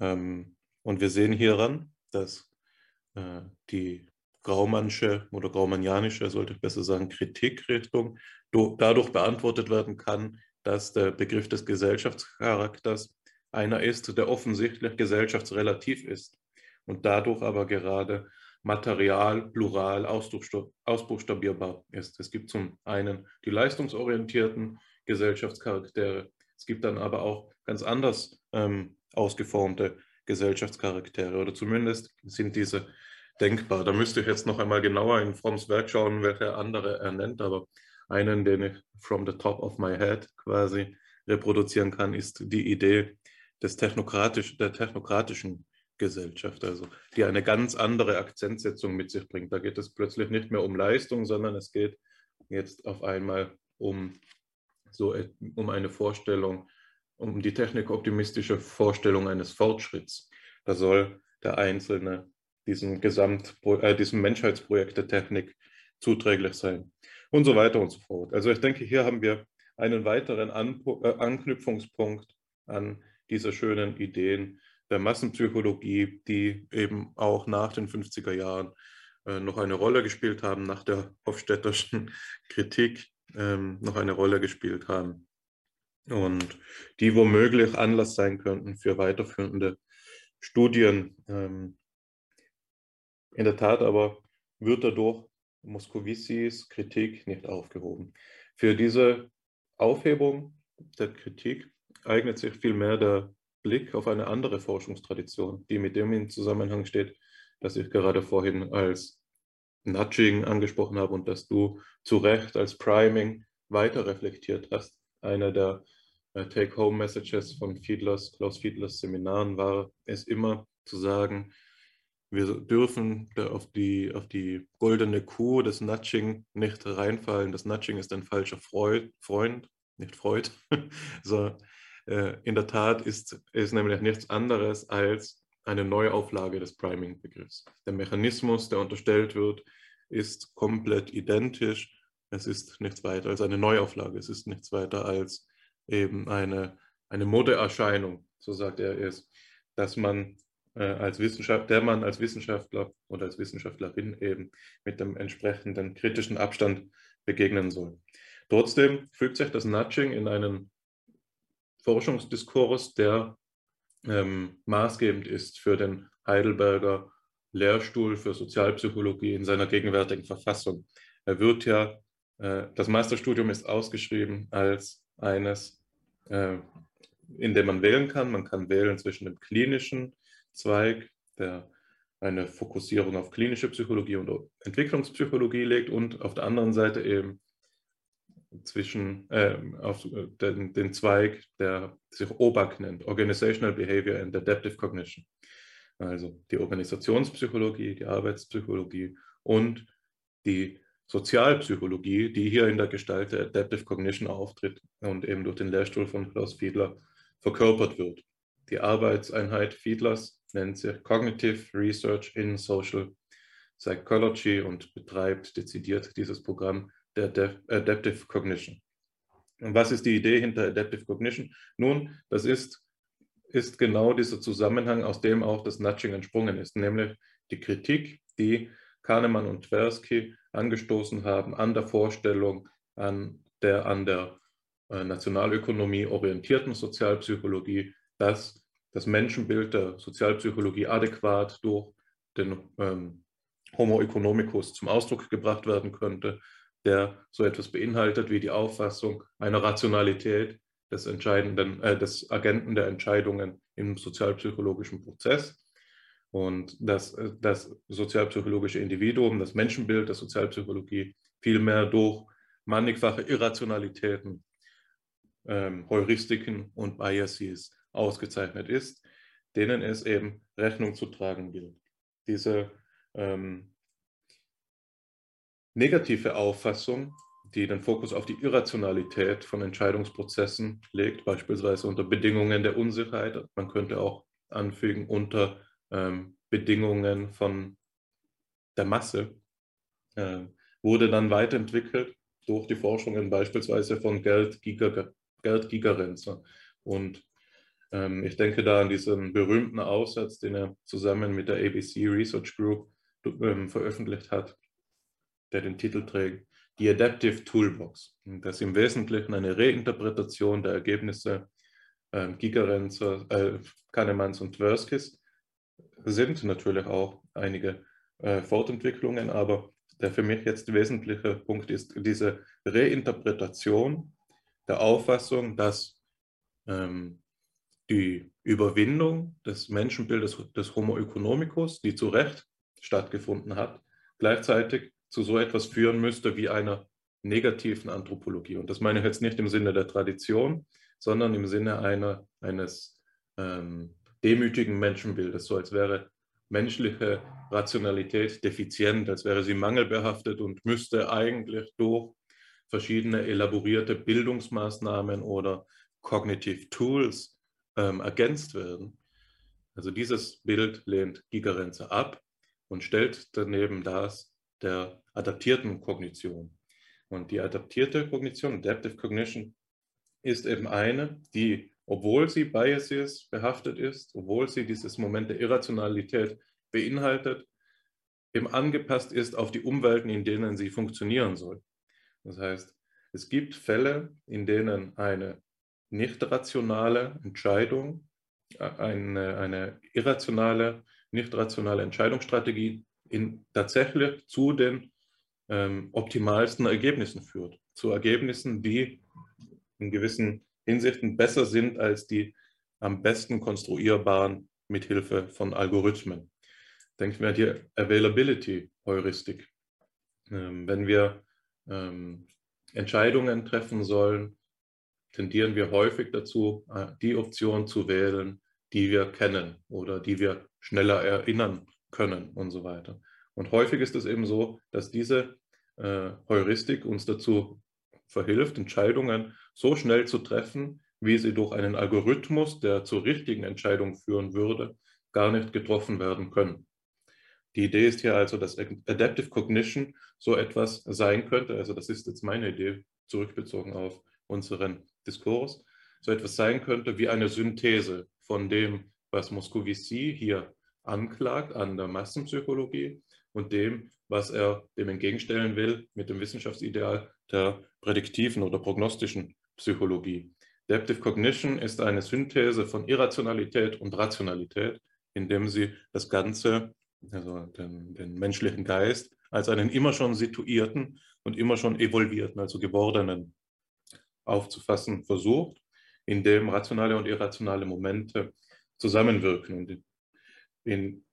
Ähm, und wir sehen hieran, dass äh, die Graumannsche oder Graumannianische, sollte ich besser sagen, Kritikrichtung dadurch beantwortet werden kann, dass der Begriff des Gesellschaftscharakters einer ist, der offensichtlich gesellschaftsrelativ ist und dadurch aber gerade material, plural, ausbuchstabierbar ist. Es gibt zum einen die leistungsorientierten Gesellschaftscharaktere, es gibt dann aber auch ganz anders ähm, ausgeformte Gesellschaftscharaktere oder zumindest sind diese denkbar. Da müsste ich jetzt noch einmal genauer in Fromms Werk schauen, welche andere er nennt, aber einen, den ich from the top of my head quasi reproduzieren kann, ist die Idee des technokratisch, der technokratischen Gesellschaft, also die eine ganz andere Akzentsetzung mit sich bringt. Da geht es plötzlich nicht mehr um Leistung, sondern es geht jetzt auf einmal um so um eine Vorstellung, um die technikoptimistische Vorstellung eines Fortschritts. Da soll der Einzelne diesem Gesamt, äh, diesem Menschheitsprojekt der Technik zuträglich sein und so weiter und so fort. Also ich denke, hier haben wir einen weiteren An äh, Anknüpfungspunkt an diese schönen Ideen der Massenpsychologie, die eben auch nach den 50er Jahren äh, noch eine Rolle gespielt haben, nach der Hofstädterschen Kritik ähm, noch eine Rolle gespielt haben und die womöglich Anlass sein könnten für weiterführende Studien. Ähm, in der Tat aber wird dadurch Moscovicis Kritik nicht aufgehoben. Für diese Aufhebung der Kritik eignet sich vielmehr der Blick auf eine andere Forschungstradition, die mit dem in Zusammenhang steht, das ich gerade vorhin als Nudging angesprochen habe und dass du zu Recht als Priming weiter reflektiert hast. Einer der äh, Take-Home-Messages von Fiedlers, Klaus Fiedlers Seminaren war es immer zu sagen, wir dürfen auf die, auf die goldene Kuh des Nudging nicht reinfallen. Das Nudging ist ein falscher Freud, Freund, nicht Freud. so, äh, in der Tat ist es nämlich nichts anderes als eine Neuauflage des Priming-Begriffs. Der Mechanismus, der unterstellt wird, ist komplett identisch. Es ist nichts weiter als eine Neuauflage. Es ist nichts weiter als eben eine, eine Modeerscheinung, so sagt er es, dass man äh, als Wissenschaft, der man als Wissenschaftler oder als Wissenschaftlerin eben mit dem entsprechenden kritischen Abstand begegnen soll. Trotzdem fügt sich das Nudging in einen Forschungsdiskurs, der ähm, maßgebend ist für den Heidelberger Lehrstuhl für Sozialpsychologie in seiner gegenwärtigen Verfassung. Er wird ja, äh, das Masterstudium ist ausgeschrieben als eines, äh, in dem man wählen kann. Man kann wählen zwischen dem klinischen Zweig, der eine Fokussierung auf klinische Psychologie und Entwicklungspsychologie legt und auf der anderen Seite eben zwischen äh, auf den, den, Zweig, der sich OBAC nennt, Organizational Behavior and Adaptive Cognition. Also die Organisationspsychologie, die Arbeitspsychologie und die Sozialpsychologie, die hier in der Gestalt der Adaptive Cognition auftritt und eben durch den Lehrstuhl von Klaus Fiedler verkörpert wird. Die Arbeitseinheit Fiedlers nennt sich Cognitive Research in Social Psychology und betreibt dezidiert dieses Programm der Adaptive Cognition. Und was ist die Idee hinter Adaptive Cognition? Nun, das ist, ist genau dieser Zusammenhang, aus dem auch das Nudging entsprungen ist, nämlich die Kritik, die Kahnemann und Tversky angestoßen haben an der Vorstellung an der an der äh, Nationalökonomie orientierten Sozialpsychologie, dass das Menschenbild der Sozialpsychologie adäquat durch den ähm, Homo economicus zum Ausdruck gebracht werden könnte, der so etwas beinhaltet wie die Auffassung einer Rationalität des entscheidenden, äh, des Agenten der Entscheidungen im sozialpsychologischen Prozess. Und dass äh, das sozialpsychologische Individuum, das Menschenbild der Sozialpsychologie vielmehr durch mannigfache Irrationalitäten, ähm, Heuristiken und Biases ausgezeichnet ist, denen es eben Rechnung zu tragen gilt. Diese ähm, negative Auffassung, die den Fokus auf die Irrationalität von Entscheidungsprozessen legt, beispielsweise unter Bedingungen der Unsicherheit. Man könnte auch anfügen unter ähm, Bedingungen von der Masse, äh, wurde dann weiterentwickelt durch die Forschungen beispielsweise von Gerd Giger, Gigerenzer. Und ähm, ich denke da an diesen berühmten Aussatz, den er zusammen mit der ABC Research Group ähm, veröffentlicht hat, der den Titel trägt, die Adaptive Toolbox. Das ist im Wesentlichen eine Reinterpretation der Ergebnisse äh, Gigerenzer, äh, Kahnemanns und Tverskis. Sind natürlich auch einige äh, Fortentwicklungen, aber der für mich jetzt wesentliche Punkt ist diese Reinterpretation der Auffassung, dass ähm, die Überwindung des Menschenbildes des Homo economicus, die zu Recht stattgefunden hat, gleichzeitig zu so etwas führen müsste wie einer negativen Anthropologie. Und das meine ich jetzt nicht im Sinne der Tradition, sondern im Sinne einer, eines ähm, demütigen Menschenbildes, so als wäre menschliche Rationalität defizient, als wäre sie mangelbehaftet und müsste eigentlich durch verschiedene elaborierte Bildungsmaßnahmen oder Cognitive Tools ähm, ergänzt werden. Also dieses Bild lehnt Gigerenzer ab und stellt daneben das der adaptierten Kognition. Und die adaptierte Kognition, Adaptive Cognition, ist eben eine, die, obwohl sie Biases behaftet ist, obwohl sie dieses Moment der Irrationalität beinhaltet, eben angepasst ist auf die Umwelten, in denen sie funktionieren soll. Das heißt, es gibt Fälle, in denen eine nicht rationale Entscheidung, äh, eine, eine irrationale, nicht rationale Entscheidungsstrategie in, tatsächlich zu den ähm, optimalsten Ergebnissen führt. Zu Ergebnissen, die in gewissen Hinsichten besser sind als die am besten konstruierbaren mithilfe von Algorithmen. Denken wir an die Availability-Heuristik. Ähm, wenn wir ähm, Entscheidungen treffen sollen, tendieren wir häufig dazu, äh, die Option zu wählen, die wir kennen oder die wir schneller erinnern können und so weiter. Und häufig ist es eben so, dass diese äh, Heuristik uns dazu verhilft, Entscheidungen so schnell zu treffen, wie sie durch einen Algorithmus, der zur richtigen Entscheidung führen würde, gar nicht getroffen werden können. Die Idee ist hier also, dass Adaptive Cognition so etwas sein könnte, also das ist jetzt meine Idee, zurückbezogen auf unseren Diskurs, so etwas sein könnte wie eine Synthese von dem, was Moscovici hier anklagt an der Massenpsychologie und dem, was er dem entgegenstellen will mit dem Wissenschaftsideal der prädiktiven oder prognostischen Psychologie. Adaptive Cognition ist eine Synthese von Irrationalität und Rationalität, indem sie das Ganze, also den, den menschlichen Geist, als einen immer schon situierten und immer schon evolvierten, also gewordenen, aufzufassen versucht, in dem rationale und irrationale Momente zusammenwirken und in,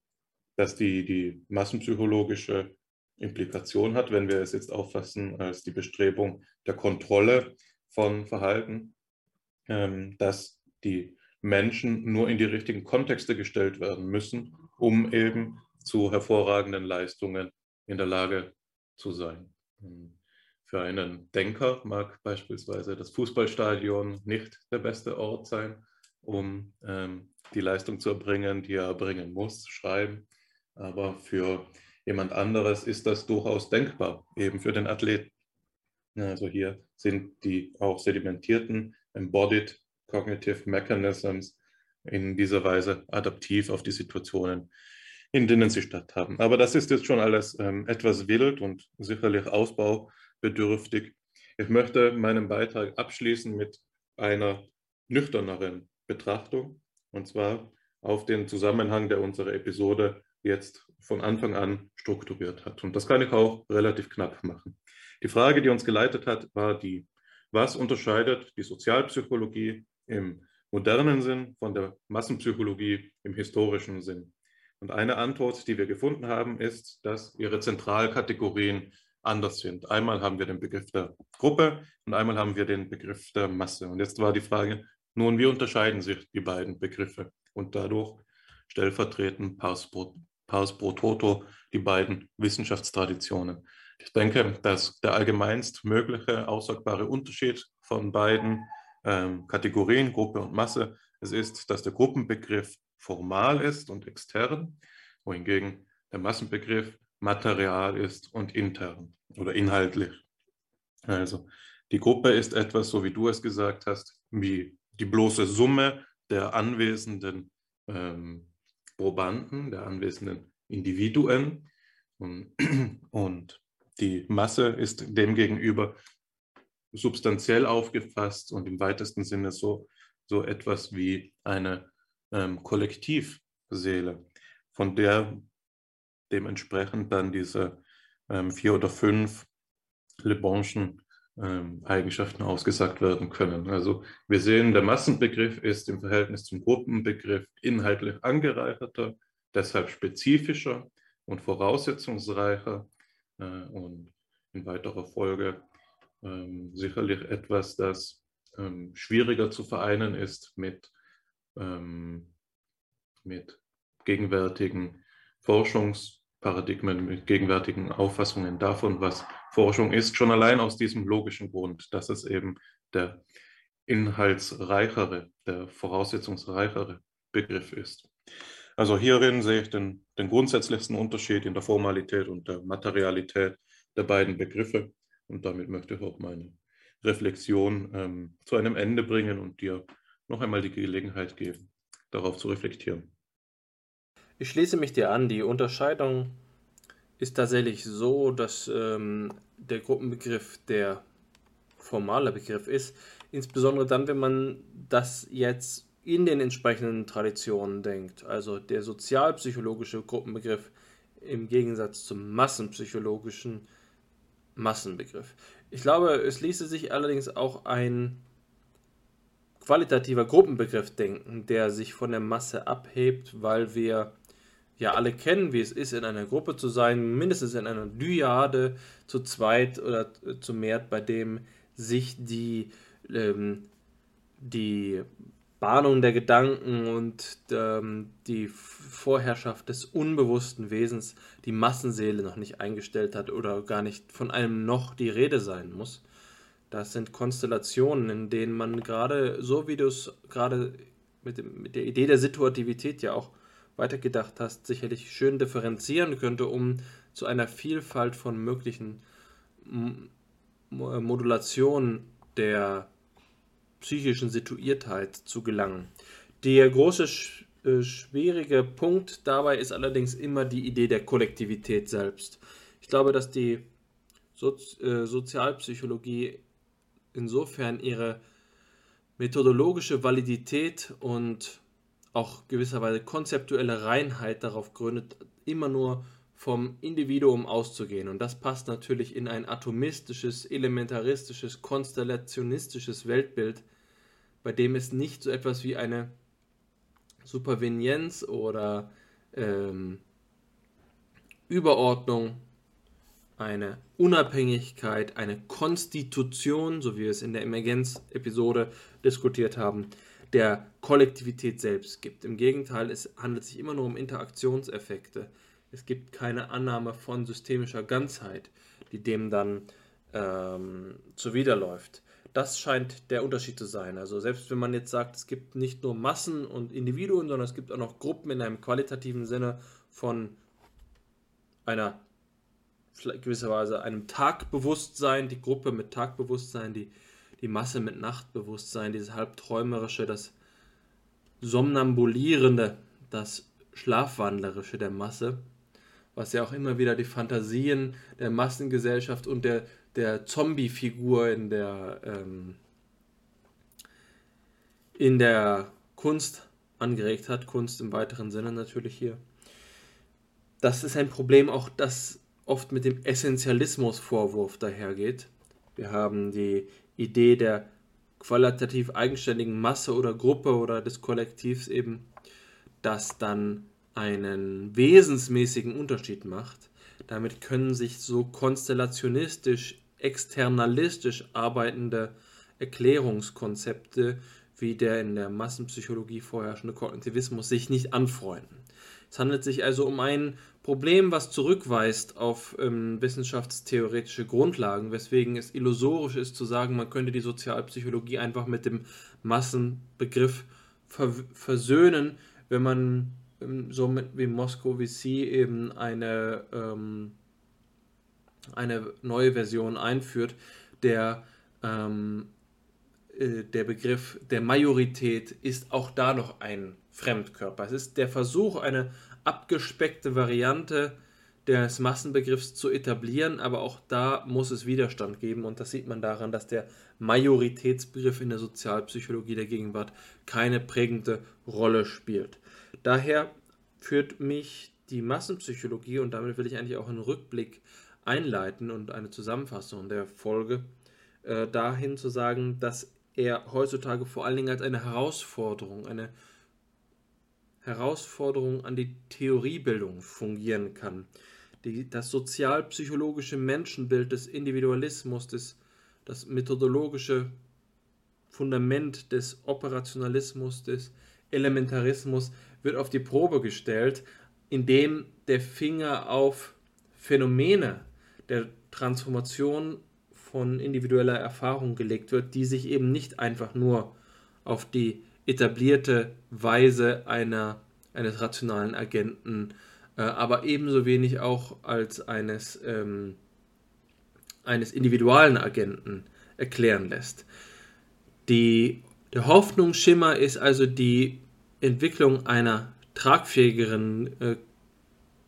dass die, die massenpsychologische Implikation hat, wenn wir es jetzt auffassen als die Bestrebung der Kontrolle von Verhalten, ähm, dass die Menschen nur in die richtigen Kontexte gestellt werden müssen, um eben zu hervorragenden Leistungen in der Lage zu sein. Für einen Denker mag beispielsweise das Fußballstadion nicht der beste Ort sein, um ähm, die Leistung zu erbringen, die er erbringen muss, schreiben. Aber für jemand anderes ist das durchaus denkbar, eben für den Athleten. Also hier sind die auch sedimentierten Embodied Cognitive Mechanisms in dieser Weise adaptiv auf die Situationen, in denen sie statthaben. Aber das ist jetzt schon alles ähm, etwas wild und sicherlich Ausbau bedürftig. Ich möchte meinen Beitrag abschließen mit einer nüchterneren Betrachtung, und zwar auf den Zusammenhang, der unsere Episode jetzt von Anfang an strukturiert hat. Und das kann ich auch relativ knapp machen. Die Frage, die uns geleitet hat, war die, was unterscheidet die Sozialpsychologie im modernen Sinn von der Massenpsychologie im historischen Sinn? Und eine Antwort, die wir gefunden haben, ist, dass ihre Zentralkategorien anders sind. Einmal haben wir den Begriff der Gruppe und einmal haben wir den Begriff der Masse. Und jetzt war die Frage, nun, wie unterscheiden sich die beiden Begriffe? Und dadurch stellvertretend Paus pro, Paus pro Toto die beiden Wissenschaftstraditionen. Ich denke, dass der allgemeinst mögliche aussagbare Unterschied von beiden ähm, Kategorien, Gruppe und Masse, es ist, dass der Gruppenbegriff formal ist und extern, wohingegen der Massenbegriff Material ist und intern oder inhaltlich. Also die Gruppe ist etwas, so wie du es gesagt hast, wie die bloße Summe der anwesenden ähm, Probanden, der anwesenden Individuen. Und, und die Masse ist demgegenüber substanziell aufgefasst und im weitesten Sinne so, so etwas wie eine ähm, Kollektivseele, von der dementsprechend dann diese ähm, vier oder fünf Lebonschen ähm, Eigenschaften ausgesagt werden können. Also wir sehen, der Massenbegriff ist im Verhältnis zum Gruppenbegriff inhaltlich angereicherter, deshalb spezifischer und voraussetzungsreicher äh, und in weiterer Folge ähm, sicherlich etwas, das ähm, schwieriger zu vereinen ist mit, ähm, mit gegenwärtigen Forschungs- Paradigmen, mit gegenwärtigen Auffassungen davon, was Forschung ist, schon allein aus diesem logischen Grund, dass es eben der inhaltsreichere, der voraussetzungsreichere Begriff ist. Also hierin sehe ich den, den grundsätzlichsten Unterschied in der Formalität und der Materialität der beiden Begriffe und damit möchte ich auch meine Reflexion ähm, zu einem Ende bringen und dir noch einmal die Gelegenheit geben, darauf zu reflektieren. Ich schließe mich dir an. Die Unterscheidung ist tatsächlich so, dass ähm, der Gruppenbegriff der formale Begriff ist. Insbesondere dann, wenn man das jetzt in den entsprechenden Traditionen denkt. Also der sozialpsychologische Gruppenbegriff im Gegensatz zum massenpsychologischen Massenbegriff. Ich glaube, es ließe sich allerdings auch ein qualitativer Gruppenbegriff denken, der sich von der Masse abhebt, weil wir ja alle kennen, wie es ist, in einer Gruppe zu sein, mindestens in einer Dyade zu zweit oder zu mehr, bei dem sich die, ähm, die Bahnung der Gedanken und ähm, die Vorherrschaft des unbewussten Wesens die Massenseele noch nicht eingestellt hat oder gar nicht von einem noch die Rede sein muss. Das sind Konstellationen, in denen man gerade, so wie du es gerade mit, mit der Idee der Situativität ja auch weitergedacht hast, sicherlich schön differenzieren könnte, um zu einer Vielfalt von möglichen Modulationen der psychischen Situiertheit zu gelangen. Der große äh, schwierige Punkt dabei ist allerdings immer die Idee der Kollektivität selbst. Ich glaube, dass die Sozi äh, Sozialpsychologie insofern ihre methodologische Validität und auch gewisserweise konzeptuelle Reinheit darauf gründet, immer nur vom Individuum auszugehen. Und das passt natürlich in ein atomistisches, elementaristisches, konstellationistisches Weltbild, bei dem es nicht so etwas wie eine Supervenienz oder ähm, Überordnung, eine Unabhängigkeit, eine Konstitution, so wie wir es in der Emergenz-Episode diskutiert haben, der Kollektivität selbst gibt. Im Gegenteil, es handelt sich immer nur um Interaktionseffekte. Es gibt keine Annahme von systemischer Ganzheit, die dem dann ähm, zuwiderläuft. Das scheint der Unterschied zu sein. Also selbst wenn man jetzt sagt, es gibt nicht nur Massen und Individuen, sondern es gibt auch noch Gruppen in einem qualitativen Sinne von einer gewisserweise einem Tagbewusstsein, die Gruppe mit Tagbewusstsein, die die Masse mit Nachtbewusstsein, dieses halbträumerische, das Somnambulierende, das Schlafwandlerische der Masse, was ja auch immer wieder die Fantasien der Massengesellschaft und der, der Zombie-Figur in der, ähm, in der Kunst angeregt hat, Kunst im weiteren Sinne natürlich hier. Das ist ein Problem auch, das oft mit dem Essentialismus-Vorwurf dahergeht. Wir haben die Idee der qualitativ eigenständigen Masse oder Gruppe oder des Kollektivs eben, das dann einen wesensmäßigen Unterschied macht. Damit können sich so konstellationistisch, externalistisch arbeitende Erklärungskonzepte wie der in der Massenpsychologie vorherrschende Kognitivismus sich nicht anfreunden. Es handelt sich also um ein Problem, was zurückweist auf ähm, wissenschaftstheoretische Grundlagen, weswegen es illusorisch ist zu sagen, man könnte die Sozialpsychologie einfach mit dem Massenbegriff ver versöhnen, wenn man ähm, so mit, wie Moscovici eben eine, ähm, eine neue Version einführt, der ähm, äh, der Begriff der Majorität ist auch da noch ein Fremdkörper. Es ist der Versuch, eine abgespeckte Variante des Massenbegriffs zu etablieren, aber auch da muss es Widerstand geben und das sieht man daran, dass der Majoritätsbegriff in der Sozialpsychologie der Gegenwart keine prägende Rolle spielt. Daher führt mich die Massenpsychologie und damit will ich eigentlich auch einen Rückblick einleiten und eine Zusammenfassung der Folge äh, dahin zu sagen, dass er heutzutage vor allen Dingen als eine Herausforderung, eine Herausforderung an die Theoriebildung fungieren kann. Die, das sozialpsychologische Menschenbild des Individualismus, des, das methodologische Fundament des Operationalismus, des Elementarismus wird auf die Probe gestellt, indem der Finger auf Phänomene der Transformation von individueller Erfahrung gelegt wird, die sich eben nicht einfach nur auf die etablierte Weise einer, eines rationalen Agenten, äh, aber ebenso wenig auch als eines, ähm, eines individualen Agenten erklären lässt. Die, der Hoffnungsschimmer ist also die Entwicklung einer tragfähigeren äh,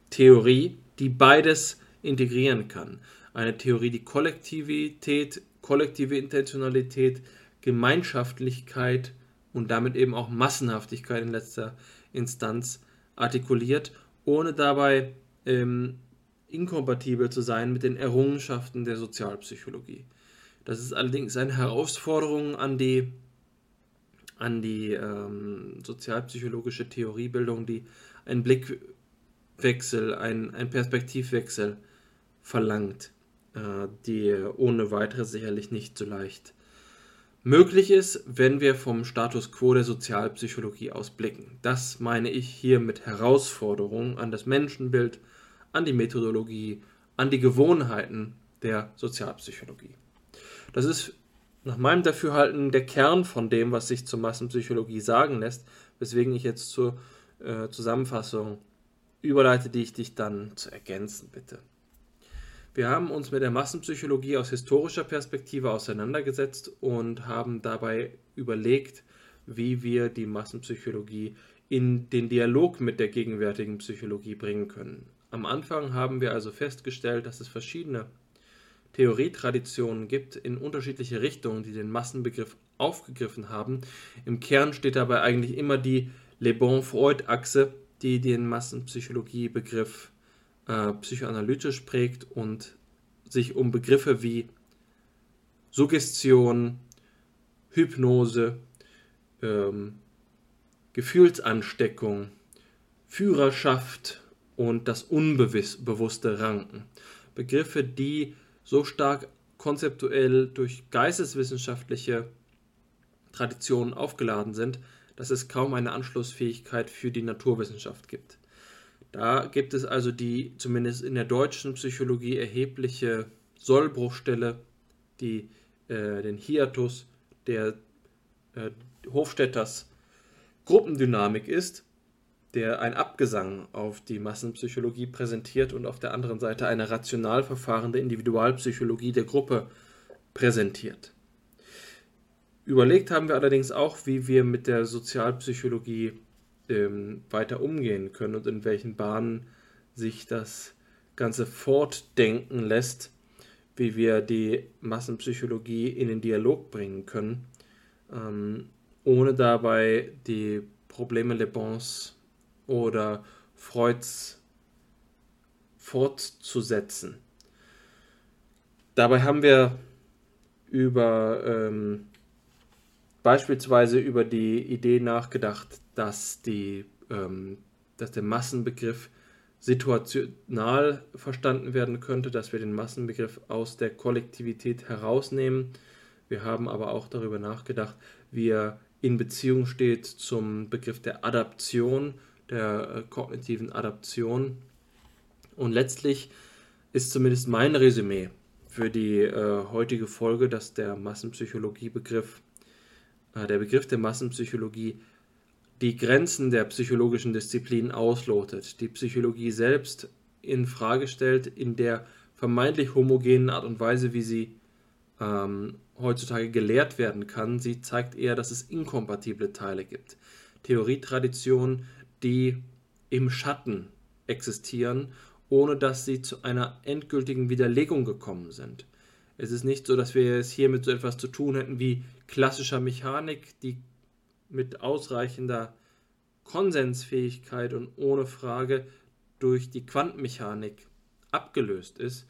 Theorie, die beides integrieren kann. Eine Theorie, die Kollektivität, kollektive Intentionalität, Gemeinschaftlichkeit und damit eben auch Massenhaftigkeit in letzter Instanz artikuliert, ohne dabei ähm, inkompatibel zu sein mit den Errungenschaften der Sozialpsychologie. Das ist allerdings eine Herausforderung an die, an die ähm, sozialpsychologische Theoriebildung, die einen Blick Wechsel, ein, ein Perspektivwechsel verlangt, die ohne weiteres sicherlich nicht so leicht möglich ist, wenn wir vom Status quo der Sozialpsychologie aus blicken. Das meine ich hier mit Herausforderungen an das Menschenbild, an die Methodologie, an die Gewohnheiten der Sozialpsychologie. Das ist nach meinem Dafürhalten der Kern von dem, was sich zur Massenpsychologie sagen lässt, weswegen ich jetzt zur äh, Zusammenfassung überleite, die ich dich dann zu ergänzen bitte. Wir haben uns mit der Massenpsychologie aus historischer Perspektive auseinandergesetzt und haben dabei überlegt, wie wir die Massenpsychologie in den Dialog mit der gegenwärtigen Psychologie bringen können. Am Anfang haben wir also festgestellt, dass es verschiedene Theorietraditionen gibt in unterschiedliche Richtungen, die den Massenbegriff aufgegriffen haben. Im Kern steht dabei eigentlich immer die Le Bon-Freud-Achse, die den Massenpsychologie-Begriff äh, psychoanalytisch prägt und sich um Begriffe wie Suggestion, Hypnose, ähm, Gefühlsansteckung, Führerschaft und das Unbewusste ranken. Begriffe, die so stark konzeptuell durch geisteswissenschaftliche Traditionen aufgeladen sind, dass es kaum eine Anschlussfähigkeit für die Naturwissenschaft gibt. Da gibt es also die zumindest in der deutschen Psychologie erhebliche Sollbruchstelle, die äh, den Hiatus der äh, Hofstädters Gruppendynamik ist, der ein Abgesang auf die Massenpsychologie präsentiert und auf der anderen Seite eine rational verfahrende Individualpsychologie der Gruppe präsentiert. Überlegt haben wir allerdings auch, wie wir mit der Sozialpsychologie ähm, weiter umgehen können und in welchen Bahnen sich das Ganze fortdenken lässt, wie wir die Massenpsychologie in den Dialog bringen können, ähm, ohne dabei die Probleme Le Bons oder Freuds fortzusetzen. Dabei haben wir über ähm, beispielsweise über die Idee nachgedacht, dass, die, ähm, dass der Massenbegriff situational verstanden werden könnte, dass wir den Massenbegriff aus der Kollektivität herausnehmen. Wir haben aber auch darüber nachgedacht, wie er in Beziehung steht zum Begriff der Adaption, der äh, kognitiven Adaption. Und letztlich ist zumindest mein Resümee für die äh, heutige Folge, dass der Massenpsychologie-Begriff, äh, der Begriff der Massenpsychologie die Grenzen der psychologischen Disziplin auslotet, die Psychologie selbst in Frage stellt, in der vermeintlich homogenen Art und Weise, wie sie ähm, heutzutage gelehrt werden kann. Sie zeigt eher, dass es inkompatible Teile gibt. Theorietraditionen, die im Schatten existieren, ohne dass sie zu einer endgültigen Widerlegung gekommen sind. Es ist nicht so, dass wir es hier mit so etwas zu tun hätten wie klassischer Mechanik, die mit ausreichender Konsensfähigkeit und ohne Frage durch die Quantenmechanik abgelöst ist.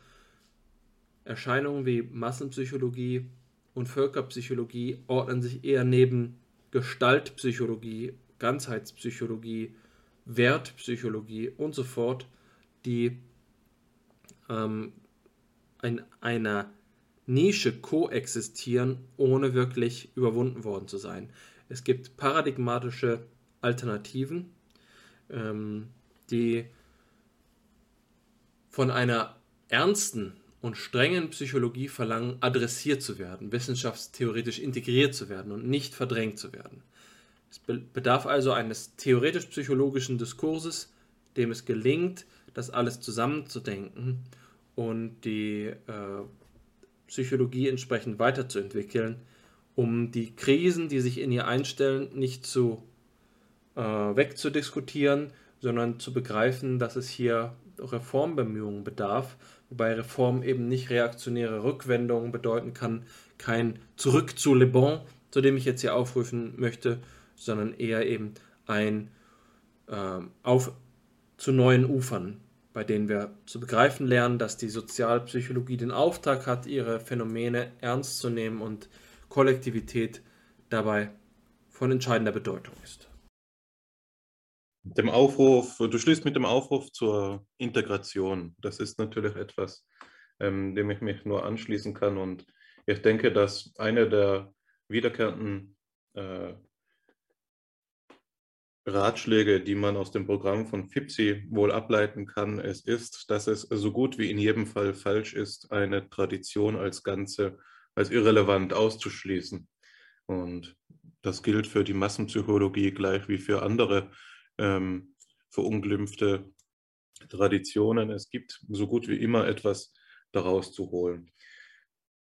Erscheinungen wie Massenpsychologie und Völkerpsychologie ordnen sich eher neben Gestaltpsychologie, Ganzheitspsychologie, Wertpsychologie und so fort, die ähm, in einer Nische koexistieren, ohne wirklich überwunden worden zu sein. Es gibt paradigmatische Alternativen, ähm, die von einer ernsten und strengen Psychologie verlangen, adressiert zu werden, wissenschaftstheoretisch integriert zu werden und nicht verdrängt zu werden. Es bedarf also eines theoretisch-psychologischen Diskurses, dem es gelingt, das alles zusammenzudenken und die äh, Psychologie entsprechend weiterzuentwickeln, um die Krisen, die sich in ihr einstellen, nicht zu äh, wegzudiskutieren, sondern zu begreifen, dass es hier Reformbemühungen bedarf, wobei Reform eben nicht reaktionäre Rückwendungen bedeuten kann, kein Zurück zu Le Bon, zu dem ich jetzt hier aufrufen möchte, sondern eher eben ein äh, auf zu neuen Ufern, bei denen wir zu begreifen lernen, dass die Sozialpsychologie den Auftrag hat, ihre Phänomene ernst zu nehmen und Kollektivität dabei von entscheidender Bedeutung ist. dem Aufruf, du schließt mit dem Aufruf zur Integration. Das ist natürlich etwas, ähm, dem ich mich nur anschließen kann. Und ich denke, dass eine der wiederkehrenden äh, Ratschläge, die man aus dem Programm von FIPSI wohl ableiten kann, es ist, dass es so gut wie in jedem Fall falsch ist, eine Tradition als Ganze als irrelevant auszuschließen. Und das gilt für die Massenpsychologie gleich wie für andere ähm, verunglimpfte Traditionen. Es gibt so gut wie immer etwas daraus zu holen.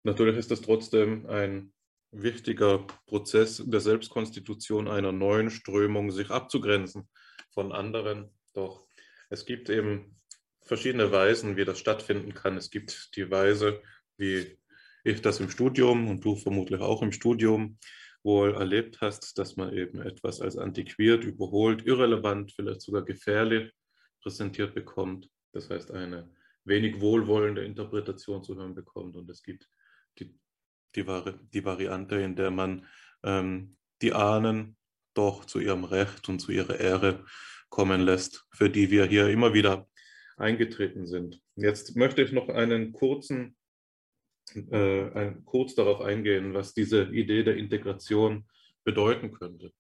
Natürlich ist das trotzdem ein wichtiger Prozess der Selbstkonstitution einer neuen Strömung, sich abzugrenzen von anderen. Doch es gibt eben verschiedene Weisen, wie das stattfinden kann. Es gibt die Weise, wie ich das im Studium und du vermutlich auch im Studium wohl erlebt hast, dass man eben etwas als antiquiert, überholt, irrelevant, vielleicht sogar gefährlich präsentiert bekommt. Das heißt, eine wenig wohlwollende Interpretation zu hören bekommt. Und es gibt die, die, die Variante, in der man ähm, die Ahnen doch zu ihrem Recht und zu ihrer Ehre kommen lässt, für die wir hier immer wieder eingetreten sind. Jetzt möchte ich noch einen kurzen äh, ein, kurz darauf eingehen, was diese Idee der Integration bedeuten könnte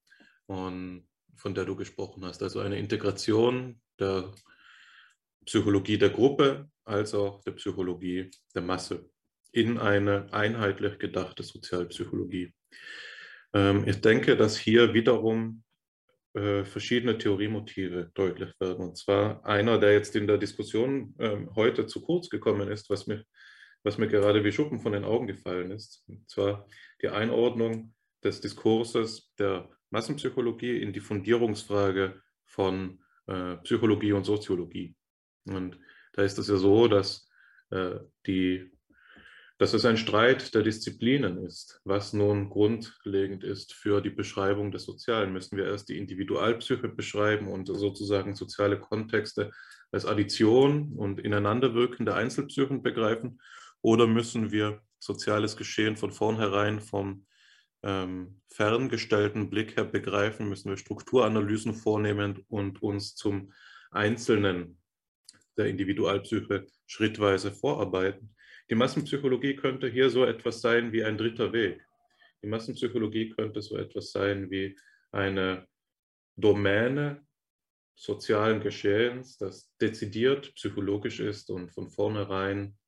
und von der du gesprochen hast. Also eine Integration der Psychologie der Gruppe als auch der Psychologie der Masse in eine einheitlich gedachte Sozialpsychologie. Ähm, ich denke, dass hier wiederum äh, verschiedene Theoriemotive deutlich werden. Und zwar einer, der jetzt in der Diskussion ähm, heute zu kurz gekommen ist, was mich was mir gerade wie Schuppen von den Augen gefallen ist. Und zwar die Einordnung des Diskurses der Massenpsychologie in die Fundierungsfrage von äh, Psychologie und Soziologie. Und da ist es ja so, dass, äh, die, dass es ein Streit der Disziplinen ist. Was nun grundlegend ist für die Beschreibung des Sozialen, müssen wir erst die Individualpsyche beschreiben und sozusagen soziale Kontexte als Addition und ineinanderwirkende Einzelpsychen begreifen oder müssen wir soziales Geschehen von vornherein vom ähm, ferngestellten Blick her begreifen? Müssen wir Strukturanalysen vornehmen und uns zum Einzelnen der Individualpsyche schrittweise vorarbeiten? Die Massenpsychologie könnte hier so etwas sein wie ein dritter Weg. Die Massenpsychologie könnte so etwas sein wie eine Domäne sozialen Geschehens, das dezidiert psychologisch ist und von vornherein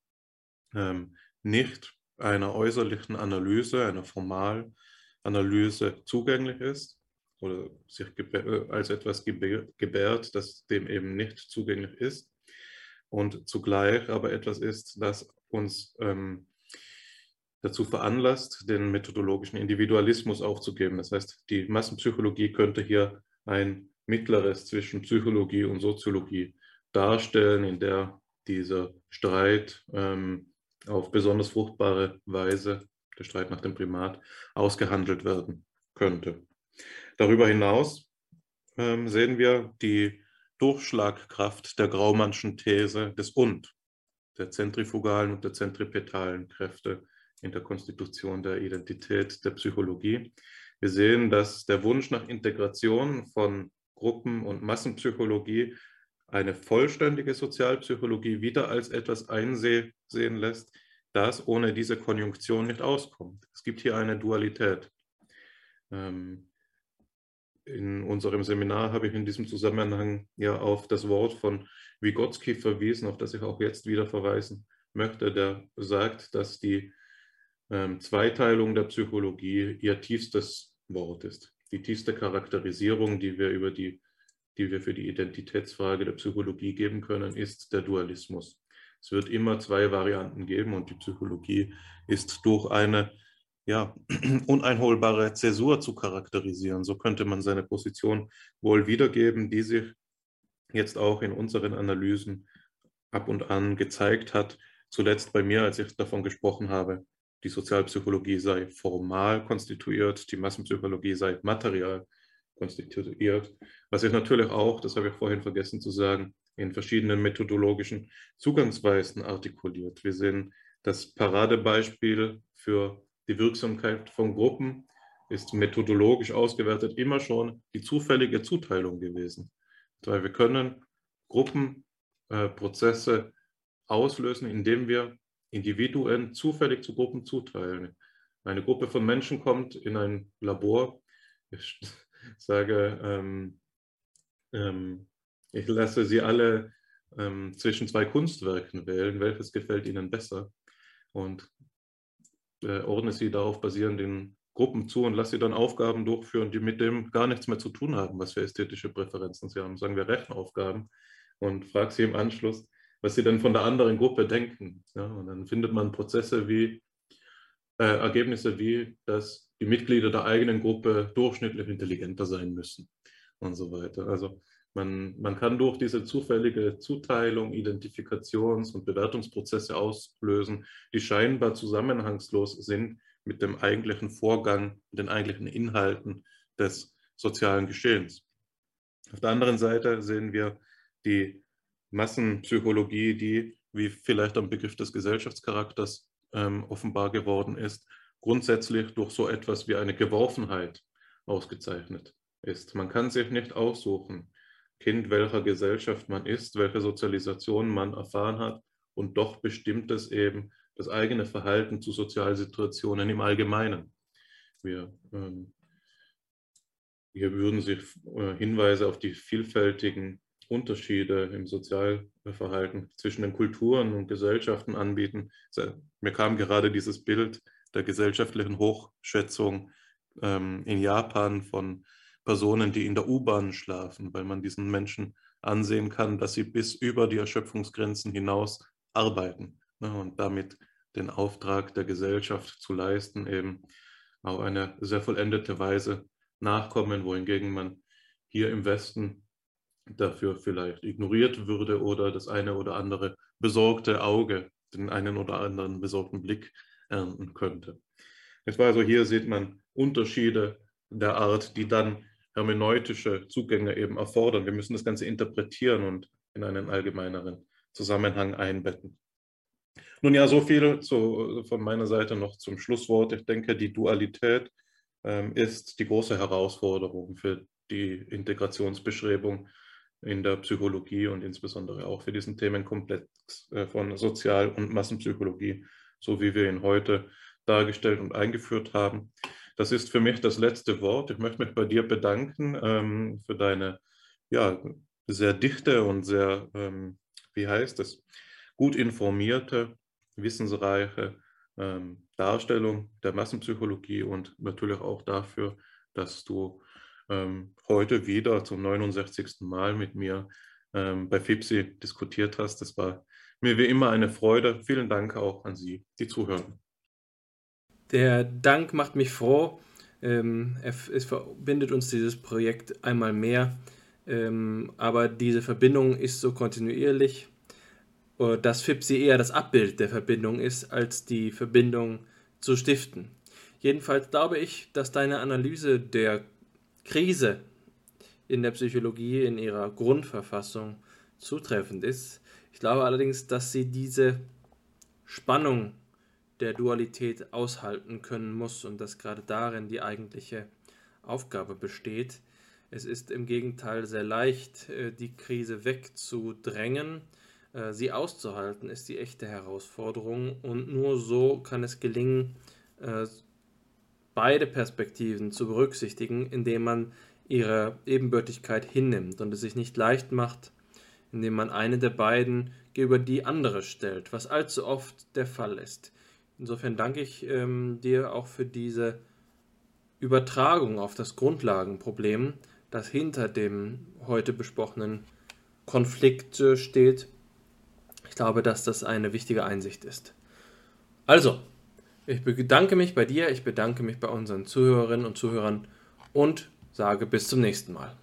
ähm, nicht einer äußerlichen Analyse, einer Formalanalyse zugänglich ist oder sich äh, als etwas gebärt, das dem eben nicht zugänglich ist und zugleich aber etwas ist, das uns ähm, dazu veranlasst, den methodologischen Individualismus aufzugeben. Das heißt, die Massenpsychologie könnte hier ein mittleres zwischen Psychologie und Soziologie darstellen, in der dieser Streit ähm, auf besonders fruchtbare Weise, der Streit nach dem Primat, ausgehandelt werden könnte. Darüber hinaus ähm, sehen wir die Durchschlagkraft der Graumannschen These des Und, der zentrifugalen und der zentripetalen Kräfte in der Konstitution der Identität der Psychologie. Wir sehen, dass der Wunsch nach Integration von Gruppen- und Massenpsychologie eine vollständige Sozialpsychologie wieder als etwas einsehen lässt, das ohne diese Konjunktion nicht auskommt. Es gibt hier eine Dualität. Ähm, in unserem Seminar habe ich in diesem Zusammenhang ja auf das Wort von Vygotsky verwiesen, auf das ich auch jetzt wieder verweisen möchte, der sagt, dass die ähm, Zweiteilung der Psychologie ihr tiefstes Wort ist. Die tiefste Charakterisierung, die wir über die die wir für die Identitätsfrage der Psychologie geben können, ist der Dualismus. Es wird immer zwei Varianten geben und die Psychologie ist durch eine ja, uneinholbare Zäsur zu charakterisieren. So könnte man seine Position wohl wiedergeben, die sich jetzt auch in unseren Analysen ab und an gezeigt hat. Zuletzt bei mir, als ich davon gesprochen habe, die Sozialpsychologie sei formal konstituiert, die Massenpsychologie sei material konstituiert, was sich natürlich auch, das habe ich vorhin vergessen zu sagen, in verschiedenen methodologischen Zugangsweisen artikuliert. Wir sehen das Paradebeispiel für die Wirksamkeit von Gruppen ist methodologisch ausgewertet immer schon die zufällige Zuteilung gewesen. Weil wir können Gruppenprozesse äh, auslösen, indem wir Individuen zufällig zu Gruppen zuteilen. Eine Gruppe von Menschen kommt in ein Labor. Sage, ähm, ähm, ich lasse sie alle ähm, zwischen zwei Kunstwerken wählen, welches gefällt ihnen besser? Und äh, ordne sie darauf basierend in Gruppen zu und lasse sie dann Aufgaben durchführen, die mit dem gar nichts mehr zu tun haben, was für ästhetische Präferenzen sie haben, sagen wir Rechenaufgaben und frage sie im Anschluss, was sie denn von der anderen Gruppe denken. Ja, und dann findet man Prozesse wie, äh, Ergebnisse wie, dass die Mitglieder der eigenen Gruppe durchschnittlich intelligenter sein müssen und so weiter. Also man, man kann durch diese zufällige Zuteilung Identifikations- und Bewertungsprozesse auslösen, die scheinbar zusammenhangslos sind mit dem eigentlichen Vorgang, den eigentlichen Inhalten des sozialen Geschehens. Auf der anderen Seite sehen wir die Massenpsychologie, die, wie vielleicht am Begriff des Gesellschaftscharakters ähm, offenbar geworden ist, grundsätzlich durch so etwas wie eine Geworfenheit ausgezeichnet ist. Man kann sich nicht aussuchen, Kind welcher Gesellschaft man ist, welche Sozialisation man erfahren hat und doch bestimmt es eben das eigene Verhalten zu Sozialsituationen im Allgemeinen. Wir, ähm, hier würden sich äh, Hinweise auf die vielfältigen Unterschiede im Sozialverhalten zwischen den Kulturen und Gesellschaften anbieten. Mir kam gerade dieses Bild der gesellschaftlichen Hochschätzung ähm, in Japan von Personen, die in der U-Bahn schlafen, weil man diesen Menschen ansehen kann, dass sie bis über die Erschöpfungsgrenzen hinaus arbeiten ne, und damit den Auftrag der Gesellschaft zu leisten, eben auf eine sehr vollendete Weise nachkommen, wohingegen man hier im Westen dafür vielleicht ignoriert würde oder das eine oder andere besorgte Auge, den einen oder anderen besorgten Blick ernten könnte. Es war also hier sieht man Unterschiede der Art, die dann hermeneutische Zugänge eben erfordern. Wir müssen das Ganze interpretieren und in einen allgemeineren Zusammenhang einbetten. Nun ja, so viel zu, von meiner Seite noch zum Schlusswort. Ich denke, die Dualität ähm, ist die große Herausforderung für die Integrationsbeschreibung in der Psychologie und insbesondere auch für diesen Themenkomplex äh, von Sozial- und Massenpsychologie, so wie wir ihn heute dargestellt und eingeführt haben. Das ist für mich das letzte Wort. Ich möchte mich bei dir bedanken ähm, für deine ja, sehr dichte und sehr, ähm, wie heißt es, gut informierte, wissensreiche ähm, Darstellung der Massenpsychologie und natürlich auch dafür, dass du heute wieder zum 69. Mal mit mir ähm, bei FIPSI diskutiert hast. Das war mir wie immer eine Freude. Vielen Dank auch an Sie, die zuhören. Der Dank macht mich froh. Ähm, es verbindet uns dieses Projekt einmal mehr. Ähm, aber diese Verbindung ist so kontinuierlich, äh, dass FIPSI eher das Abbild der Verbindung ist, als die Verbindung zu stiften. Jedenfalls glaube ich, dass deine Analyse der Krise in der Psychologie in ihrer Grundverfassung zutreffend ist. Ich glaube allerdings, dass sie diese Spannung der Dualität aushalten können muss und dass gerade darin die eigentliche Aufgabe besteht. Es ist im Gegenteil sehr leicht, äh, die Krise wegzudrängen. Äh, sie auszuhalten ist die echte Herausforderung und nur so kann es gelingen, äh, beide Perspektiven zu berücksichtigen, indem man ihre Ebenbürtigkeit hinnimmt und es sich nicht leicht macht, indem man eine der beiden gegenüber die andere stellt, was allzu oft der Fall ist. Insofern danke ich ähm, dir auch für diese Übertragung auf das Grundlagenproblem, das hinter dem heute besprochenen Konflikt äh, steht. Ich glaube, dass das eine wichtige Einsicht ist. Also, ich bedanke mich bei dir, ich bedanke mich bei unseren Zuhörerinnen und Zuhörern und sage bis zum nächsten Mal.